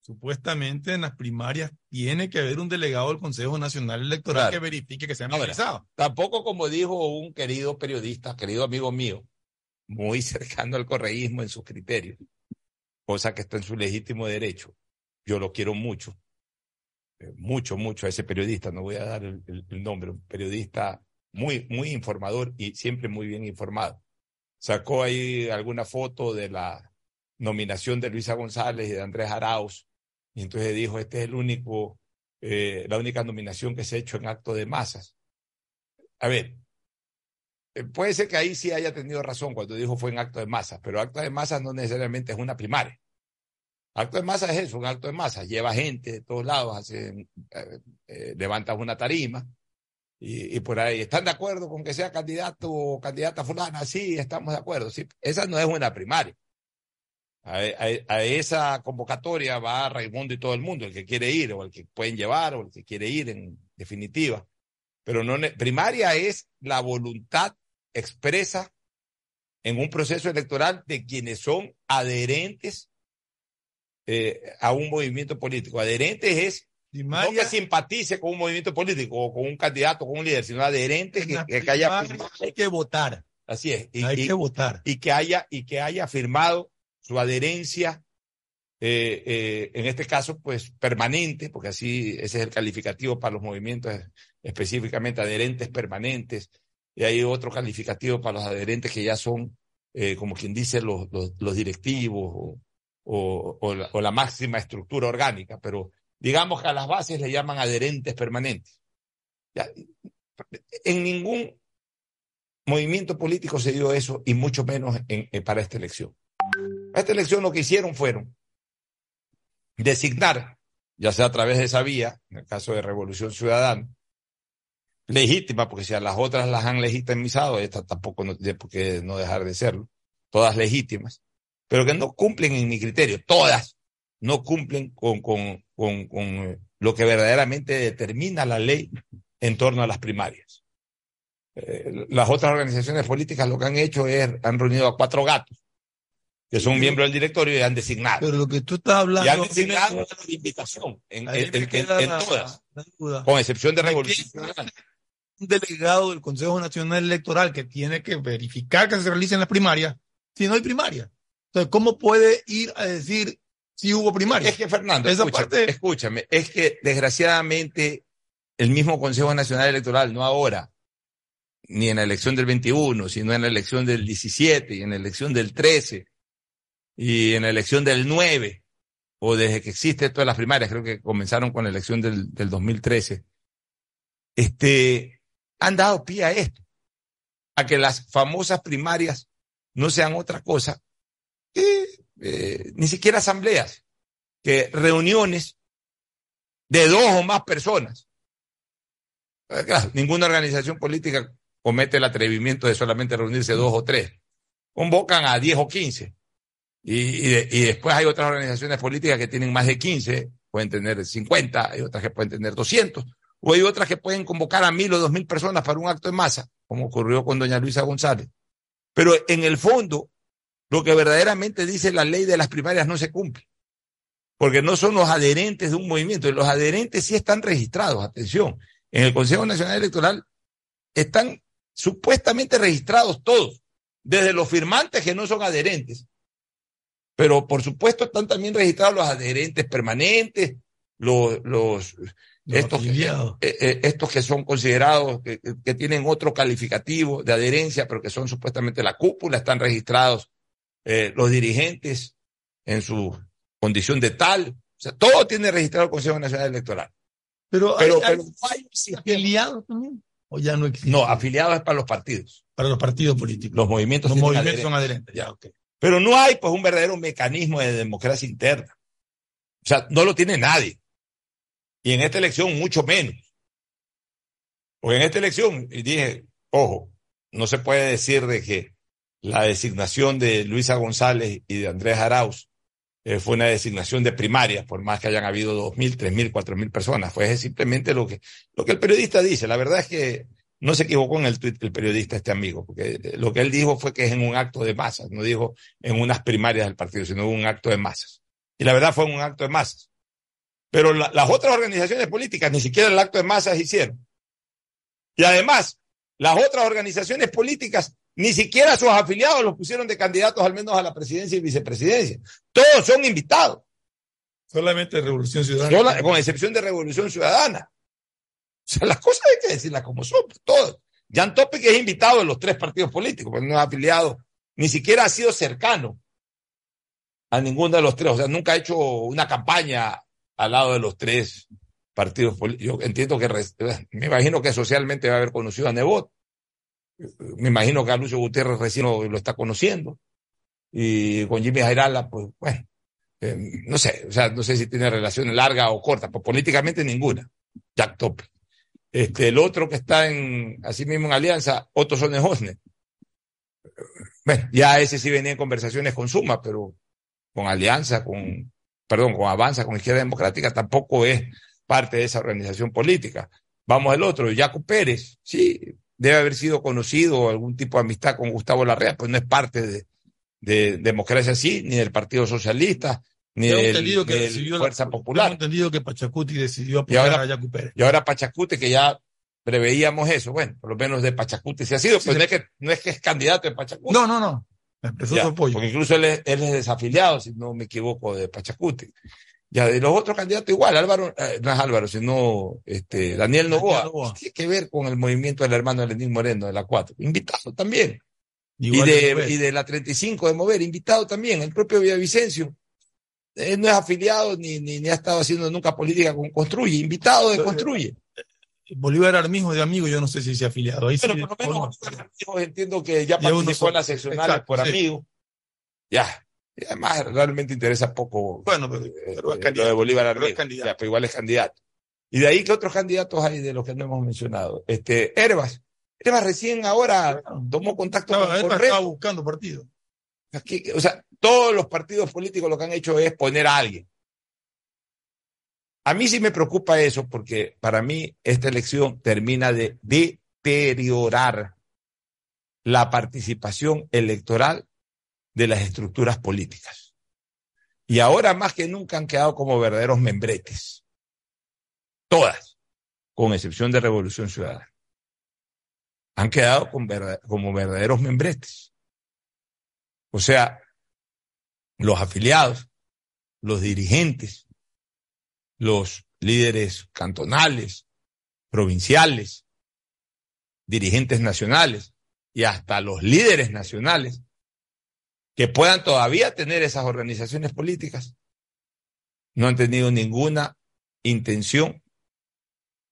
supuestamente en las primarias tiene que haber un delegado del Consejo Nacional Electoral Claro. que verifique que se han realizado. Tampoco como dijo un querido periodista, querido amigo mío, muy [laughs] cercano al correísmo en sus criterios, cosa que está en su legítimo derecho. Yo lo quiero mucho, eh, mucho, mucho a ese periodista, no voy a dar el, el- nombre, un periodista muy, muy informador y siempre muy bien informado. Sacó ahí alguna foto de la nominación de Luisa González y de Andrés Arauz, y entonces dijo, este es el único, eh, la única nominación que se ha hecho en acto de masas. A ver, puede ser que ahí sí haya tenido razón cuando dijo fue en acto de masas, pero acto de masas no necesariamente es una primaria. Acto de masas es eso, un acto de masas. Lleva gente de todos lados, hace, eh, eh, una tarima y, por ahí. ¿Están de acuerdo con que sea candidato o candidata fulana? Sí, estamos de acuerdo. Sí, esa no es una primaria. A, esa convocatoria va Raimundo y todo el mundo, el que quiere ir o el que pueden llevar o el que quiere ir en definitiva. Pero no, primaria es la voluntad expresa en un proceso electoral de quienes son adherentes eh, a un movimiento político. Adherentes es no que simpatice con un movimiento político o con un candidato, con un líder, sino adherentes que, que- que haya Hay que votar. Así es. Y, Hay y- que votar. Y que haya, y que haya firmado su adherencia, eh, eh, en este caso, pues permanente, porque así ese es el calificativo para los movimientos específicamente adherentes permanentes. Y hay otro calificativo para los adherentes que ya son, eh, como quien dice, los, los, directivos o, o, la, máxima estructura orgánica. Pero digamos que a las bases le llaman adherentes permanentes. En ningún movimiento político se dio eso y mucho menos en- en- para esta elección. esta elección lo que hicieron fueron designar, ya sea a través de esa vía, en el caso de Revolución Ciudadana, legítima, porque si a las otras las han legitimizado, esta tampoco no tiene por qué no dejar de serlo, todas legítimas, pero que no cumplen en mi criterio, todas no cumplen con, con, con, con eh, lo que verdaderamente determina la ley en torno a las primarias. Eh, las otras organizaciones políticas lo que han hecho es, han reunido a cuatro gatos, que son miembros del directorio y han designado. Pero lo que tú estás hablando. Y han designado una invitación en, en, en, en todas, con excepción de Revolución delegado del Consejo Nacional Electoral que tiene que verificar que se realicen las primarias si no hay primaria. Entonces, ¿cómo puede ir a decir si hubo primaria? Es que, Fernando, Esa escúchame, parte- escúchame, es que desgraciadamente el mismo Consejo Nacional Electoral, no ahora, ni en la elección del 21, sino en la elección del 17 y en la elección del 13 y en la elección del 9, o desde que existe todas las primarias, creo que comenzaron con la elección del, del 2013, este, han dado pie a esto, a que las famosas primarias no sean otra cosa que eh, ni siquiera asambleas, que reuniones de dos o más personas. Eh, ninguna organización política comete el atrevimiento de solamente reunirse dos o tres. Convocan a diez o quince. Y, y, de- y después hay otras organizaciones políticas que tienen más de 15, pueden tener 50, hay otras que pueden tener 200, o hay otras que pueden convocar a mil o dos mil personas para un acto de masa, como ocurrió con doña Luisa González. Pero en el fondo, lo que verdaderamente dice la ley de las primarias no se cumple, porque no son los adherentes de un movimiento, los adherentes sí están registrados, atención, en el Consejo Nacional Electoral están supuestamente registrados todos, desde los firmantes que no son adherentes, pero por supuesto están también registrados los adherentes permanentes, los, los, estos, que, eh, eh, estos que son considerados, que, tienen otro calificativo de adherencia, pero que son supuestamente la cúpula, están registrados eh, los dirigentes en su condición de tal. O sea, todo tiene registrado el Consejo Nacional Electoral. Pero, Pero- hay, hay pero afiliados también. ¿O ya no existe? No, afiliados es para los partidos. Para los partidos políticos. Los movimientos, Los movimientos son adherentes. adherentes. Ya, ok. Pero no hay pues un verdadero mecanismo de democracia interna. O sea, no lo tiene nadie. Y en esta elección mucho menos. Porque en esta elección, y dije, ojo, no se puede decir de que la designación de Luisa González y de Andrés Arauz eh, fue una designación de primarias, por más que hayan habido dos mil, tres mil, cuatro mil personas. Fue simplemente lo que, lo que el periodista dice. La verdad es que no se equivocó en el tweet el periodista, este amigo, porque lo que él dijo fue que es en un acto de masas, no dijo en unas primarias del partido, sino en un acto de masas. Y la verdad fue un acto de masas. Pero la- las otras organizaciones políticas ni siquiera el acto de masas hicieron. Y además, las otras organizaciones políticas ni siquiera a sus afiliados los pusieron de candidatos al menos a la presidencia y vicepresidencia. Todos son invitados. Solamente Revolución Ciudadana. Sola- con excepción de Revolución Ciudadana. O sea, las cosas hay que decirlas como son, pues, todas. Jan Topic es invitado de los tres partidos políticos, pero no es afiliado, ni siquiera ha sido cercano a ninguno de los tres. O sea, nunca ha hecho una campaña al lado de los tres partidos políticos. Yo entiendo que, me imagino que socialmente va a haber conocido a Nebot. Me imagino que a Lucio Gutiérrez recién lo, lo está conociendo. Y con Jimmy Jairala, pues bueno, eh, no sé, o sea, no sé si tiene relación larga o corta, pues políticamente ninguna. Jack Topic. Este, el otro que está en, así mismo en alianza, Otto Sonne Bueno, ya ese sí venía en conversaciones con Suma, pero con Alianza, con, perdón, con Avanza, con Izquierda Democrática, tampoco es parte de esa organización política. Vamos al otro, Jaco Pérez, sí, debe haber sido conocido o algún tipo de amistad con Gustavo Larrea, pues no es parte de, de Democracia Sí, ni del Partido Socialista, ni del, entendido que del decidió la- Fuerza Popular. entendido que Pachacuti decidió apoyar ahora, a Yacu Pérez. y ahora Pachacute, que ya preveíamos eso, bueno, por lo menos de Pachacute se ha sido, pero no es que, no es que es candidato de Pachacute. No, no, no. Empezó Ya, su apoyo. Porque incluso él es, él es desafiliado, si no me equivoco, de Pachacute. Ya de los otros candidatos igual, Álvaro, eh, no es Álvaro, sino este, Daniel Novoa. Novoa. Tiene que ver con el movimiento del hermano Lenín Moreno de la 4. Invitado también. Igual y, de y de la 35 de Mover, invitado también. El propio Villavicencio. Él no es afiliado ni, ni, ni ha estado haciendo nunca política con Construye. Invitado de Construye. Bolívar Armijo de amigo, yo no sé si se ha afiliado. Ahí sí, Pero por lo menos yo entiendo que ya participó en las seccionales Exacto, por sí. amigo. Ya. Y además realmente interesa poco Bueno, pero, eh, pero es eh, candidato. lo de Bolívar pero es. Ya, pero igual es candidato. Y de ahí, ¿qué otros candidatos hay de los que no hemos mencionado? Este, Herbas. Herbas recién ahora tomó contacto Estaba, con Correa. estaba buscando partido. Aquí, o sea, todos los partidos políticos lo que han hecho es poner a alguien. A mí sí me preocupa eso porque para mí esta elección termina de deteriorar la participación electoral de las estructuras políticas. Y ahora más que nunca han quedado como verdaderos membretes. Todas, con excepción de Revolución Ciudadana. Han quedado como verdaderos membretes. O sea, los afiliados, los dirigentes, los líderes cantonales, provinciales, dirigentes nacionales y hasta los líderes nacionales que puedan todavía tener esas organizaciones políticas, no han tenido ninguna intención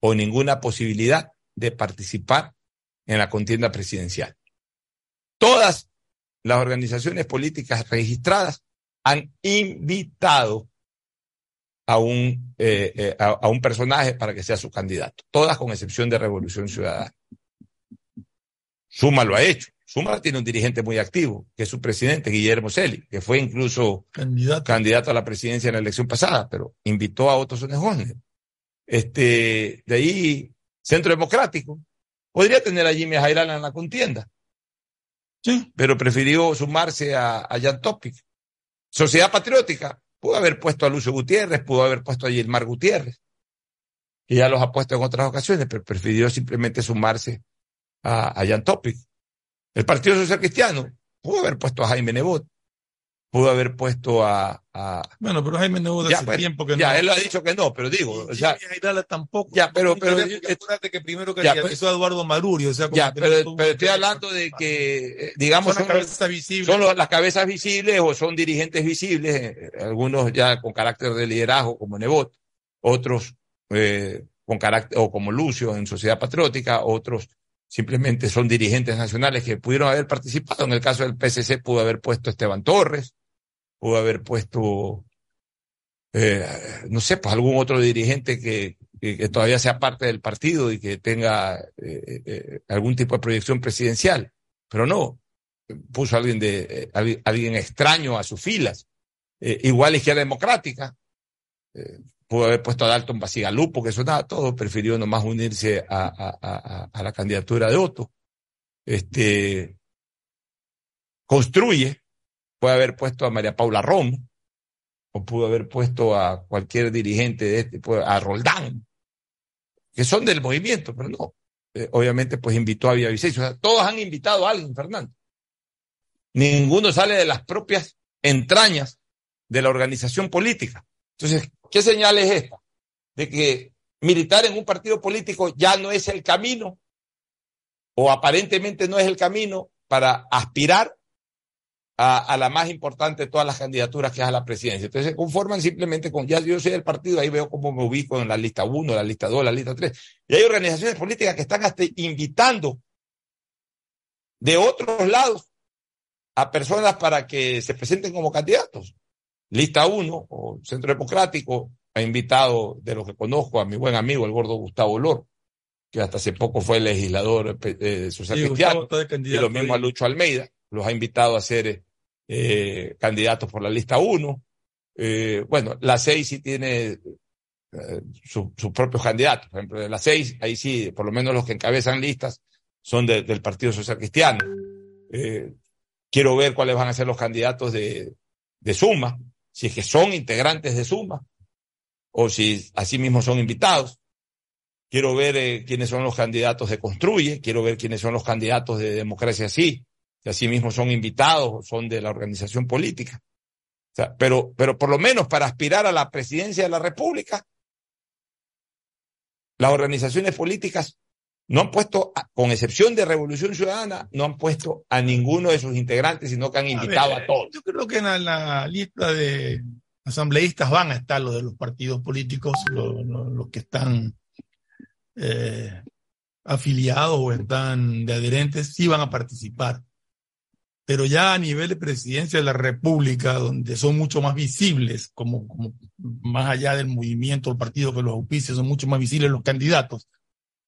o ninguna posibilidad de participar en la contienda presidencial. Todas las organizaciones políticas registradas han invitado a un, eh, eh, a, a un personaje para que sea su candidato, todas con excepción de Revolución Ciudadana. Suma lo ha hecho. Suma tiene un dirigente muy activo, que es su presidente, Guillermo Celi, que fue incluso Candidato. candidato a la presidencia en la elección pasada, pero invitó a Otto Sonnejohner. Este, de ahí, Centro Democrático, podría tener a Jimmy Jairala en la contienda. Sí. Pero prefirió sumarse a, a Jan Topic. Sociedad Patriótica, pudo haber puesto a Lucio Gutiérrez, pudo haber puesto a Gilmar Gutiérrez, que ya los ha puesto en otras ocasiones, pero prefirió simplemente sumarse a, a Jan Topic. El Partido Social Cristiano pudo haber puesto a Jaime Nebot, pudo haber puesto a... a- Bueno, pero Jaime ya, hace bueno, tiempo que ya, no. él lo ha dicho que no, pero digo, o sea, tampoco. ya, pero, pero, acuérdate que primero ya, candidatizó a Eduardo Maduro, o sea, como ya, que pero, estoy hablando de que, eh, digamos, son las son, cabezas visibles. son los- las cabezas visibles o son dirigentes visibles, eh, algunos ya con carácter de liderazgo, como Nebot, otros eh, con carácter, o como Lucio en Sociedad Patriótica, otros simplemente son dirigentes nacionales que pudieron haber participado. En el caso del PCC pudo haber puesto Esteban Torres, pudo haber puesto, eh, no sé, pues algún otro dirigente que, que, todavía sea parte del partido y que tenga eh, eh, algún tipo de proyección presidencial, pero no, puso a alguien de alguien, extraño a sus filas. Igual Izquierda Democrática, pudo haber puesto a Dalton Basigalupo, que sonaba todo, prefirió nomás unirse a, a, a, a la candidatura de Otto. Este, construye, puede haber puesto a María Paula Romo, o pudo haber puesto a cualquier dirigente de este, pues, a Roldán, que son del movimiento, pero no. Eh, obviamente, pues invitó a Villavicencio. O sea, todos han invitado a alguien, Fernando. Ninguno sale de las propias entrañas de la organización política. Entonces, ¿qué señal es esta? De que militar en un partido político ya no es el camino, o aparentemente no es el camino para aspirar a, a, la más importante de todas las candidaturas que es a la presidencia. Entonces se conforman simplemente con, ya yo soy del partido, ahí veo cómo me ubico en la lista 1, la lista 2, la lista 3. Y hay organizaciones políticas que están hasta invitando de otros lados a personas para que se presenten como candidatos. Lista 1 o Centro Democrático ha invitado, de los que conozco, a mi buen amigo, el gordo Gustavo Lor, que hasta hace poco fue legislador eh, social Sí, cristiano, y lo mismo ahí. a Lucho Almeida, los ha invitado a ser eh, candidatos por la lista 1. Eh, bueno, la 6 sí tiene eh, sus su propios candidatos. Por ejemplo, de la 6, ahí sí, por lo menos los que encabezan listas son de- del Partido Social Cristiano. Quiero ver cuáles van a ser los candidatos de, de Suma, si es que son integrantes de Suma o si así mismo son invitados. Quiero ver quiénes son los candidatos de Construye, quiero ver quiénes son los candidatos de Democracia Sí, que así mismo son invitados o son de la organización política. O sea, pero, pero por lo menos para aspirar a la presidencia de la República, las organizaciones políticas no han puesto, con excepción de Revolución Ciudadana, no han puesto a ninguno de sus integrantes, sino que han invitado a, ver, todos. Yo creo que en la, la lista de asambleístas van a estar los de los partidos políticos, los que están eh, afiliados o están de adherentes, sí van a participar. Pero ya a nivel de presidencia de la República, donde son mucho más visibles, como, como más allá del movimiento, el partido que los auspicios son mucho más visibles los candidatos,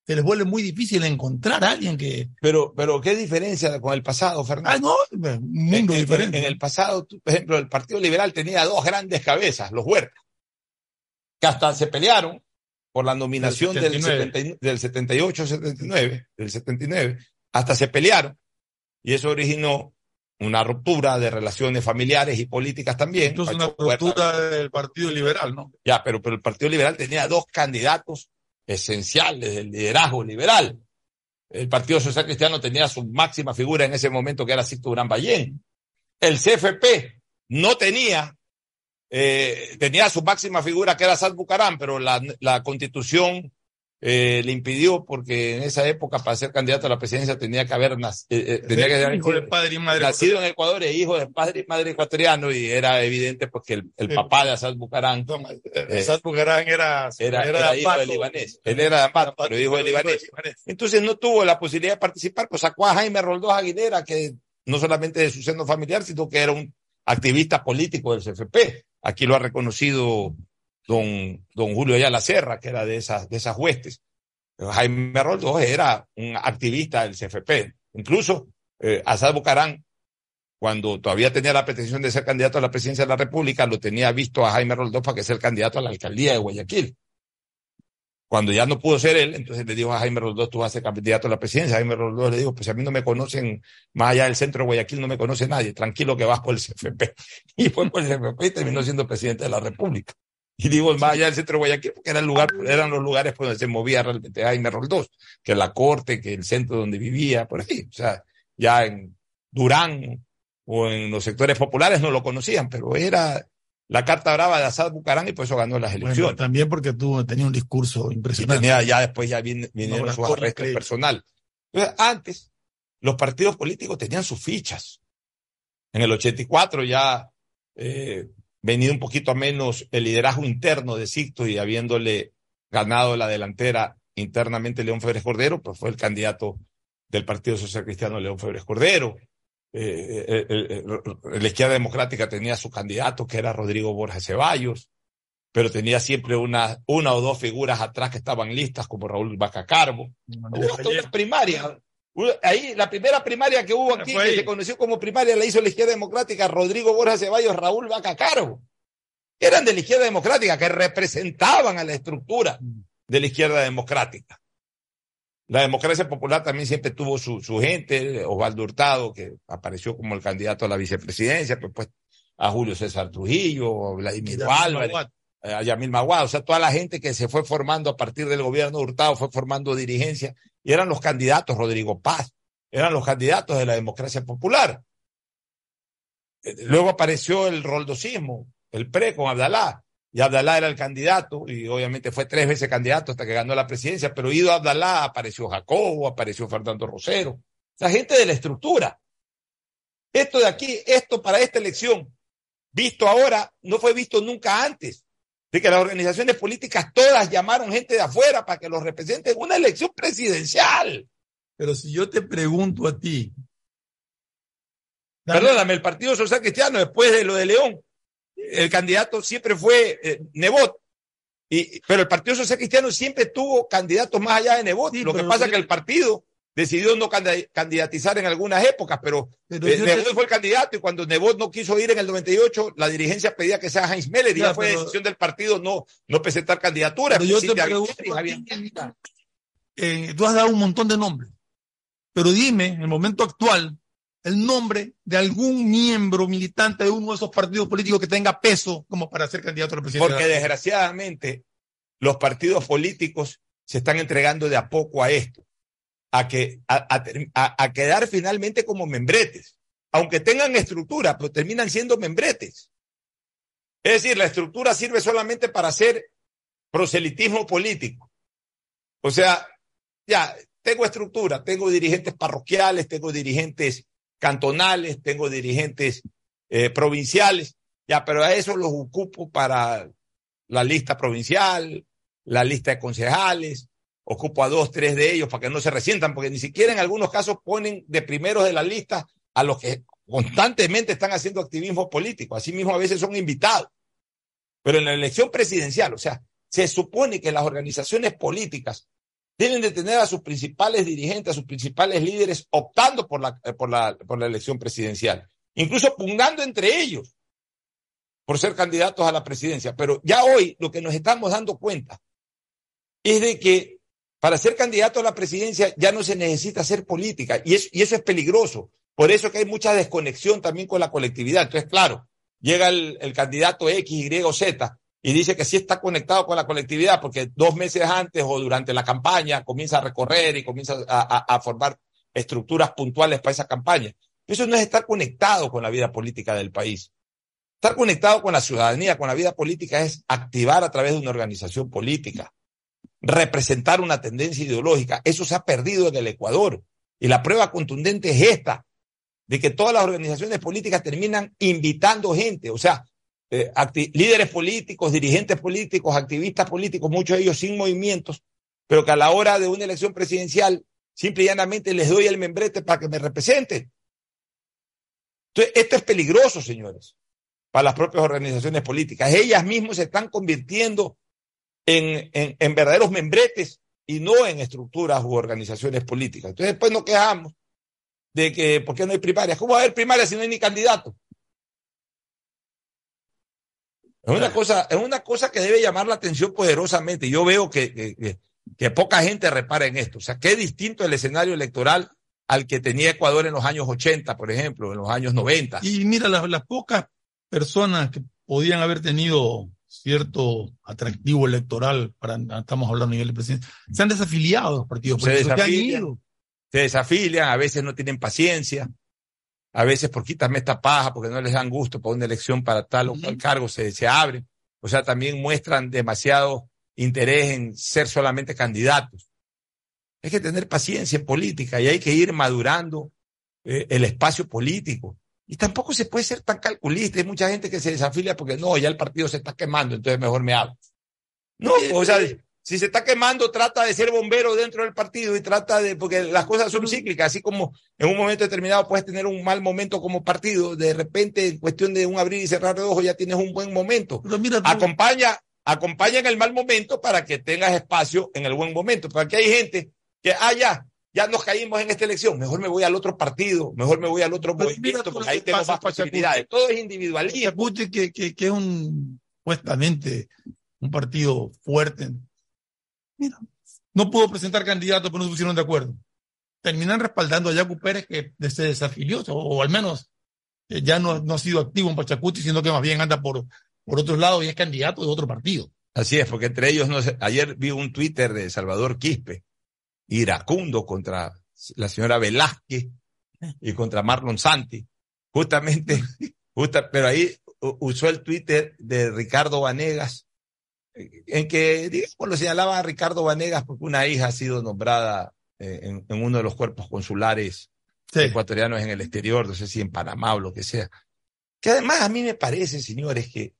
se les vuelve muy difícil encontrar a alguien que... Pero, pero ¿qué diferencia con el pasado, Fernando? Ah, no, un mundo en, diferente. En, el pasado, tú, por ejemplo, el Partido Liberal tenía dos grandes cabezas, los Huertas, que hasta se pelearon por la nominación del, 70, del 78-79, del 79, hasta se pelearon, y eso originó una ruptura de relaciones familiares y políticas también. Entonces una ruptura del Partido Liberal, ¿no? Ya, pero, pero el Partido Liberal tenía dos candidatos esenciales del liderazgo liberal. El Partido Social Cristiano tenía su máxima figura en ese momento, que era Sixto Gran Ballén. El CFP no tenía, eh, tenía su máxima figura, que era Sad Bucarán, pero la, la constitución eh, le impidió porque en esa época para ser candidato a la presidencia tenía que haber nac eh, tenía que haber hijo de padre y madre nacido en Ecuador e hijo de padre y madre ecuatoriano y era evidente porque el, el papá de Asad Bucarán eh, Asad Bucarán era, era, era, era hijo del libanés. Él era de Ambato pero hijo del libanés. entonces no tuvo la posibilidad de participar pues sacó a Jaime Roldós Aguilera que no solamente de su seno familiar sino que era un activista político del CFP aquí lo ha reconocido don, don Julio Ayala Serra, que era de esas, de esas huestes. Jaime Roldós era un activista del CFP. Incluso eh, Asad Bucarán, cuando todavía tenía la pretensión de ser candidato a la presidencia de la República, lo tenía visto a Jaime Roldós para que sea el candidato a la alcaldía de Guayaquil. Cuando ya no pudo ser él, entonces le dijo a Jaime Roldós, tú vas a ser candidato a la presidencia. Jaime Roldós le dijo, pues a mí no me conocen, más allá del centro de Guayaquil no me conoce nadie, tranquilo que vas por el CFP. [laughs] Y fue por el CFP y terminó siendo presidente de la República. [laughs] Y digo, más allá del centro de Guayaquil, porque era el lugar, eran los lugares por donde se movía realmente Jaime Roldós, que la corte, que el centro donde vivía, por ahí. O sea, ya en Durán o en los sectores populares no lo conocían, pero era la carta brava de Asad Bucarán y por eso ganó las elecciones. Bueno, también porque tuvo, tenía un discurso impresionante. Y tenía, ya después ya vinieron no, sus arrestos personal. Entonces, antes, los partidos políticos tenían sus fichas. En el 84 ya eh, venido un poquito a menos el liderazgo interno de Sicto y habiéndole ganado la delantera internamente León Febres Cordero, pues fue el candidato del Partido Social Cristiano León Febres Cordero. Eh, el, el, la izquierda democrática tenía su candidato, que era Rodrigo Borja Ceballos, pero tenía siempre una, una o dos figuras atrás que estaban listas, como Raúl Bacacarbo. Hubo hasta una primaria. Ahí, la primera primaria que hubo aquí, que se conoció como primaria, la hizo la izquierda democrática, Rodrigo Borja Ceballos, Raúl Bacacarbo. Eran de la izquierda democrática, que representaban a la estructura de la izquierda democrática. La democracia popular también siempre tuvo su, su gente, Osvaldo Hurtado, que apareció como el candidato a la vicepresidencia, pues, pues a Julio César Trujillo, a Vladimir Álvarez, a Yamil Maguad, o sea, toda la gente que se fue formando a partir del gobierno de Hurtado fue formando dirigencia y eran los candidatos, Rodrigo Paz, eran los candidatos de la democracia popular. Luego apareció el roldosismo, el PRE con Abdalá, y Abdalá era el candidato, y obviamente fue tres veces candidato hasta que ganó la presidencia, pero ido Abdalá apareció Jacobo, apareció Fernando Rosero, la gente de la estructura. Esto de aquí, esto para esta elección, visto ahora, no fue visto nunca antes, que las organizaciones políticas todas llamaron gente de afuera para que los represente en una elección presidencial. Pero si yo te pregunto a ti. Dame. Perdóname, el Partido Social Cristiano, después de lo de León, el candidato siempre fue eh, Nebot. Y, pero el Partido Social Cristiano siempre tuvo candidatos más allá de Nebot. Sí, Lo que pasa es que el partido decidió no candidatizar en algunas épocas, pero, pero eh, Nebot te... fue el candidato y cuando Nebot no quiso ir en el 98, la dirigencia pedía que sea Heinz Meller y ya, ya fue pero, decisión del partido no, no presentar te pregunto, eh, tú has dado un montón de nombres, pero dime, en el momento actual, el nombre de algún miembro militante de uno de esos partidos políticos que tenga peso como para ser candidato a la presidencia. Porque desgraciadamente los partidos políticos se están entregando de a poco a esto, a, que, a, a, a quedar finalmente como membretes, aunque tengan estructura, pero terminan siendo membretes. Es decir, la estructura sirve solamente para hacer proselitismo político. O sea, ya, tengo estructura, tengo dirigentes parroquiales, tengo dirigentes cantonales, tengo dirigentes eh, provinciales, ya, pero a eso los ocupo para la lista provincial, la lista de concejales, ocupo a dos, tres de ellos para que no se resientan, porque ni siquiera en algunos casos ponen de primeros de la lista a los que constantemente están haciendo activismo político, así mismo a veces son invitados. Pero en la elección presidencial, o sea, se supone que las organizaciones políticas deben de tener a sus principales dirigentes, a sus principales líderes optando por la, eh, por la, por la elección presidencial, incluso pugnando entre ellos por ser candidatos a la presidencia. Pero ya hoy lo que nos estamos dando cuenta es de que para ser candidato a la presidencia ya no se necesita hacer política y eso, es peligroso. Por eso que hay mucha desconexión también con la colectividad. Entonces, claro, llega el, candidato X, Y o Z y dice que sí está conectado con la colectividad porque dos meses antes o durante la campaña comienza a recorrer y comienza a, a formar estructuras puntuales para esa campaña. Eso no es estar conectado con la vida política del país. Estar conectado con la ciudadanía, con la vida política, es activar a través de una organización política, representar una tendencia ideológica. Eso se ha perdido en el Ecuador. Y la prueba contundente es esta, de que todas las organizaciones políticas terminan invitando gente. O sea, eh, líderes políticos, dirigentes políticos, activistas políticos, muchos de ellos sin movimientos, pero que a la hora de una elección presidencial simple y llanamente les doy el membrete para que me representen. Entonces, esto es peligroso, señores, para las propias organizaciones políticas. Ellas mismas se están convirtiendo en, en, en verdaderos membretes y no en estructuras u organizaciones políticas. Entonces, después nos quejamos de que, ¿por qué no hay primarias? ¿Cómo va a haber primarias si no hay ni candidato? Es una cosa, es una cosa que debe llamar la atención poderosamente. Yo veo que, que, que, poca gente repara en esto. O sea, qué distinto el escenario electoral al que tenía Ecuador en los años 80, por ejemplo, en los años 90. Y mira, las, las pocas personas que podían haber tenido cierto atractivo electoral, para, estamos hablando a nivel de presidencia, se han desafiliado los partidos se desafilian, se desafilian, a veces no tienen paciencia, a veces por quitarme esta paja, porque no les dan gusto para una elección para tal o cual cargo, se, se abren. O sea, también muestran demasiado interés en ser solamente candidatos. Hay que tener paciencia en política y hay que ir madurando eh, el espacio político. Y tampoco se puede ser tan calculista. Hay mucha gente que se desafilia porque no, ya el partido se está quemando, entonces mejor me hago. No, o sea, si se está quemando, trata de ser bombero dentro del partido y trata de, porque las cosas son cíclicas, así como en un momento determinado puedes tener un mal momento como partido, de repente en cuestión de un abrir y cerrar de ojos ya tienes un buen momento. Mira, acompaña, acompaña en el mal momento para que tengas espacio en el buen momento. Pero aquí hay gente que, ah, ya, ya nos caímos en esta elección, mejor me voy al otro partido, mejor me voy al otro Pero movimiento, porque ahí tengo más posibilidades. Todo es individualismo. Que, que, que es un, supuestamente, un partido fuerte Mira, no pudo presentar candidato, pero no se pusieron de acuerdo. Terminan respaldando a Yacu Pérez, que se desafilió, o, o al menos eh, ya no, no, ha sido activo en Pachacuti, sino que más bien anda por, por otros lados y es candidato de otro partido. Así es, porque entre ellos, no sé, ayer vi un Twitter de Salvador Quispe, iracundo contra la señora Velázquez y contra Marlon Santi, justamente, [laughs] justa, pero ahí usó el Twitter de Ricardo Vanegas en que, digamos, lo señalaba a Ricardo Vanegas porque una hija ha sido nombrada eh, en, en, uno de los cuerpos consulares sí. ecuatorianos en el exterior, no sé si en Panamá o lo que sea. Que además a mí me parece, señores, que,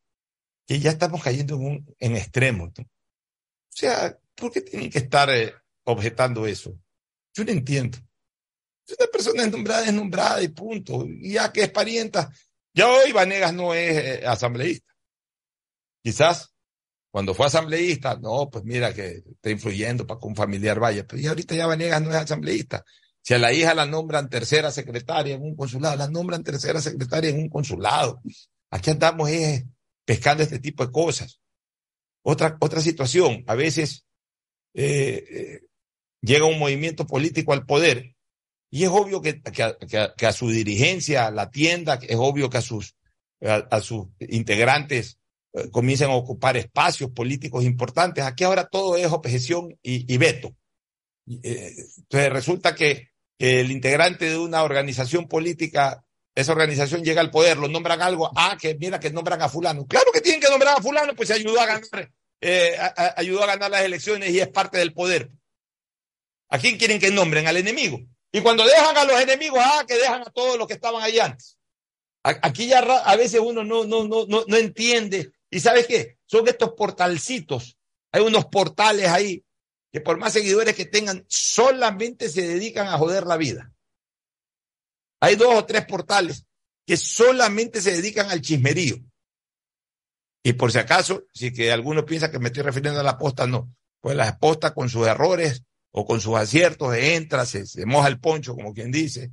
que ya estamos cayendo en un en extremo. ¿no? O sea, ¿por qué tienen que estar eh, objetando eso? Yo no entiendo. Si una persona es nombrada, es nombrada y punto. Y ya que es parienta, ya hoy Vanegas no es eh, asambleísta. Quizás cuando fue asambleísta, no, pues mira que está influyendo para que un familiar vaya. Pero ya ahorita ya Vanegas no es asambleísta. Si a la hija la nombran tercera secretaria en un consulado, la nombran tercera secretaria en un consulado. Aquí andamos eh, pescando este tipo de cosas. Otra, otra situación, a veces eh, eh, llega un movimiento político al poder y es obvio que, a, a, a su dirigencia la tienda, es obvio que a sus, a, a sus integrantes comiencen a ocupar espacios políticos importantes. Aquí ahora todo es objeción y, veto. Entonces resulta que, el integrante de una organización política, esa organización llega al poder, lo nombran algo, ah, que mira que nombran a fulano. Claro que tienen que nombrar a fulano, pues se ayudó a ganar, eh, a, a, ayudó a ganar las elecciones y es parte del poder. ¿A quién quieren que nombren? Al enemigo. Y cuando dejan a los enemigos, ah, que dejan a todos los que estaban ahí antes. Aquí ya a veces uno no, no, no, no, no entiende ¿Y sabes qué? Son estos portalcitos. Hay unos portales ahí que por más seguidores que tengan, solamente se dedican a joder la vida. Hay dos o tres portales que solamente se dedican al chismerío. Y por si acaso, si que alguno piensa que me estoy refiriendo a la posta, no. Pues la posta con sus errores o con sus aciertos entra, se, se moja el poncho, como quien dice,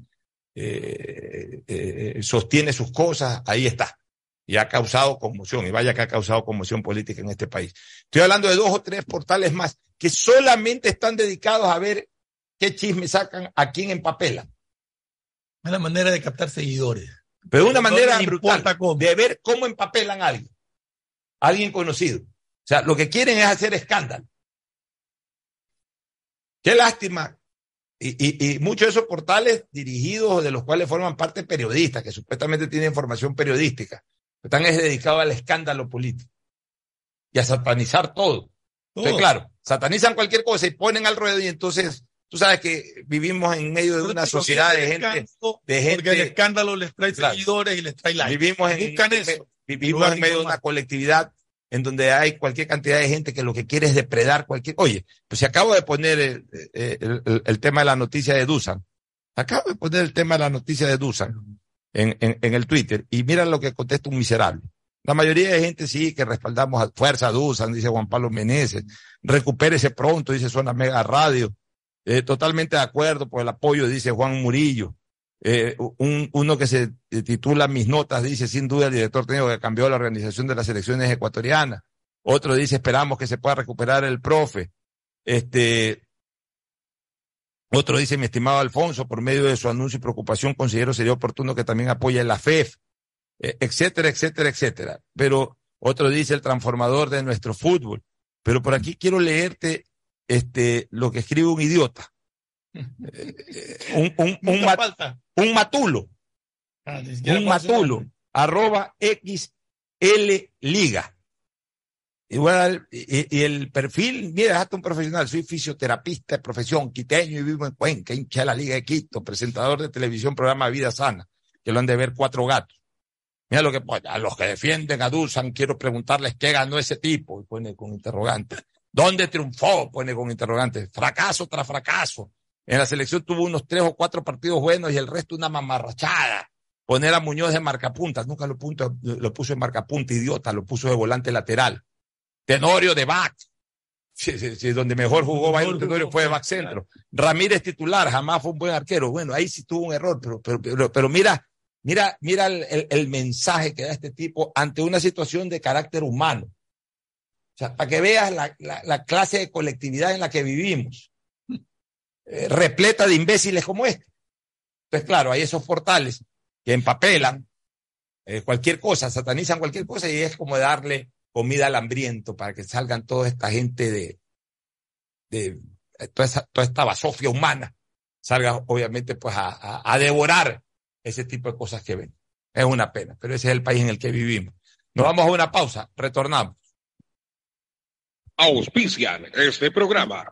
eh, eh, sostiene sus cosas, ahí está. Y ha causado conmoción, y vaya que ha causado conmoción política en este país. Estoy hablando de dos o tres portales más que solamente están dedicados a ver qué chisme sacan, a quién empapelan. Es la manera de captar seguidores. Pero de una No manera brutal, de ver cómo empapelan a alguien, a alguien conocido. O sea, lo que quieren es hacer escándalo. Qué lástima. Y, y, y muchos de esos portales dirigidos, de los cuales forman parte periodistas, que supuestamente tienen información periodística, están es dedicados al escándalo político y a satanizar todo. Entonces, Todo. claro, satanizan cualquier cosa y ponen al ruedo y entonces tú sabes que vivimos en medio de una sociedad de gente, de Porque el gente, escándalo les trae Claro. seguidores y les trae likes. vivimos en, Buscan eso. vivimos en medio de una colectividad en donde hay cualquier cantidad de gente que lo que quiere es depredar cualquier. Oye, pues si acabo de poner el, el- el- tema de la noticia de Dusan, acabo de poner el tema de la noticia de Dusan en, en, en el Twitter y mira lo que contesta un miserable. La mayoría de gente sí que respaldamos a Fuerza Dusan, dice Juan Pablo Meneses, recupérese pronto, dice Zona Mega Radio. Eh, totalmente de acuerdo por el apoyo, dice Juan Murillo. Eh, un, uno que se titula Mis notas, dice, sin duda el director técnico que cambió la organización de las elecciones ecuatorianas. Otro dice, esperamos que se pueda recuperar el profe. Este, otro dice, mi estimado Alfonso, por medio de su anuncio y preocupación, considero sería oportuno que también apoye la FEF, eh, etcétera, etcétera, etcétera. Pero otro dice, el transformador de nuestro fútbol. Pero por aquí quiero leerte este, lo que escribe un idiota. Eh, un, un, un, mat- un matulo Ah, un matulo, arroba XL Liga. Dar- y- y el perfil, mira, hasta un profesional, soy fisioterapista de profesión, quiteño y vivo en Cuenca, hincha de la Liga de Quito, presentador de televisión, programa Vida Sana, que lo han de ver cuatro gatos. Mira lo que pone, a los que defienden a Dusan, quiero preguntarles qué ganó ese tipo, y pone con interrogante. ¿Dónde triunfó? Pone con interrogante. Fracaso tras fracaso. En la selección tuvo unos tres o cuatro partidos buenos y el resto una mamarrachada poner a Muñoz de marcapunta, nunca lo, punto, lo puso en marcapunta, idiota, lo puso de volante lateral. Tenorio de back, sí, sí, sí, donde mejor jugó Byron Tenorio fue de back centro. Ramírez titular, jamás fue un buen arquero. Bueno, ahí sí tuvo un error, pero, pero, pero, pero mira, mira, mira el, el- el mensaje que da este tipo ante una situación de carácter humano. O sea, para que veas la, la- la clase de colectividad en la que vivimos, eh, repleta de imbéciles como este. Entonces, claro, hay esos portales que empapelan eh, cualquier cosa, satanizan cualquier cosa y es como darle comida al hambriento para que salgan toda esta gente de, de eh, toda, esta basofia humana, salga obviamente pues a, a- a devorar ese tipo de cosas que ven. Es una pena, pero ese es el país en el que vivimos. Nos vamos a una pausa, retornamos. Auspician este programa.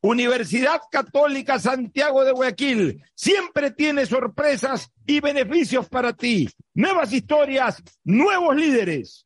Universidad Católica Santiago de Guayaquil siempre tiene sorpresas y beneficios para ti. Nuevas historias, nuevos líderes.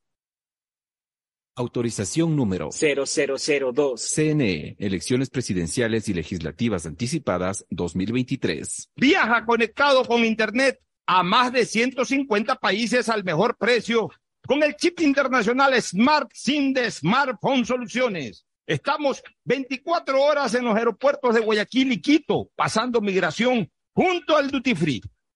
Autorización número 0002. CNE, Elecciones Presidenciales y Legislativas Anticipadas 2023. Viaja conectado con Internet a más de 150 países al mejor precio con el chip internacional Smart SIM de Smartphone Soluciones. Estamos 24 horas en los aeropuertos de Guayaquil y Quito, pasando migración junto al Duty Free.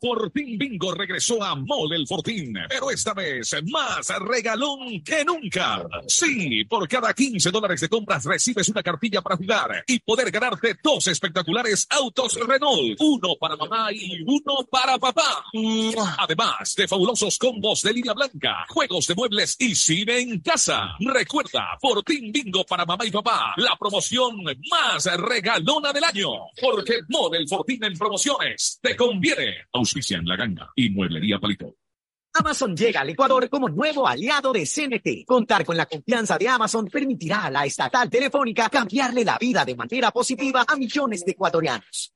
Fortín Bingo regresó a Mole el Fortín, pero esta vez más regalón que nunca. Sí, por cada 15 dólares de compras recibes una cartilla para jugar y poder ganarte dos espectaculares autos Renault, uno para mamá y uno para papá. Además de fabulosos combos de línea blanca, juegos de muebles y cine en casa. Recuerda, Fortín Bingo para mamá y papá, la promoción más regalona del año. Porque Mole el Fortín en promociones te conviene. Auspician La Ganga y Mueblería Palito. Amazon llega al Ecuador como nuevo aliado de CNT. Contar con la confianza de Amazon permitirá a la estatal telefónica cambiarle la vida de manera positiva a millones de ecuatorianos.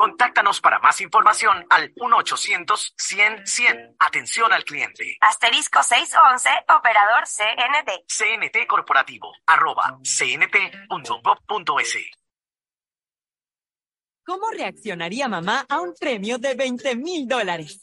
Contáctanos para más información al 1-800-100-100. Atención al cliente. Asterisco 611, operador CNT. CNT Corporativo, arroba cnt.gov.es. ¿Cómo reaccionaría mamá a un premio de 20 mil dólares?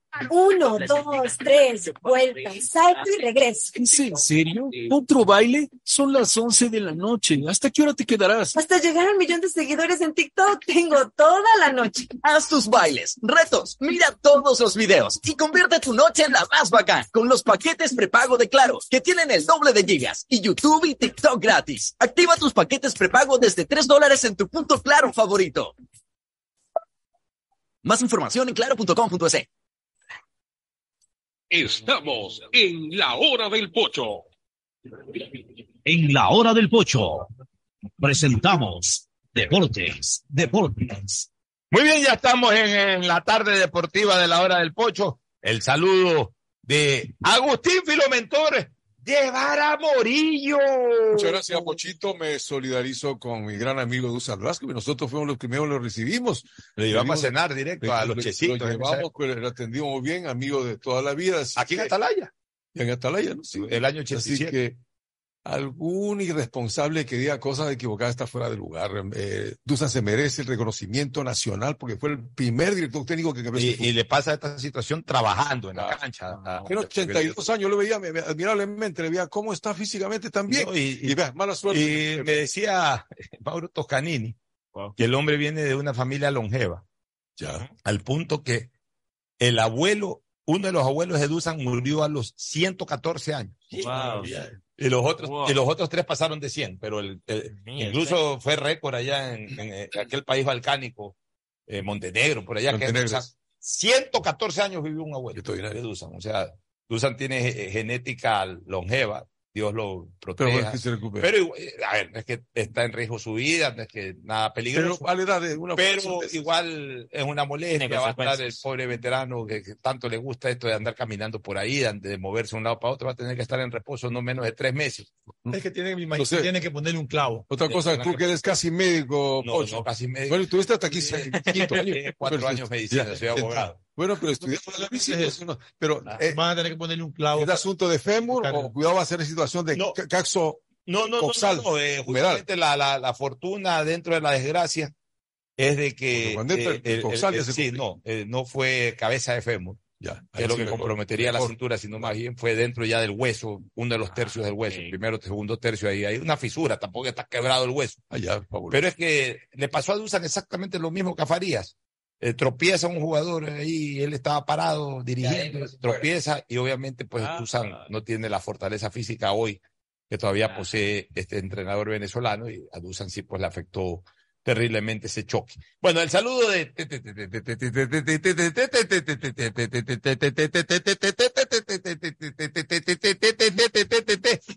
Uno, dos, tres, vuelta, salto y regreso. ¿Es en serio? ¿Otro baile? Son las 11 de la noche. ¿Hasta qué hora te quedarás? Hasta llegar al millón de seguidores en TikTok. Tengo toda la noche. Haz tus bailes, retos, mira todos los videos y convierte tu noche en la más bacán con los paquetes prepago de Claro, que tienen el doble de gigas y YouTube y TikTok gratis. Activa tus paquetes prepago desde 3 dólares en tu punto Claro favorito. Más información en claro.com.es. Estamos en la hora del pocho. En la hora del pocho presentamos Deportes, Deportes. Muy bien, ya estamos en, en la tarde deportiva de la hora del pocho. El saludo de Agustín Filomentor de Morillo. Muchas gracias, Pochito. Me solidarizo con mi gran amigo Dusan Rasco, y nosotros fuimos los primeros que lo recibimos. Le llevamos a cenar directo a los le- checitos. Lo llevamos, pues, lo atendimos muy bien, amigo de toda la vida. así Aquí en Atalaya. En Atalaya, ¿no? Sí. El año Así 87. que algún irresponsable que diga cosas equivocadas está fuera de lugar. Eh, Dusan se merece el reconocimiento nacional porque fue el primer director técnico que Y, y le pasa esta situación trabajando en la Ah, cancha. a- Tiene 82 años, yo lo veía me- me- admirablemente, le veía cómo está físicamente también. No, y, y, vea, mala suerte. y me decía Mauro Toscanini que el hombre viene de una familia longeva. Ya. Al punto que el abuelo, uno de los abuelos de Dusan murió a los 114 años. Wow. Y los otros, Wow. y los otros tres pasaron de 100, pero el, incluso fue récord allá en, en, eh, aquel país balcánico, eh, Montenegro, por allá. que Montenegro. Dusan, 114 años vivió un abuelo de Dusan. O sea, Dusan tiene eh, genética longeva, Dios lo Pero proteja. bueno, que se recupere. Pero, igual, eh, a ver, no es que está en riesgo su vida, no es que nada peligroso. Pero una Pero igual es una molestia, va a estar el pobre veterano que, que tanto le gusta esto de andar caminando por ahí, de, de moverse de un lado para otro, va a tener que estar en reposo no menos de tres meses. Es que tiene, me imagino, Entonces- tiene que ponerle un clavo. Otra cosa, tú que eres casi médico, No, no, casi medio. Bueno, tuviste hasta aquí quinto [laughs] año. Eh, cuatro Pero- años medicina, ya, soy abogado. Bueno, pero estudiaste la medicina, eso no- pero eh, Van a tener que ponerle un clavo. ¿es asunto de fémur o cuidado va a ser situación de No. ca- caxo? No, no, no, Coxal, no, no, eh, humedal. justamente la, la, la fortuna dentro de la desgracia es de que eh, el el- el- coxal ya el- se sí, no, eh, no fue cabeza de fémur, Ya, que es lo que comprometería la cintura, sino más bien fue dentro ya del hueso, uno de los tercios del hueso, ok. primero, segundo tercio, ahí hay una fisura, tampoco está quebrado el hueso. Allá, fabuloso. Pero es que le pasó a Dusan exactamente lo mismo que a Farías. Eh, tropieza un jugador ahí, él estaba parado dirigiendo, tropieza y obviamente pues Ah. No tiene la fortaleza física hoy que todavía posee este entrenador venezolano y a Dusan sí pues le afectó terriblemente ese choque. Bueno, el saludo de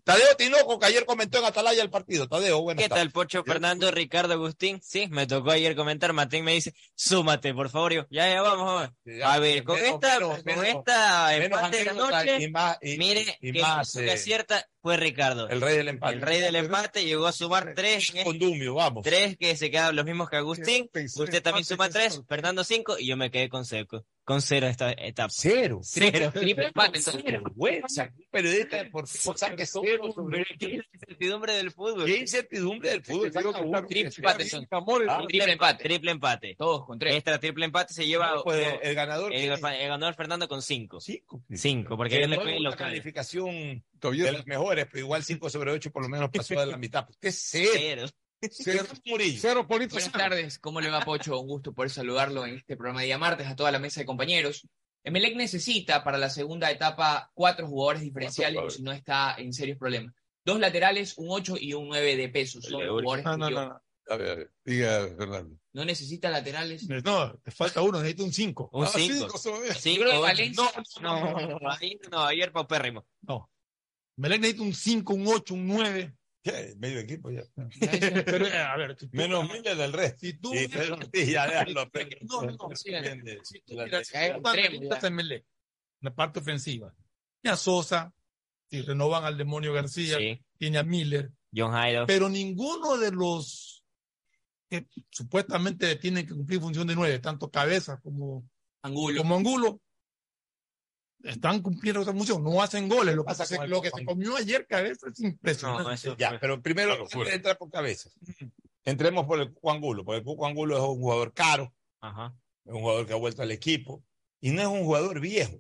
Tadeo Tinoco que ayer comentó en Atalaya el partido. Tadeo, buenas ¿Qué tal, Pocho Fernando, Ricardo Agustín? Sí, me tocó ayer comentar. Martín me dice, súmate, por favor. Ya, ya, vamos. A ver, con esta, con esta empate de la noche, mire, y que eh, acierta fue Ricardo. El rey del empate. El rey del empate llegó a sumar tres. en Con Dumio, vamos. Tres que se quedan los mismos que Agustín. Usted también suma tres, Fernando cinco y yo me quedé con seco. Con cero esta etapa. Cero. Cero. Triple empate, entonces. Vergüenza. Periodista por saque cero. Pero qué incertidumbre del fútbol. Qué incertidumbre del fútbol. Triple empate son. triple empate. Triple empate. Todos con tres. Esta triple empate se lleva Pues, el ganador. el, el ganador Fernando con cinco. Cinco. Cinco, porque una local. calificación Todavía de las mejores, pero igual 5 sobre 8 por lo menos pasó de la mitad. Usted es cero. Cero. Cero, Murillo. cero Polito. Buenas tardes, ¿cómo le va Pocho? Un gusto poder saludarlo en este programa de día martes, a toda la mesa de compañeros. Emelec necesita para la segunda etapa cuatro jugadores diferenciales, o si no está en serios problemas. Dos laterales, un 8 y un 9 de peso. Son los jugadores No, no, no, no. A ver, a ver, diga, Fernando. no necesita laterales. No, te falta uno, necesita un 5. Un Ah, cinco. cinco todavía. Cinco. Yo creo que Valencia- No, no, no, ahí no, ayer paupérrimo. No. Melec necesita un 5, un 8, un 9. Ya, Medio equipo ya. Pero, eh, a ver, tú- Menos miles del resto. Si tú, Sí, pero sí, ya, pero- No, no, sí, si tú miras, Emelec, la parte ofensiva. Tiene a Sosa, si renovan al demonio García, Sí. tiene a Miller, John Jairo. pero ninguno de los que supuestamente tienen que cumplir función de nueve, tanto Cabeza como, Angulo. como Angulo, están cumpliendo esa función, no hacen goles. Lo que, Pasa se, con lo que se comió ayer Cabeza es impresionante. No, eso Ya, pero primero entrar por cabeza. Entremos por el Cuco Angulo, porque el Cuco Angulo es un jugador caro, Ajá. es un jugador que ha vuelto al equipo y no es un jugador viejo.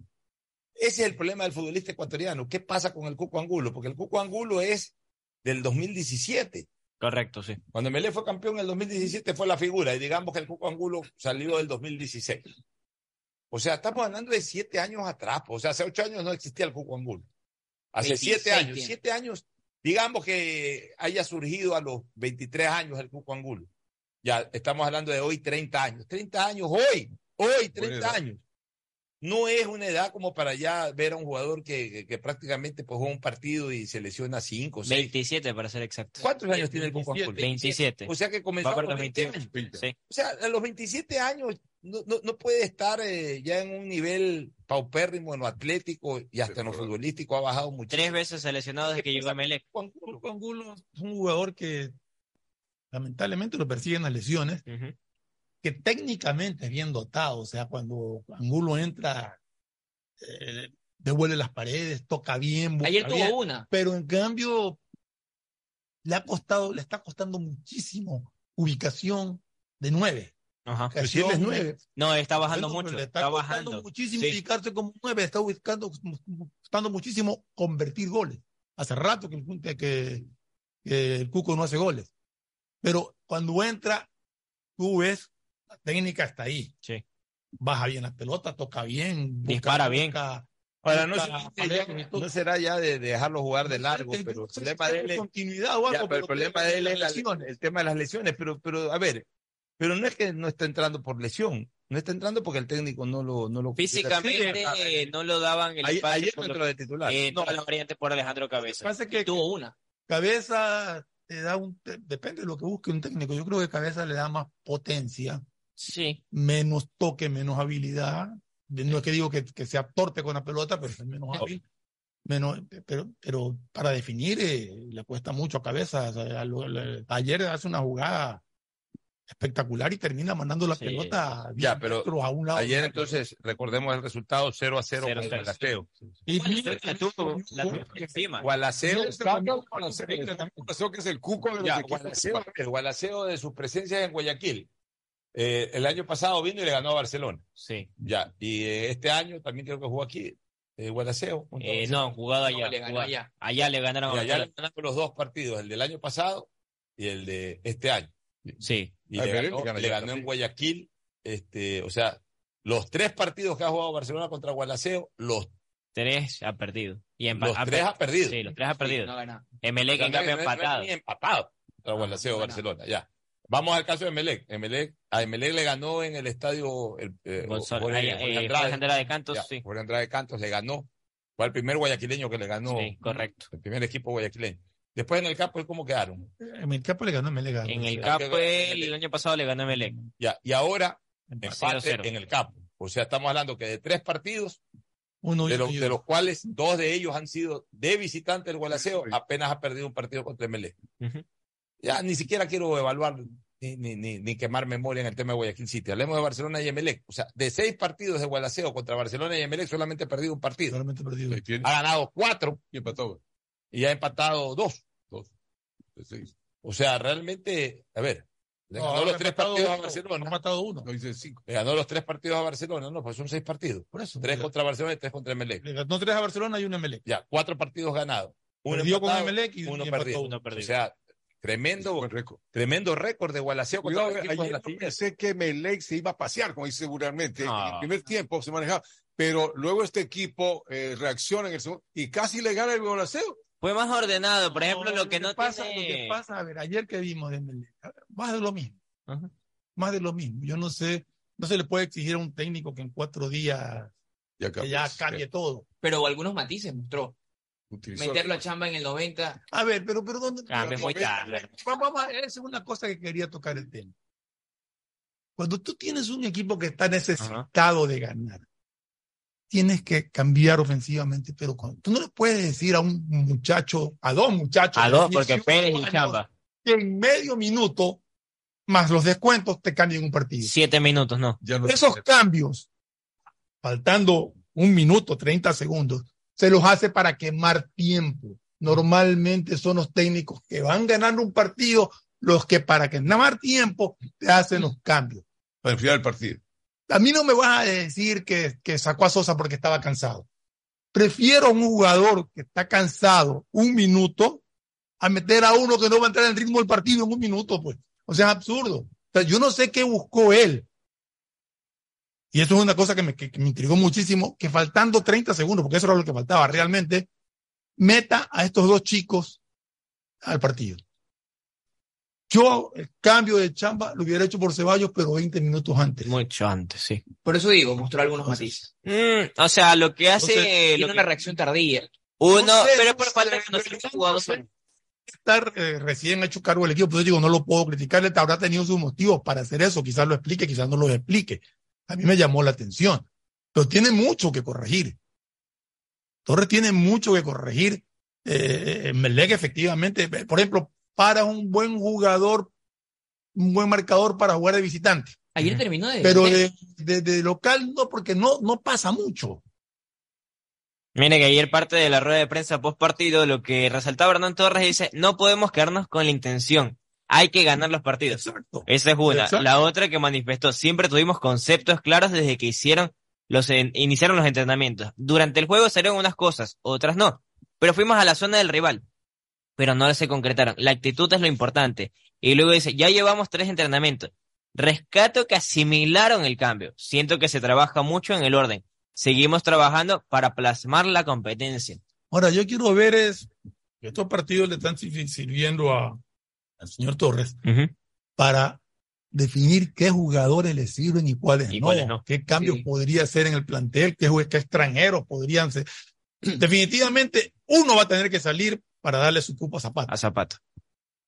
Ese es el problema del futbolista ecuatoriano. ¿Qué pasa con el Cuco Angulo? Porque el Cuco Angulo es del 2017. Correcto, sí. Cuando Melé fue campeón en el 2017 fue la figura y digamos que el Cuco Angulo salió del 2016. O sea, estamos hablando de siete años atrás. O sea, hace ocho años no existía el Cuco Angulo. Hace 26 siete años. tiene. Siete años, digamos que haya surgido a los 23 años el Cuco Angulo. Ya estamos hablando de hoy 30 años. 30 años hoy. Hoy, 30 edad. años. no es una edad como para ya ver a un jugador que, que, que prácticamente pues, juega un partido y se lesiona cinco, seis. 27 para ser exacto. ¿Cuántos años tiene el Cuco Angulo? 27. O sea que comenzó a los los 20 21. años. Sí. O sea, a los 27 años no, no, no puede estar eh, ya en un nivel paupérrimo en lo atlético y hasta en lo futbolístico ha bajado mucho. Tres veces seleccionado desde que llegó a Melec. Cuco Angulo es un jugador que lamentablemente lo persiguen las lesiones, que técnicamente es bien dotado. O sea, cuando Angulo entra, eh, devuelve las paredes, toca bien. Ayer tuvo bien, una. Pero en cambio, le ha costado, le está costando muchísimo ubicación de nueve. Ajá. Pero si él es nueve. No, está bajando Bueno, mucho. le Está, está bajando. muchísimo Sí. ubicarse como nueve, está buscando, costando muchísimo convertir goles. Hace rato que, el- que, que el Cuco no hace goles. Pero cuando entra, tú ves, la técnica está ahí. Sí. Baja bien la pelota, toca bien. busca- Dispara bien. busca- Ahora, no, será ya de, de dejarlo jugar de largo, pero el problema de él es, Ya, pero el problema de él es la- lesiones. el tema de las lesiones, pero, pero a ver, pero no es que no está entrando por lesión, no está entrando porque el técnico no lo no lo Físicamente eh, no lo daban el Ayer- ayer no entró de titular. Eh, No. la variante por Alejandro Cabeza. Pasa que Tuvo una. Cabeza te da un, te- depende de lo que busque un técnico. Yo creo que Cabeza le da más potencia, Sí. menos toque, menos habilidad. No es que digo que, que sea torpe con la pelota, pero es menos hábil. Menos, pero, pero para definir eh, le cuesta mucho a Cabeza. O sea, lo- le- ayer hace una jugada espectacular y termina mandando la Sí. pelota Ya, 10 pero a un lado. ayer entonces recordemos el resultado 0 a 0 Cero con cero. Gualaceo. Y La tuvo, la tuvo encima. Gualaceo, Gualaceo que es el cuco de los ya. Gualaceo, el Gualaceo de sus presencias en Guayaquil. eh, el año pasado vino y le ganó a Barcelona. Sí. Ya, y eh, este año también creo que jugó aquí, eh, Gualaceo. Eh, no, jugado allá. No, le ganó jugado- allá. allá le ganaron Y a allá le ganaron los dos partidos, el del año pasado y el de este año. Sí. Y Ah, le ganó, le en. Guayaquil, este, o sea, los tres partidos que ha jugado Barcelona contra Gualaceo, los, Tres ha perdido. Y empa- los tres ha perdido. Sí, los tres ha perdido. No gana. Emelec en No, cambio no, no, no empatado. empatado contra Gualaceo no. Barcelona, ya. Vamos al caso de Emelec. Emelec a Emelec le ganó en el estadio el, eh, Gonzalo- Jorge- ahí, Jorge eh, Andrade. Jorge Andrade Cantos, Ya, sí. Jorge Andrade Cantos le ganó. Fue el primer guayaquileño que le ganó. Sí, correcto. El primer equipo guayaquileño. Después en el campo, ¿cómo quedaron? En el campo le ganó Melega. En el que- el, el año pasado le ganó a Emelec. Ya, y ahora en el campo. O sea, estamos hablando que de tres partidos, Uno de, y- los, de los cuales dos de ellos han sido de visitante del Gualaceo, apenas ha perdido un partido contra Emelec. Ujú. Ya ni siquiera quiero evaluar ni, ni, ni, ni quemar memoria en el tema de Guayaquil City. Hablemos de Barcelona y Emelec. O sea, de seis partidos de Gualaceo contra Barcelona y Emelec, solamente ha perdido un partido. Solamente perdido. Ahí tiene. Ha ganado cuatro Y empató. Y ha empatado dos. Dos. Seis. O sea, realmente, a ver, le No, ganó los tres partidos a uno, Barcelona. Ha matado uno. No dice cinco. Le ganó los tres partidos a Barcelona, no, pues son seis partidos. Por eso. Tres contra Barcelona y tres contra Emelec. Le ganó tres a Barcelona y un Emelec. Ya, cuatro partidos ganados. Uno Perdió con empatado, Emelec y- uno y perdido. uno perdido. O sea, tremendo, récord. tremendo récord de Gualaceo contra ayer la yo pensé que Melec se iba a pasear, como dice seguramente. No. En el primer tiempo se manejaba. Pero luego este equipo eh, reacciona en el segundo y casi le gana el Gualaceo. Fue más ordenado, por ejemplo, No, lo que no pasa, tiene... Lo que pasa, a ver, ayer que vimos de más de lo mismo. Ajá. Más de lo mismo. Yo no sé, no se le puede exigir a un técnico que en cuatro días Ya, que ya cambie todo. Pero algunos matices mostró. Utilizó- Meterlo a chamba en el 90. A ver, pero, pero ¿dónde? Cambio muy tarde. Vamos, vamos, esa es una cosa que quería tocar el tema. Cuando tú tienes un equipo que está necesitado de ganar, tienes que cambiar ofensivamente, pero cuando- tú no le puedes decir a un muchacho, a dos muchachos, A dos, porque 18 Pérez y Chamba. que en medio minuto, más los descuentos, te cambian un partido. Siete minutos, no Esos cambios, faltando un minuto, 30 segundos, se los hace para quemar tiempo. Normalmente son los técnicos que van ganando un partido los que para quemar tiempo te hacen los cambios. Para enfriar el partido. A mí no me vas a decir que, sacó a Sosa porque estaba cansado. Prefiero a un jugador que está cansado un minuto a meter a uno que no va a entrar en el ritmo del partido en un minuto, pues. O sea, es absurdo. Yo no sé qué buscó él. Y eso es una cosa que me, que- que me intrigó muchísimo, que faltando 30 segundos, porque eso era lo que faltaba realmente, meta a estos dos chicos al partido. Yo el cambio de chamba lo hubiera hecho por Ceballos, pero 20 minutos antes. Mucho antes, sí. Por eso digo, mostró algunos matices. Mm, o sea, lo que hace. Entonces, lo tiene que- una reacción tardía. Uno, No sé, pero por falta de jugador. estar eh, recién hecho cargo del equipo, pues yo digo, no lo puedo criticar, él habrá tenido sus motivos para hacer eso, quizás lo explique, quizás no lo explique. A mí me llamó la atención, pero tiene mucho que corregir. Torres tiene mucho que corregir. Eh, Melec efectivamente, eh, por ejemplo, para un buen jugador, un buen marcador para jugar de visitante. Ayer terminó de. Pero de, de- de local no, porque no, no pasa mucho. Mire que ayer parte de la rueda de prensa post partido, lo que resaltaba Hernán Torres dice, no podemos quedarnos con la intención, hay que ganar los partidos. Esa es una. Exacto. La otra que manifestó, siempre tuvimos conceptos claros desde que hicieron los, en- iniciaron los entrenamientos. Durante el juego salieron unas cosas, otras no, pero fuimos a la zona del rival, pero no se concretaron. La actitud es lo importante. Y luego dice, ya llevamos tres entrenamientos. Rescato que asimilaron el cambio. Siento que se trabaja mucho en el orden. Seguimos trabajando para plasmar la competencia. Ahora, yo quiero ver es que estos partidos le están sir- sirviendo a, al señor Torres para definir qué jugadores le sirven y cuáles, Y no, cuáles no. qué cambios podría hacer en el plantel, qué, qué extranjeros podrían ser. [clears throat] Definitivamente, uno va a tener que salir para darle su cupo a Zapata. A Zapata.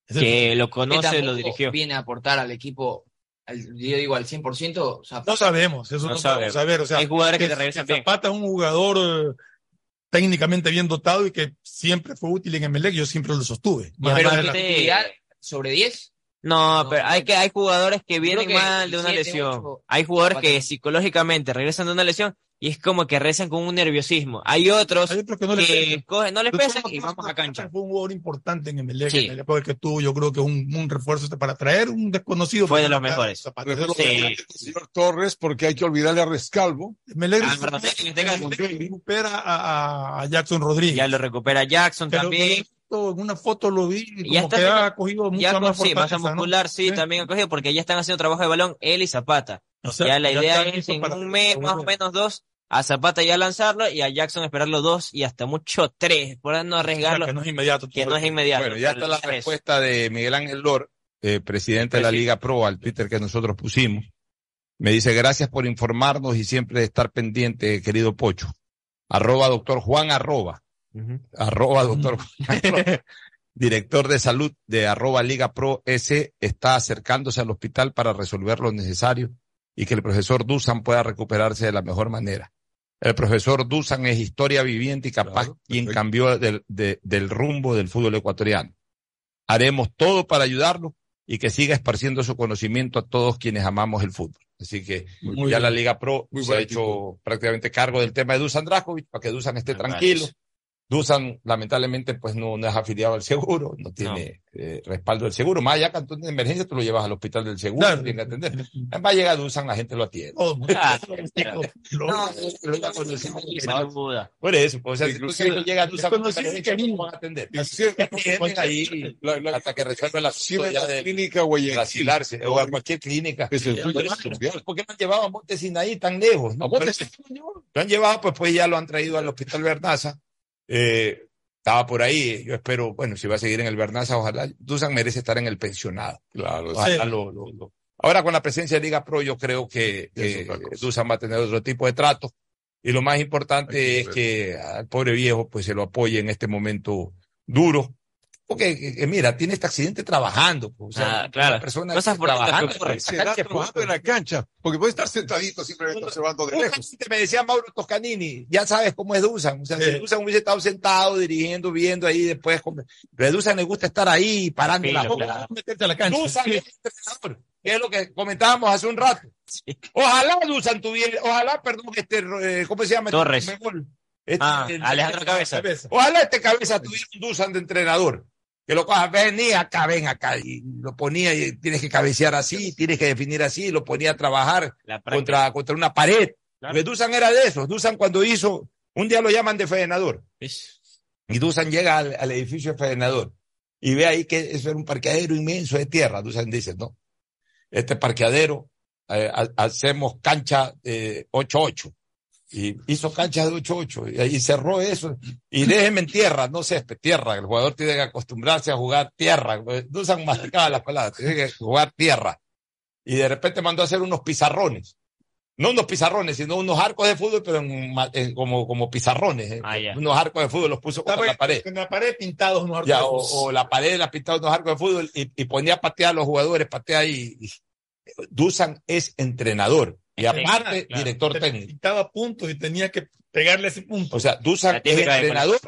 Que lo conoce, lo dirigió. Viene a aportar al equipo, al- yo digo al 100%. O sea, No sabemos, eso no, sabemos. saber. O sea, Hay jugadores que te que regresan bien. Zapata es un jugador eh, técnicamente bien dotado y que siempre fue útil en Emelec, yo siempre lo sostuve. Pero la- sobre 10. No, pero hay que hay jugadores que vienen que mal de una siete, lesión. ocho, hay jugadores que psicológicamente regresan de una lesión y es como que rezan con un nerviosismo. Hay otros Hay otros que no les pesan. cogen, no les pesan y vamos a cancha. Fue un jugador importante en Emelec, Sí. en el época que tuvo, yo creo que un, un refuerzo para traer un desconocido. Fue de los mejores. Sí. que señor Torres porque hay que olvidarle a Rescalvo. Emelec Ah, en este recupera a, a- a Jackson Rodríguez. ya lo recupera Jackson Pero también. en una foto lo vi Y como ya está que ha cogido mucha Ya con, más sí, masa muscular, sí, Sí. también ha cogido porque ya están haciendo trabajo de balón él y Zapata. O sea, ya la ya idea es en un mes, más o menos dos, a Zapata ya lanzarlo y a Jackson esperarlo dos y hasta mucho tres, por no O sea, arriesgarlo, que no es inmediato. que no es inmediato. Bueno, ya está la Tres. respuesta de Miguel Ángel Lor, eh, presidente de la. Liga Pro, al Twitter que nosotros pusimos. Me dice, gracias por informarnos y siempre estar pendiente, querido Pocho. Arroba doctor Juan arroba. Arroba doctor Juan arroba. [laughs] Director de salud de arroba Liga Pro S está acercándose al hospital para resolver lo necesario y que el profesor Dusan pueda recuperarse de la mejor manera. El profesor Dusan es historia viviente y capaz Claro, quien cambió del, de- del rumbo del fútbol ecuatoriano. Haremos todo para ayudarlo y que siga esparciendo su conocimiento a todos quienes amamos el fútbol. Así que Muy ya bien. la Liga Pro Muy se ha hecho prácticamente cargo del tema de Dusan Draskovic para que Dusan esté Me tranquilo. parece. Dusan, lamentablemente, pues no, no es afiliado al seguro, no tiene eh, respaldo del seguro. Más allá, cuando de emergencia, tú lo llevas al hospital del seguro, Claro. tiene que atender. Va a llegar Dusan, la gente lo atiende. Mundo. Ah, No, duda. Por eso, pues, o sea, si tú llega Dusan, que ¿cómo van a atender? Ahí hasta que resuelvan la clínica o a cualquier clínica. Es el Por fútbol eso, mundial. ¿Por qué no han llevado a Monte Sinaí tan lejos? No, lo han llevado, pues, pues ya lo han traído al Hospital Bernaza. Eh, estaba por ahí, yo espero, bueno, si va a seguir en el Bernaza, ojalá. Dusan merece estar en el pensionado. Claro, Ojalá Sí. lo- lo- lo- Ahora con la presencia de Liga Pro, yo creo que. Dusan va a tener otro tipo de trato. Y lo más importante es que al pobre viejo, pues se lo apoye en este momento duro. Porque, que- que mira, tiene este accidente trabajando. pues, o sea, Ah, claro. persona Cosas por trabajando. Será trabajando en la cancha, porque puede estar sentadito simplemente observando de lejos. Me decía Mauro Toscanini, ya sabes cómo es Dusan. O sea, si Sí. Dusan hubiese estado sentado, dirigiendo, viendo ahí después. Pero a Dusan le gusta estar ahí, parando la boca. claro. Meterte a la cancha. Dusan es entrenador, que es lo que comentábamos hace un rato. Ojalá Dusan tuviera, ojalá, perdón, este, eh, ¿cómo se llama? Torres. Este, Ah, el- Alejandro Cabeza. Ojalá este cabeza tuviera un Dusan de entrenador. Que lo coja, vení acá, ven acá. Y lo ponía y tienes que cabecear así, tienes que definir así, lo ponía a trabajar contra, contra una pared. Claro. Porque Dusan era de esos. Dusan cuando hizo, un día lo llaman de frenador. Es- Y Dusan llega al, al edificio de y ve ahí que eso era un parqueadero inmenso de tierra. Dusan dice, no, este parqueadero, eh, ha- hacemos cancha eh, 8-8. Y hizo canchas de 8-8 y ahí cerró eso. Y déjenme en tierra, no césped, tierra. El jugador tiene que acostumbrarse a jugar tierra. No se han masticado las palabras, tiene que jugar tierra. Y de repente mandó a hacer unos pizarrones. No unos pizarrones, sino unos arcos de fútbol, pero en en como, como pizarrones. eh. Ah, ya. Unos arcos de fútbol los puso contra la pared. En la pared pintados unos Ya, arcos. o, o la pared la pintaba unos arcos de fútbol y, y ponía a patear a los jugadores, patea y- Dusan es entrenador y aparte Claro, director te técnico. Pintaba puntos y tenía que pegarle ese punto. O sea, Dusan es entrenador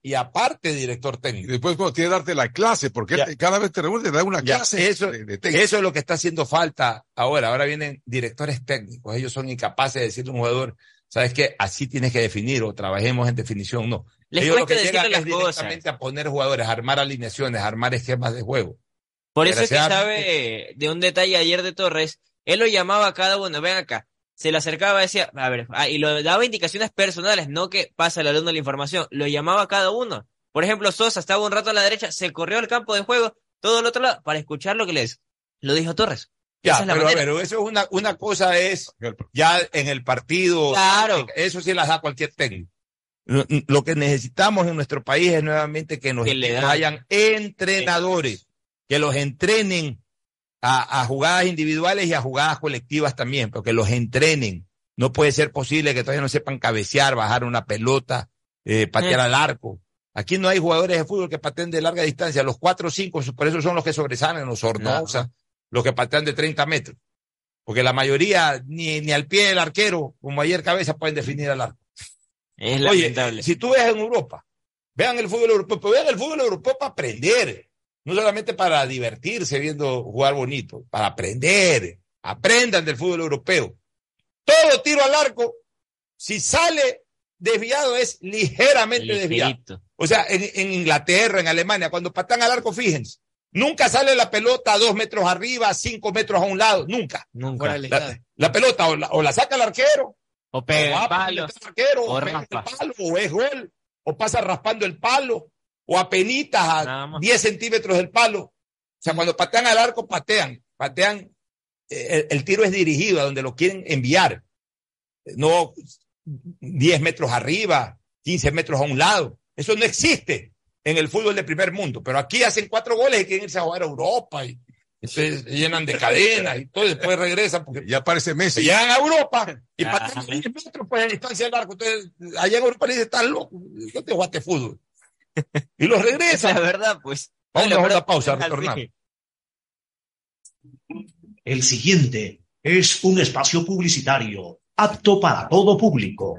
y aparte director técnico. Y después cuando tiene que darte la clase, porque Ya. cada vez te reúne, te da una Ya, clase. eso, de- de técnica. eso es lo que está haciendo falta ahora. Ahora vienen directores técnicos. Ellos son incapaces de decirle a un jugador, ¿sabes qué? Así tienes que definir o trabajemos en definición. No. Les Ellos lo que llegan es las cosas. directamente a poner jugadores, a armar alineaciones, a armar esquemas de juego. Por eso es que sabe de un detalle ayer de Torres. Él lo llamaba a cada uno, ven acá. Se le acercaba decía, a ver, ah, y lo daba indicaciones personales, no que pasa el alumno la información. Lo llamaba a cada uno. Por ejemplo, Sosa estaba un rato a la derecha, se corrió al campo de juego, todo el otro lado, para escuchar lo que les lo dijo Torres. Ya, Esa es la pero a ver, eso es una, una cosa es ya en el partido. Claro. Eso sí las da cualquier técnico. Lo, lo que necesitamos en nuestro país es nuevamente que nos Que le entrenadores, que los entrenen a, a jugadas individuales y a jugadas colectivas también, pero que los entrenen. No puede ser posible que todavía no sepan cabecear, bajar una pelota, eh, patear Eh. al arco. Aquí no hay jugadores de fútbol que pateen de larga distancia. Los cuatro o cinco, por eso son los que sobresalen, los Sornosa, los que patean de 30 metros. Porque la mayoría, ni, ni al pie del arquero, como ayer cabeza, pueden definir al arco. Es Oye, lamentable. si tú ves en Europa, vean el fútbol europeo, pero vean el fútbol europeo para aprender, no solamente para divertirse viendo jugar bonito, para aprender, aprendan del fútbol europeo. Todo tiro al arco, si sale desviado es ligeramente desviado. O sea, en, en Inglaterra, en Alemania, cuando patan al arco, fíjense, nunca sale la pelota a dos metros arriba, cinco metros a un lado, nunca. Nunca. La, la pelota o la, o la saca el arquero, O pega o el palo. a el arquero, o o, pega raspa. el palo, o es gol, o pasa raspando el palo, o a penitas Nada a más. 10 centímetros del palo. O sea, cuando patean al arco, patean, patean, eh, el, el tiro es dirigido a donde lo quieren enviar, no 10 metros arriba, 15 metros a un lado. Eso no existe en el fútbol de primer mundo, pero aquí hacen cuatro goles y quieren irse a jugar a Europa y se llenan de cadenas y todo, y después regresan porque Ya aparece Messi. llegan a Europa y Ah. patean 15 metros pues, a distancia del arco. Entonces, allá en Europa le dicen, estás loco, yo te jugaste fútbol. [laughs] Y los Esa regresan. es la verdad, pues. Vamos a una pausa, retornamos. El siguiente es un espacio publicitario apto para todo público.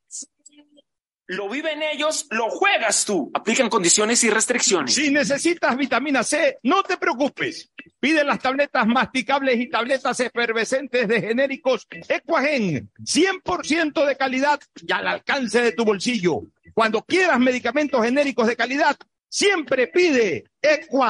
Lo viven ellos, lo juegas tú. Aplican condiciones y restricciones. Si necesitas vitamina C, no te preocupes. Pide las tabletas masticables y tabletas efervescentes de genéricos Equagen, 100% de calidad y al alcance de tu bolsillo. Cuando quieras medicamentos genéricos de calidad, siempre pide.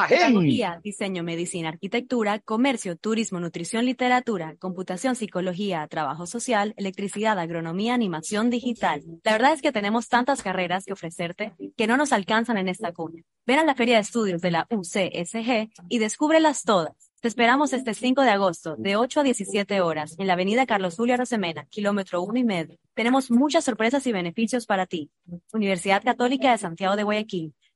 Pedagogía, diseño, medicina, arquitectura, comercio, turismo, nutrición, literatura, computación, psicología, trabajo social, electricidad, agronomía, animación digital. La verdad es que tenemos tantas carreras que ofrecerte que no nos alcanzan en esta cuña. Ven a la Feria de Estudios de la UCSG y descúbrelas todas. Te esperamos este 5 de agosto, de 8 a 17 horas, en la avenida Carlos Julio Rosemena, kilómetro uno y medio. Tenemos muchas sorpresas y beneficios para ti. Universidad Católica de Santiago de Guayaquil.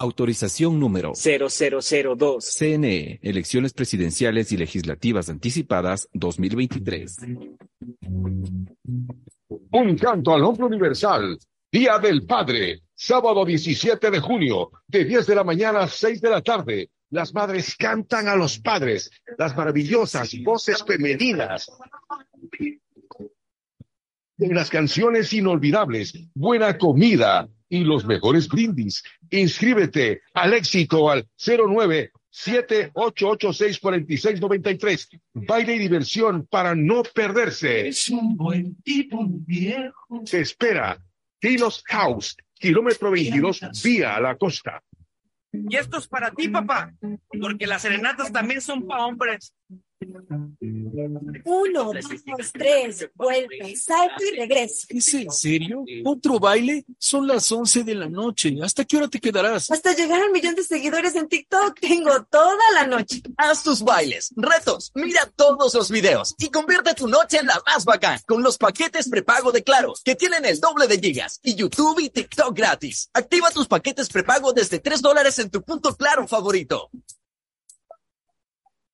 Autorización número 0002. CNE, Elecciones Presidenciales y Legislativas Anticipadas 2023. Un canto al hombre universal. Día del Padre. Sábado 17 de junio, de 10 de la mañana a 6 de la tarde. Las madres cantan a los padres. Las maravillosas voces femeninas. En las canciones inolvidables, buena comida y los mejores brindis. Inscríbete al éxito al 09 78864693. Baile y diversión para no perderse. Es un buen tipo viejo. Se espera. Tilos House, kilómetro 22, vía a la costa. Y esto es para ti, papá, porque las serenatas también son para hombres. Uno, dos, tres, vuelve, salto y regreso. ¿Es en serio? ¿Otro baile? Son las 11 de la noche. ¿Hasta qué hora te quedarás? Hasta llegar al millón de seguidores en TikTok. Tengo toda la noche. Haz tus bailes, retos, mira todos los videos y convierte tu noche en la más bacán con los paquetes prepago de Claro, que tienen el doble de gigas y YouTube y TikTok gratis. Activa tus paquetes prepago desde 3 dólares en tu punto Claro favorito.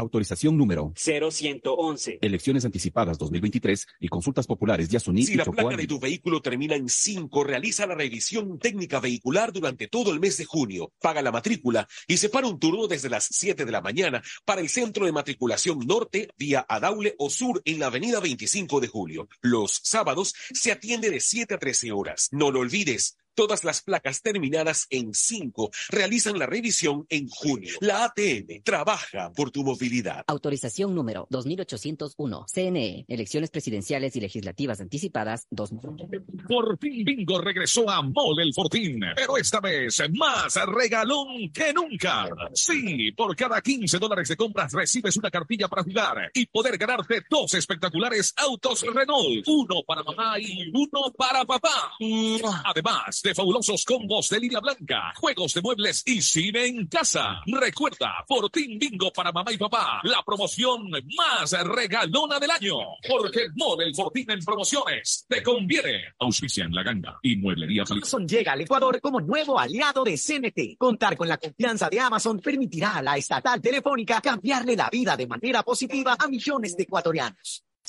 Autorización número 0111. Elecciones anticipadas 2023 y consultas populares Yasuní Si y la Chocó placa de tu vehículo termina en 5, realiza la revisión técnica vehicular durante todo el mes de junio. Paga la matrícula y separa un turno desde las 7 de la mañana para el centro de matriculación norte vía Adaule o sur en la avenida 25 de julio. Los sábados se atiende de 7 a 13 horas. No lo olvides. Todas las placas terminadas en 5 realizan la revisión en junio. La ATM trabaja por tu movilidad. Autorización número 2801. CNE. Elecciones presidenciales y legislativas anticipadas 2023. Fortín Bingo regresó a Mole el Fortín, pero esta vez más regalón que nunca. Sí, por cada 15 dólares de compras recibes una cartilla para jugar y poder ganarte dos espectaculares autos Renault, uno para mamá y uno para papá. Además de fabulosos combos de línea blanca, juegos de muebles y cine en casa. Recuerda, Fortín Bingo para mamá y papá, la promoción más regalona del año. Porque el Fortín en promociones te conviene. Auspicia en la ganga y mueblería. Amazon llega al Ecuador como nuevo aliado de CNT. Contar con la confianza de Amazon permitirá a la estatal telefónica cambiarle la vida de manera positiva a millones de ecuatorianos.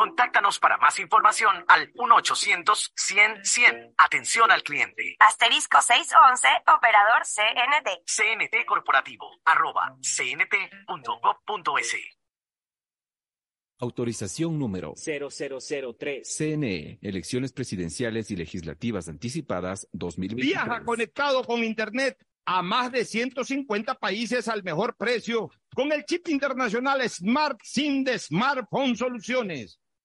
Contáctanos para más información al 1-800-100-100. Atención al cliente. Asterisco 611, operador CNT. CNT Corporativo, arroba cnt.gov.es. Autorización número 0003. CNE, Elecciones Presidenciales y Legislativas Anticipadas 2023. Viaja conectado con Internet a más de 150 países al mejor precio con el chip internacional Smart SIM de Smartphone Soluciones.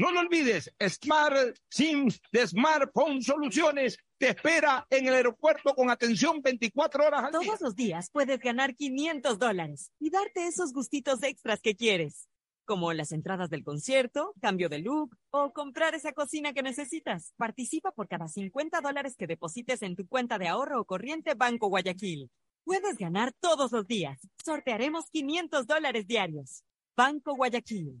No lo olvides, Smart SIM de Smartphone Soluciones te espera en el aeropuerto con atención 24 horas al día. Todos los días puedes ganar 500 dólares y darte esos gustitos extras que quieres, como las entradas del concierto, cambio de look o comprar esa cocina que necesitas. Participa por cada 50 dólares que deposites en tu cuenta de ahorro o corriente Banco Guayaquil. Puedes ganar todos los días. Sortearemos 500 dólares diarios. Banco Guayaquil.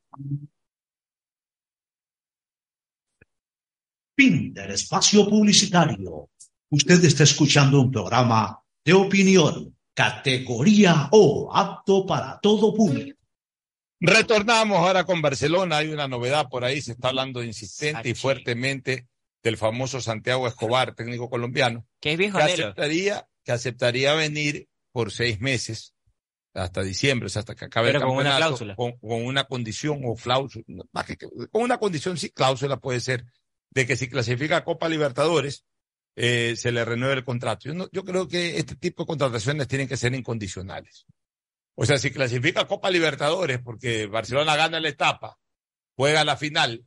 Fin del espacio publicitario. Usted está escuchando un programa de opinión, categoría O, apto para todo público. Retornamos ahora con Barcelona. Hay una novedad por ahí. Se está hablando insistente y fuertemente del famoso Santiago Escobar, técnico colombiano. Que es viejo que aceptaría, que aceptaría venir por seis meses hasta diciembre, o sea, hasta que acabe Pero el con una cláusula. Con, con una condición o cláusula, más que- con una condición, sí, cláusula puede ser, de que si clasifica a Copa Libertadores, eh, se le renueve el contrato. Yo, no- yo creo que este tipo de contrataciones tienen que ser incondicionales. O sea, si clasifica a Copa Libertadores porque Barcelona gana la etapa, juega la final,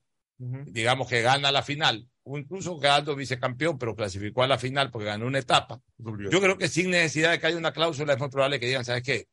digamos que gana la final, o incluso quedando vicecampeón, pero clasificó a la final porque ganó una etapa. Yo creo que sin necesidad de que haya una cláusula es muy probable que digan, ¿sabes qué?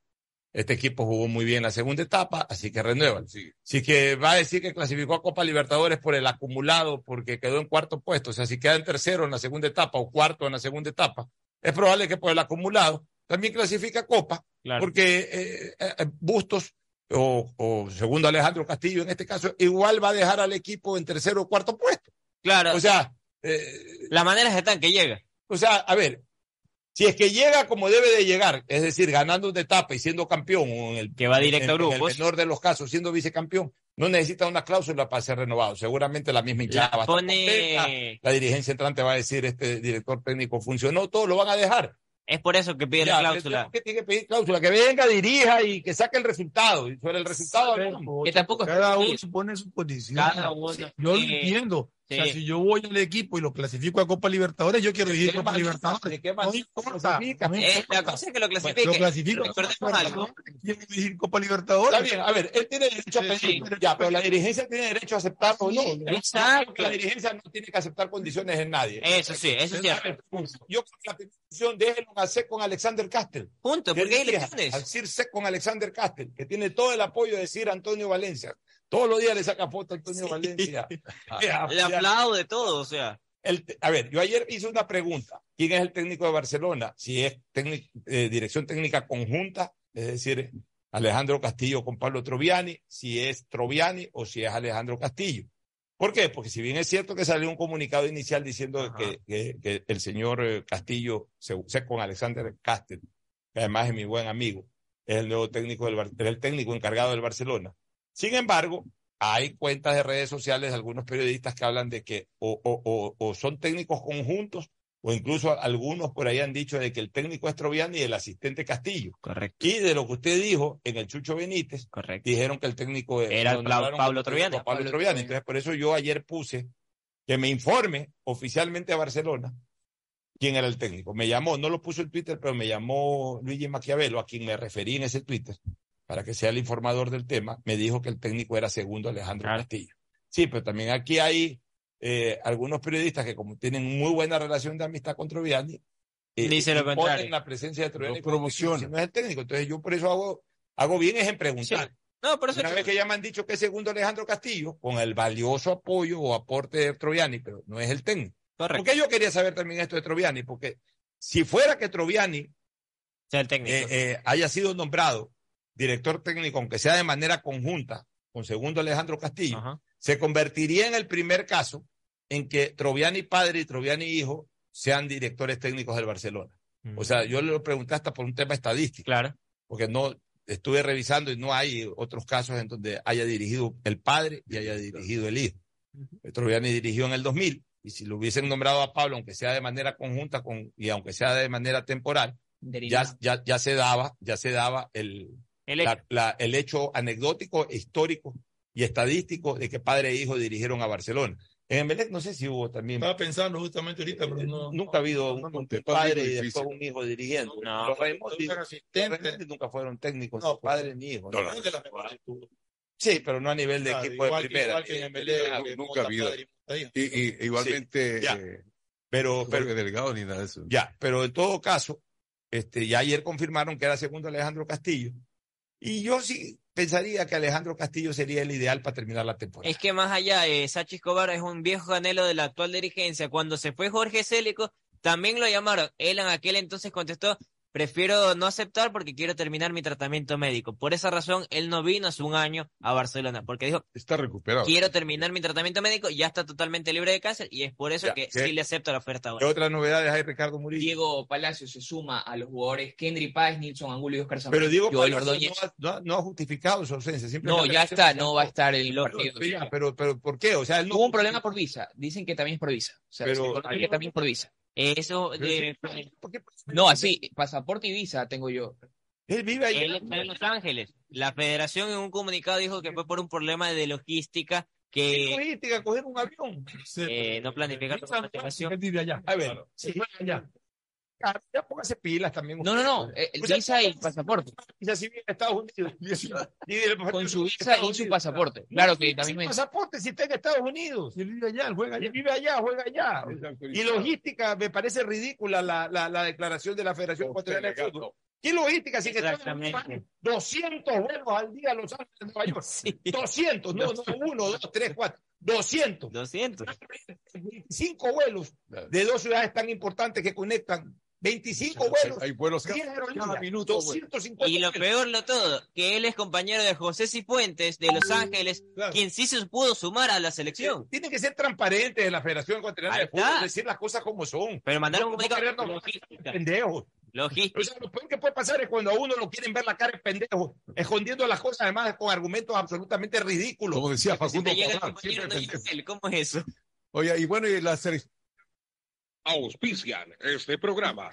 Este equipo jugó muy bien la segunda etapa, así que renuevan. Si que va a decir que clasificó a Copa Libertadores por el acumulado, porque quedó en cuarto puesto, o sea, si queda en tercero en la segunda etapa o cuarto en la segunda etapa, es probable que por el acumulado también clasifica a Copa, porque eh, eh, Bustos o, o segundo Alejandro Castillo en este caso, igual va a dejar al equipo en tercero o cuarto puesto. Claro. O sea, eh, las maneras están que llega. O sea, a ver, si es que llega como debe de llegar, es decir, ganando una etapa y siendo campeón, o en el, Que va directo a en- en grupos. el menor de los casos, siendo vicecampeón, no necesita una cláusula para ser renovado. Seguramente la misma hinchada La va a pone- la dirigencia entrante va a decir, este director técnico funcionó, todo lo van a dejar. Es por eso que pide Ya, la cláusula. ¿qué tiene que pedir cláusula? Que venga, dirija y que saque el resultado. Y sobre el resultado hablamos. Que tampoco Cada uno pone su condición. Cada uno. Yo lo Sí. O sea, Sí. si yo voy al equipo y lo clasifico a Copa Libertadores, yo quiero dirigir Copa Libertadores. ¿De qué No importa. no Eh, importa. la cosa es que lo clasifique. Lo clasifico. Recordemos algo. Quiero Copa Libertadores. Está bien, a ver, él tiene derecho a pedir, ya, pero la dirigencia tiene derecho a aceptar o no. Exacto. La dirigencia no tiene que aceptar condiciones en nadie. Eso sí, eso es cierto. Yo creo que la petición déjenlo hacer con Alexander Castel. Punto, Que porque hay elecciones. Al CIRSE con Alexander Castel, que tiene todo el apoyo de decir Antonio Valencia. Todos los días le saca foto a Antonio Valencia. [laughs] Le ya. aplaudo de todo, o sea. El a ver, yo ayer hice una pregunta. ¿Quién es el técnico de Barcelona? Si es técnic- eh, dirección técnica conjunta, es decir, Alejandro Castillo con Pablo Troviani, si es Troviani o si es Alejandro Castillo. ¿Por qué? Porque si bien es cierto que salió un comunicado inicial diciendo que, que- que el señor eh, Castillo se, se con Alexander Castel, que además es mi buen amigo, es el nuevo técnico del el técnico encargado del Barcelona. Sin embargo, hay cuentas de redes sociales de algunos periodistas que hablan de que o, o- o- o son técnicos conjuntos o incluso algunos por ahí han dicho de que el técnico es Troviani y el asistente Castillo. Correcto. Y de lo que usted dijo en el Chucho Benítez, Correcto. dijeron que el técnico Era lo Pablo- Pablo Troviani. Pablo Pablo Troviani. Entonces, por eso yo ayer puse que me informe oficialmente a Barcelona quién era el técnico. Me llamó, no lo puso en Twitter, pero me llamó Luigi Maquiavelo, a quien me referí en ese Twitter, para que sea el informador del tema. Me dijo que el técnico era segundo Alejandro Castillo. Sí, pero también aquí hay eh, algunos periodistas que como tienen muy buena relación de amistad con Troviani, eh, lo contrario. la presencia de Troviani promocionan. no es el técnico. Entonces yo por eso hago, hago bien es en preguntar. No, por eso Una vez que ya me han dicho que es segundo Alejandro Castillo, con el valioso apoyo o aporte de Troviani, pero no es el técnico. Correcto. Porque yo quería saber también esto de Troviani, porque si fuera que Troviani sea el técnico. eh, eh, haya sido nombrado director técnico, aunque sea de manera conjunta con segundo Alejandro Castillo, se convertiría en el primer caso en que Troviani padre y Troviani hijo sean directores técnicos del Barcelona. O sea, yo le lo pregunté hasta por un tema estadístico. Claro. Porque no estuve revisando y no hay otros casos en donde haya dirigido el padre y haya dirigido el hijo. Troviani dirigió en el 2000 y si lo hubiesen nombrado a Pablo, aunque sea de manera conjunta con, y aunque sea de manera temporal, ya, ya, ya se daba, ya se daba el, El hecho. la- el hecho anecdótico, histórico y estadístico de que padre e hijo dirigieron a Barcelona. En Emelec no sé si hubo también. Estaba pensando justamente ahorita, pero no. Nunca ha habido un, un padre y después un hijo dirigiendo. No. Los Raimondi- nunca fueron técnicos, No, pues, padre ni hijo. Sí, pero no a nivel de Claro, equipo de igual primera. igual que en Emelec, Ah, que nunca ha habido. Y igualmente, Sí, ya. eh, Pero, pero Jorge Delgado ni nada de eso. Ya, pero en todo caso, este, ya ayer confirmaron que era segundo Alejandro Castillo. Y yo sí pensaría que Alejandro Castillo sería el ideal para terminar la temporada. Es que más allá, eh, Sachi Escobar es un viejo anhelo de la actual dirigencia. Cuando se fue Jorge Célico, también lo llamaron. Él en aquel entonces contestó, prefiero no aceptar porque quiero terminar mi tratamiento médico. Por esa razón, él no vino hace un año a Barcelona, porque dijo, Está recuperado. quiero terminar mi tratamiento médico, ya está totalmente libre de cáncer y es por eso Ya, que ¿qué- sí le acepto la oferta ahora. ¿Qué otras novedades hay, Ricardo Murillo? Diego Palacio se suma a los jugadores Kendry Páez, Nilson Angulo y Oscar Zamora. Pero Diego Palacio no, ha, no ha- no ha justificado su ausencia. No, simplemente ya está, no va a estar el partido. Ya, pero, pero ¿por qué? O sea, él no Tuvo un problema por visa. Dicen que también es por visa. O sea, Pero- se que también es por visa. Eso, de- No, así, pasaporte y visa tengo yo. Él vive ahí. él está en Los Ángeles. La federación en un comunicado dijo que fue por un problema de lógistica ¿Qué que logística? Coger un avión. eh, no motivación. Él vive allá. A ver, Sí, allá. Ah, ya póngase pilas también. No, no, no, eh, O sea, visa y pasaporte. Visa si vive en Estados Unidos. [laughs] Y el- Con su visa y su pasaporte. Claro que también me... Pasaporte si está en Estados Unidos. Si él vive allá, juega allá. vive allá, juega allá. Y logística, me parece ridícula la, la, la declaración de la Federación Ecuatoriana de Fútbol. ¿Qué logística? Si que están Exactamente. 200 vuelos al día a Los Ángeles, Nueva [laughs] York. 200, no, no, uno, dos, tres, cuatro. 200. 200. 25 vuelos de dos ciudades tan importantes que conectan. 25 vuelos. Hay vuelos 10 cada, aerolíneas, cada minuto. güey. 250 Y lo vuelos. peor de todo, que él es compañero de José Cifuentes de Los Ángeles, Claro. quien sí se pudo sumar a la selección. Tiene que ser transparente de la Federación Ecuatoriana de Fútbol, decir las cosas como son. Pero mandaron No, un no comunicado. Logística. pendejos. Logística. O sea, lo peor que puede pasar es cuando a uno lo quieren ver la cara de pendejo, escondiendo las cosas, además con argumentos absolutamente ridículos. Como decía Si Facundo te llega el Cabral, compañero, siempre no pendejo. él. ¿Cómo es eso? Oye, y bueno, y la selección. Auspician este programa.